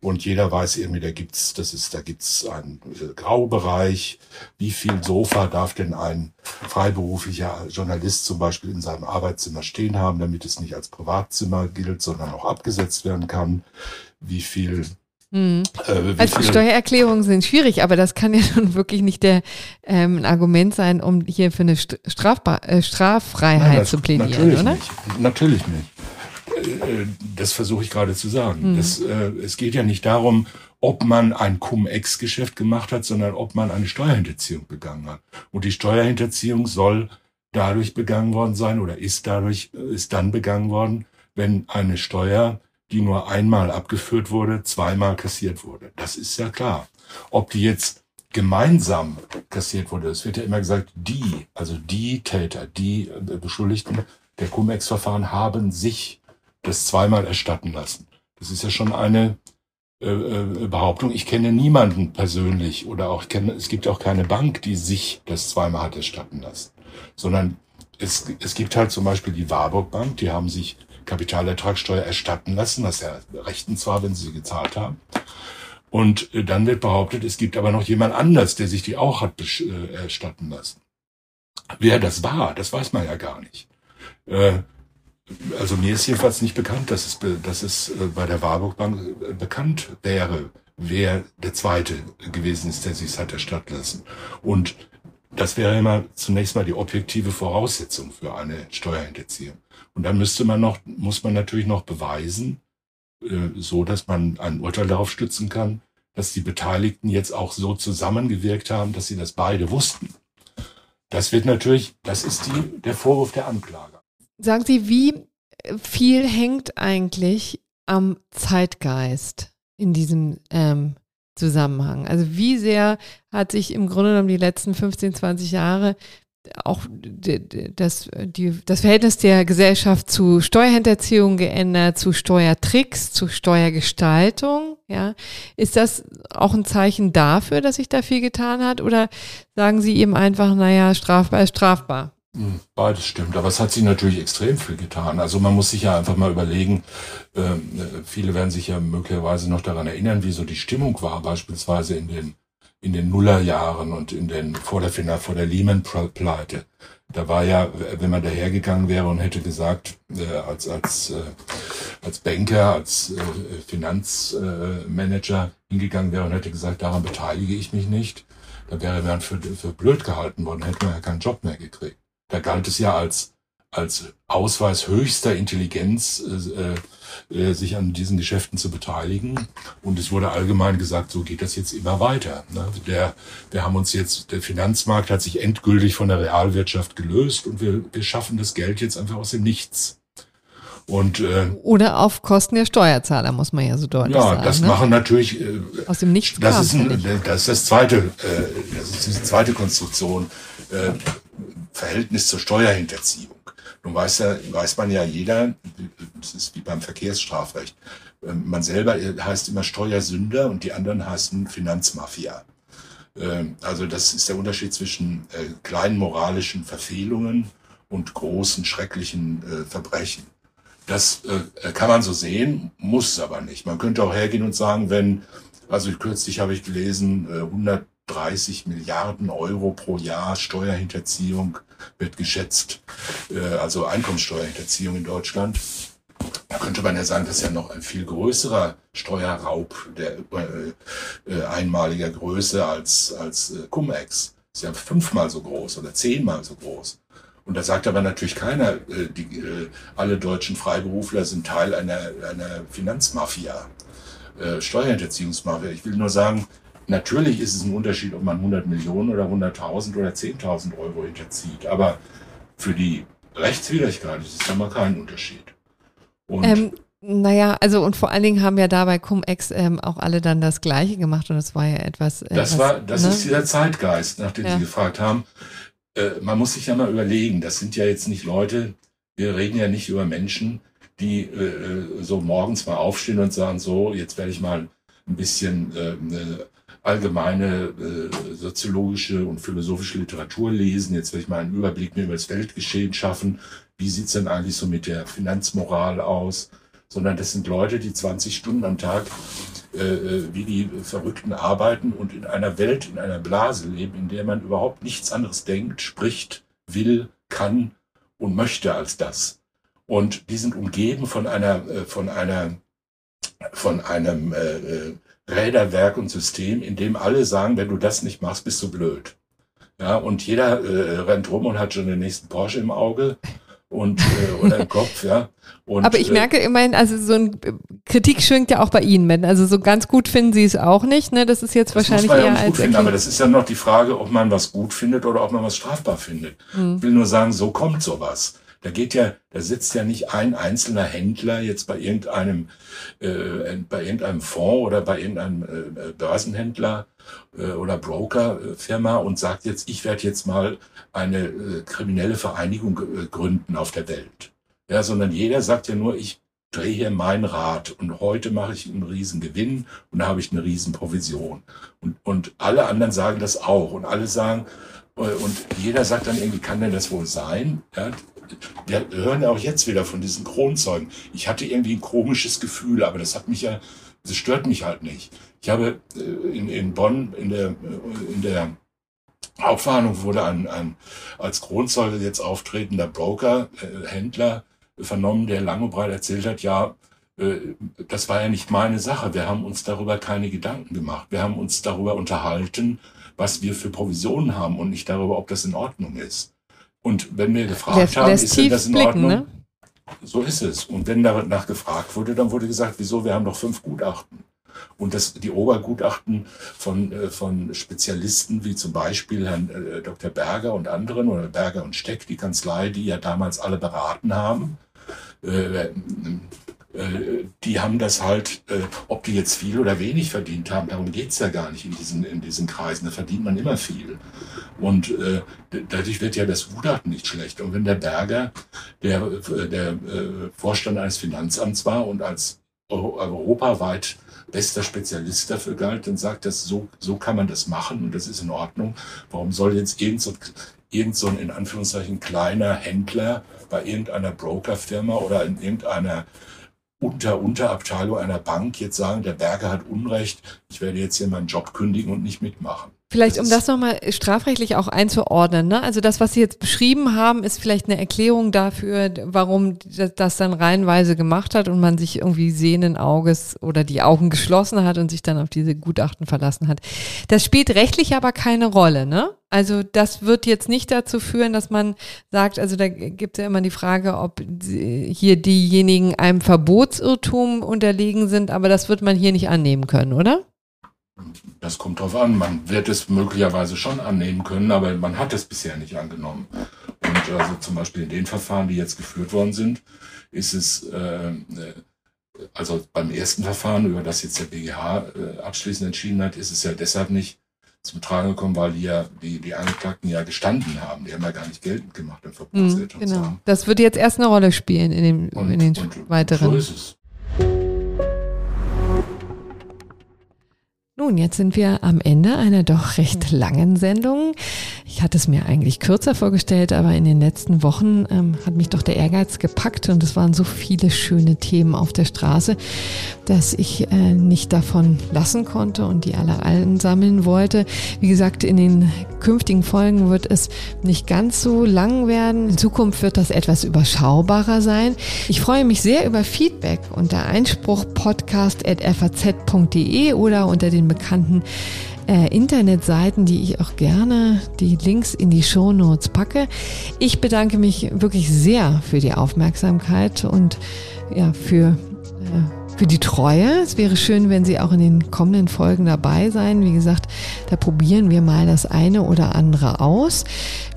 und jeder weiß irgendwie, da gibt's, das ist, da gibt's einen Graubereich. Wie viel Sofa darf denn ein freiberuflicher Journalist zum Beispiel in seinem Arbeitszimmer stehen haben, damit es nicht als Privatzimmer gilt, sondern auch abgesetzt werden kann? Wie viel hm. Äh, also Steuererklärungen sind schwierig, aber das kann ja schon wirklich nicht der ähm, ein Argument sein, um hier für eine Strafbar äh, Straffreiheit Nein, das, zu plädieren, natürlich oder? Nicht. Natürlich nicht. Äh, das versuche ich gerade zu sagen. Hm. Das, äh, es geht ja nicht darum, ob man ein Cum-Ex-Geschäft gemacht hat, sondern ob man eine Steuerhinterziehung begangen hat. Und die Steuerhinterziehung soll dadurch begangen worden sein oder ist dadurch, äh, ist dann begangen worden, wenn eine Steuer die nur einmal abgeführt wurde, zweimal kassiert wurde. Das ist ja klar. Ob die jetzt gemeinsam kassiert wurde, es wird ja immer gesagt, die, also die Täter, die äh, Beschuldigten der Cum-Ex-Verfahren haben sich das zweimal erstatten lassen. Das ist ja schon eine äh, äh Behauptung. Ich kenne niemanden persönlich oder auch kenne, es gibt auch keine Bank, die sich das zweimal hat erstatten lassen, sondern es, es gibt halt zum Beispiel die Warburg Bank, die haben sich Kapitalertragssteuer erstatten lassen, was ja rechten zwar, wenn sie sie gezahlt haben. Und äh, dann wird behauptet, es gibt aber noch jemand anders, der sich die auch hat äh, erstatten lassen. Wer das war, das weiß man ja gar nicht. Äh, also mir ist jedenfalls nicht bekannt, dass es, dass es bei der Warburg Bank bekannt wäre, wer der Zweite gewesen ist, der sich hat erstatten lassen. Und das wäre immer zunächst mal die objektive Voraussetzung für eine Steuerhinterziehung. Und dann müsste man noch, muss man natürlich noch beweisen, äh, so dass man ein Urteil darauf stützen kann, dass die Beteiligten jetzt auch so zusammengewirkt haben, dass sie das beide wussten. Das wird natürlich, das ist die, der Vorwurf der Anklage. Sagen Sie, wie viel hängt eigentlich am Zeitgeist in diesem ähm, Zusammenhang? Also wie sehr hat sich im Grunde genommen die letzten 15, 20 Jahre auch das, die, das Verhältnis der Gesellschaft zu Steuerhinterziehung geändert, zu Steuertricks, zu Steuergestaltung. Ja, ist das auch ein Zeichen dafür, dass sich da viel getan hat, oder sagen Sie eben einfach, naja, strafbar ist strafbar? Hm, beides stimmt, aber es hat sich natürlich extrem viel getan. Also man muss sich ja einfach mal überlegen, äh, viele werden sich ja möglicherweise noch daran erinnern, wie so die Stimmung war, beispielsweise in den in den Nullerjahren und in den vor der vor der Lehman-Pleite. Da war ja, wenn man dahergegangen wäre und hätte gesagt, äh, als als äh, als Banker, als äh, Finanzmanager hingegangen wäre und hätte gesagt, daran beteilige ich mich nicht, da wäre man für, für blöd gehalten worden, hätte man ja keinen Job mehr gekriegt. Da galt es ja als als Ausweis höchster Intelligenz äh, äh, sich an diesen Geschäften zu beteiligen. Und es wurde allgemein gesagt, so geht das jetzt immer weiter. Ne? Der, wir haben uns jetzt, der Finanzmarkt hat sich endgültig von der Realwirtschaft gelöst und wir, wir schaffen das Geld jetzt einfach aus dem Nichts. Und, äh, Oder auf Kosten der Steuerzahler, muss man ja so deutlich ja, sagen. Ja, das ne? machen natürlich. Äh, Aus dem Nichts das ist, ein, das ist das zweite, äh, das ist die zweite Konstruktion. Äh, Verhältnis zur Steuerhinterziehung. Nun weiß, ja, weiß man ja jeder, das ist wie beim Verkehrsstrafrecht, ähm, man selber heißt immer Steuersünder und die anderen heißen Finanzmafia. Ähm, also das ist der Unterschied zwischen äh, kleinen moralischen Verfehlungen und großen, schrecklichen äh, Verbrechen. Das äh, kann man so sehen, muss aber nicht. Man könnte auch hergehen und sagen, wenn, also kürzlich habe ich gelesen, 130 Milliarden Euro pro Jahr Steuerhinterziehung wird geschätzt, äh, also Einkommenssteuerhinterziehung in Deutschland. Da könnte man ja sagen, das ist ja noch ein viel größerer Steuerraub der äh, äh, einmaliger Größe als, als äh, Cum-Ex. Ist ja fünfmal so groß oder zehnmal so groß. Und da sagt aber natürlich keiner, äh, die, äh, alle deutschen Freiberufler sind Teil einer, einer Finanzmafia, äh, Steuerhinterziehungsmafia. Ich will nur sagen, natürlich ist es ein Unterschied, ob man 100 Millionen oder 100.000 oder 10.000 Euro hinterzieht. Aber für die Rechtswidrigkeit ist es ja mal kein Unterschied. Und ähm, naja, also und vor allen Dingen haben ja dabei Cum-Ex ähm, auch alle dann das Gleiche gemacht und das war ja etwas. Äh, das war, das ne? ist dieser Zeitgeist, nach dem ja. Sie gefragt haben. Äh, man muss sich ja mal überlegen, das sind ja jetzt nicht Leute, wir reden ja nicht über Menschen, die äh, äh so morgens mal aufstehen und sagen, so, jetzt werde ich mal ein bisschen äh, allgemeine äh, soziologische und philosophische Literatur lesen, jetzt werde ich mal einen Überblick mir über das Weltgeschehen schaffen, wie sieht's denn eigentlich so mit der Finanzmoral aus, sondern das sind Leute, die 20 Stunden am Tag äh, äh, wie die Verrückten arbeiten und in einer Welt, in einer Blase leben, in der man überhaupt nichts anderes denkt, spricht, will, kann und möchte als das. Und die sind umgeben von einer, äh, von einer, von einem äh, äh, Räderwerk und System, in dem alle sagen, wenn du das nicht machst, bist du blöd. Ja, und jeder äh, rennt rum und hat schon den nächsten Porsche im Auge und äh, oder im Kopf, ja. Und, aber ich äh, merke immerhin, also so ein Kritik schwingt ja auch bei Ihnen mit. Also so ganz gut finden Sie es auch nicht. Ne? Das ist jetzt das wahrscheinlich eher ja als finden, aber das ist ja noch die Frage, ob man was gut findet oder ob man was strafbar findet. Hm. Ich will nur sagen, so kommt sowas. Da geht ja, da sitzt ja nicht ein einzelner Händler jetzt bei irgendeinem, äh, bei irgendeinem Fonds oder bei irgendeinem äh, Börsenhändler äh, oder Brokerfirma und sagt jetzt, ich werde jetzt mal eine äh, kriminelle Vereinigung äh, gründen auf der Welt. Ja, sondern jeder sagt ja nur, ich drehe hier mein Rad und heute mache ich einen riesen Gewinn und da habe ich eine riesen Provision. Und, und alle anderen sagen das auch und alle sagen, äh, und jeder sagt dann irgendwie, kann denn das wohl sein? Ja, wir hören ja auch jetzt wieder von diesen Kronzeugen. Ich hatte irgendwie ein komisches Gefühl, aber das hat mich ja, das stört mich halt nicht. Ich habe äh, in, in Bonn in der, in der Hauptverhandlung wurde ein, ein als Kronzeuge jetzt auftretender Broker, äh, Händler vernommen, der lang und breit erzählt hat, ja, äh, das war ja nicht meine Sache. Wir haben uns darüber keine Gedanken gemacht. Wir haben uns darüber unterhalten, was wir für Provisionen haben und nicht darüber, ob das in Ordnung ist. Und wenn wir gefragt lässt, haben, lässt ist denn das in blicken, Ordnung? Ne? So ist es. Und wenn danach gefragt wurde, dann wurde gesagt, wieso, wir haben doch fünf Gutachten. Und das, die Obergutachten von, äh, von Spezialisten wie zum Beispiel Herrn äh, Dr. Berger und anderen oder Berger und Steck, die Kanzlei, die ja damals alle beraten haben, äh, die haben das halt, äh, ob die jetzt viel oder wenig verdient haben, darum geht's ja gar nicht in diesen, in diesen Kreisen. Da verdient man immer viel. Und äh, dadurch wird ja das Gutachten nicht schlecht. Und wenn der Berger der, äh, der äh, Vorstand eines Finanzamts war und als europaweit bester Spezialist dafür galt, dann sagt das, so, so kann man das machen und das ist in Ordnung. Warum soll jetzt irgend so, irgend so ein in Anführungszeichen kleiner Händler bei irgendeiner Brokerfirma oder in irgendeiner unter Unterabteilung einer Bank jetzt sagen, der Berger hat Unrecht, ich werde jetzt hier meinen Job kündigen und nicht mitmachen. Vielleicht, um das nochmal strafrechtlich auch einzuordnen. Ne? Also das, was Sie jetzt beschrieben haben, ist vielleicht eine Erklärung dafür, warum das dann reihenweise gemacht hat und man sich irgendwie sehenden Auges oder die Augen geschlossen hat und sich dann auf diese Gutachten verlassen hat. Das spielt rechtlich aber keine Rolle. Ne? Also das wird jetzt nicht dazu führen, dass man sagt, also da gibt es ja immer die Frage, ob hier diejenigen einem Verbotsirrtum unterlegen sind, aber das wird man hier nicht annehmen können, oder? Das kommt drauf an. Man wird es möglicherweise schon annehmen können, aber man hat es bisher nicht angenommen. Und also zum Beispiel in den Verfahren, die jetzt geführt worden sind, ist es, äh, also beim ersten Verfahren, über das jetzt der BGH äh, abschließend entschieden hat, ist es ja deshalb nicht zum Tragen gekommen, weil die ja, die, die Angeklagten ja gestanden haben. Die haben ja gar nicht geltend gemacht im. Mhm, genau. Das wird jetzt erst eine Rolle spielen in, dem, und, in den und, weiteren. So ist es. Nun, jetzt sind wir am Ende einer doch recht langen Sendung. Ich hatte es mir eigentlich kürzer vorgestellt, aber in den letzten Wochen ähm, hat mich doch der Ehrgeiz gepackt und es waren so viele schöne Themen auf der Straße, dass ich äh, nicht davon lassen konnte und die alle sammeln wollte. Wie gesagt, in den künftigen Folgen wird es nicht ganz so lang werden. In Zukunft wird das etwas überschaubarer sein. Ich freue mich sehr über Feedback unter einspruchpodcast.faz.de oder unter den bekannten äh, Internetseiten, die ich auch gerne die Links in die Show Notes packe. Ich bedanke mich wirklich sehr für die Aufmerksamkeit und ja, für äh, für die Treue. Es wäre schön, wenn Sie auch in den kommenden Folgen dabei sein. Wie gesagt, da probieren wir mal das eine oder andere aus.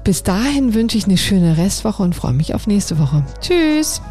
Bis dahin wünsche ich eine schöne Restwoche und freue mich auf nächste Woche. Tschüss!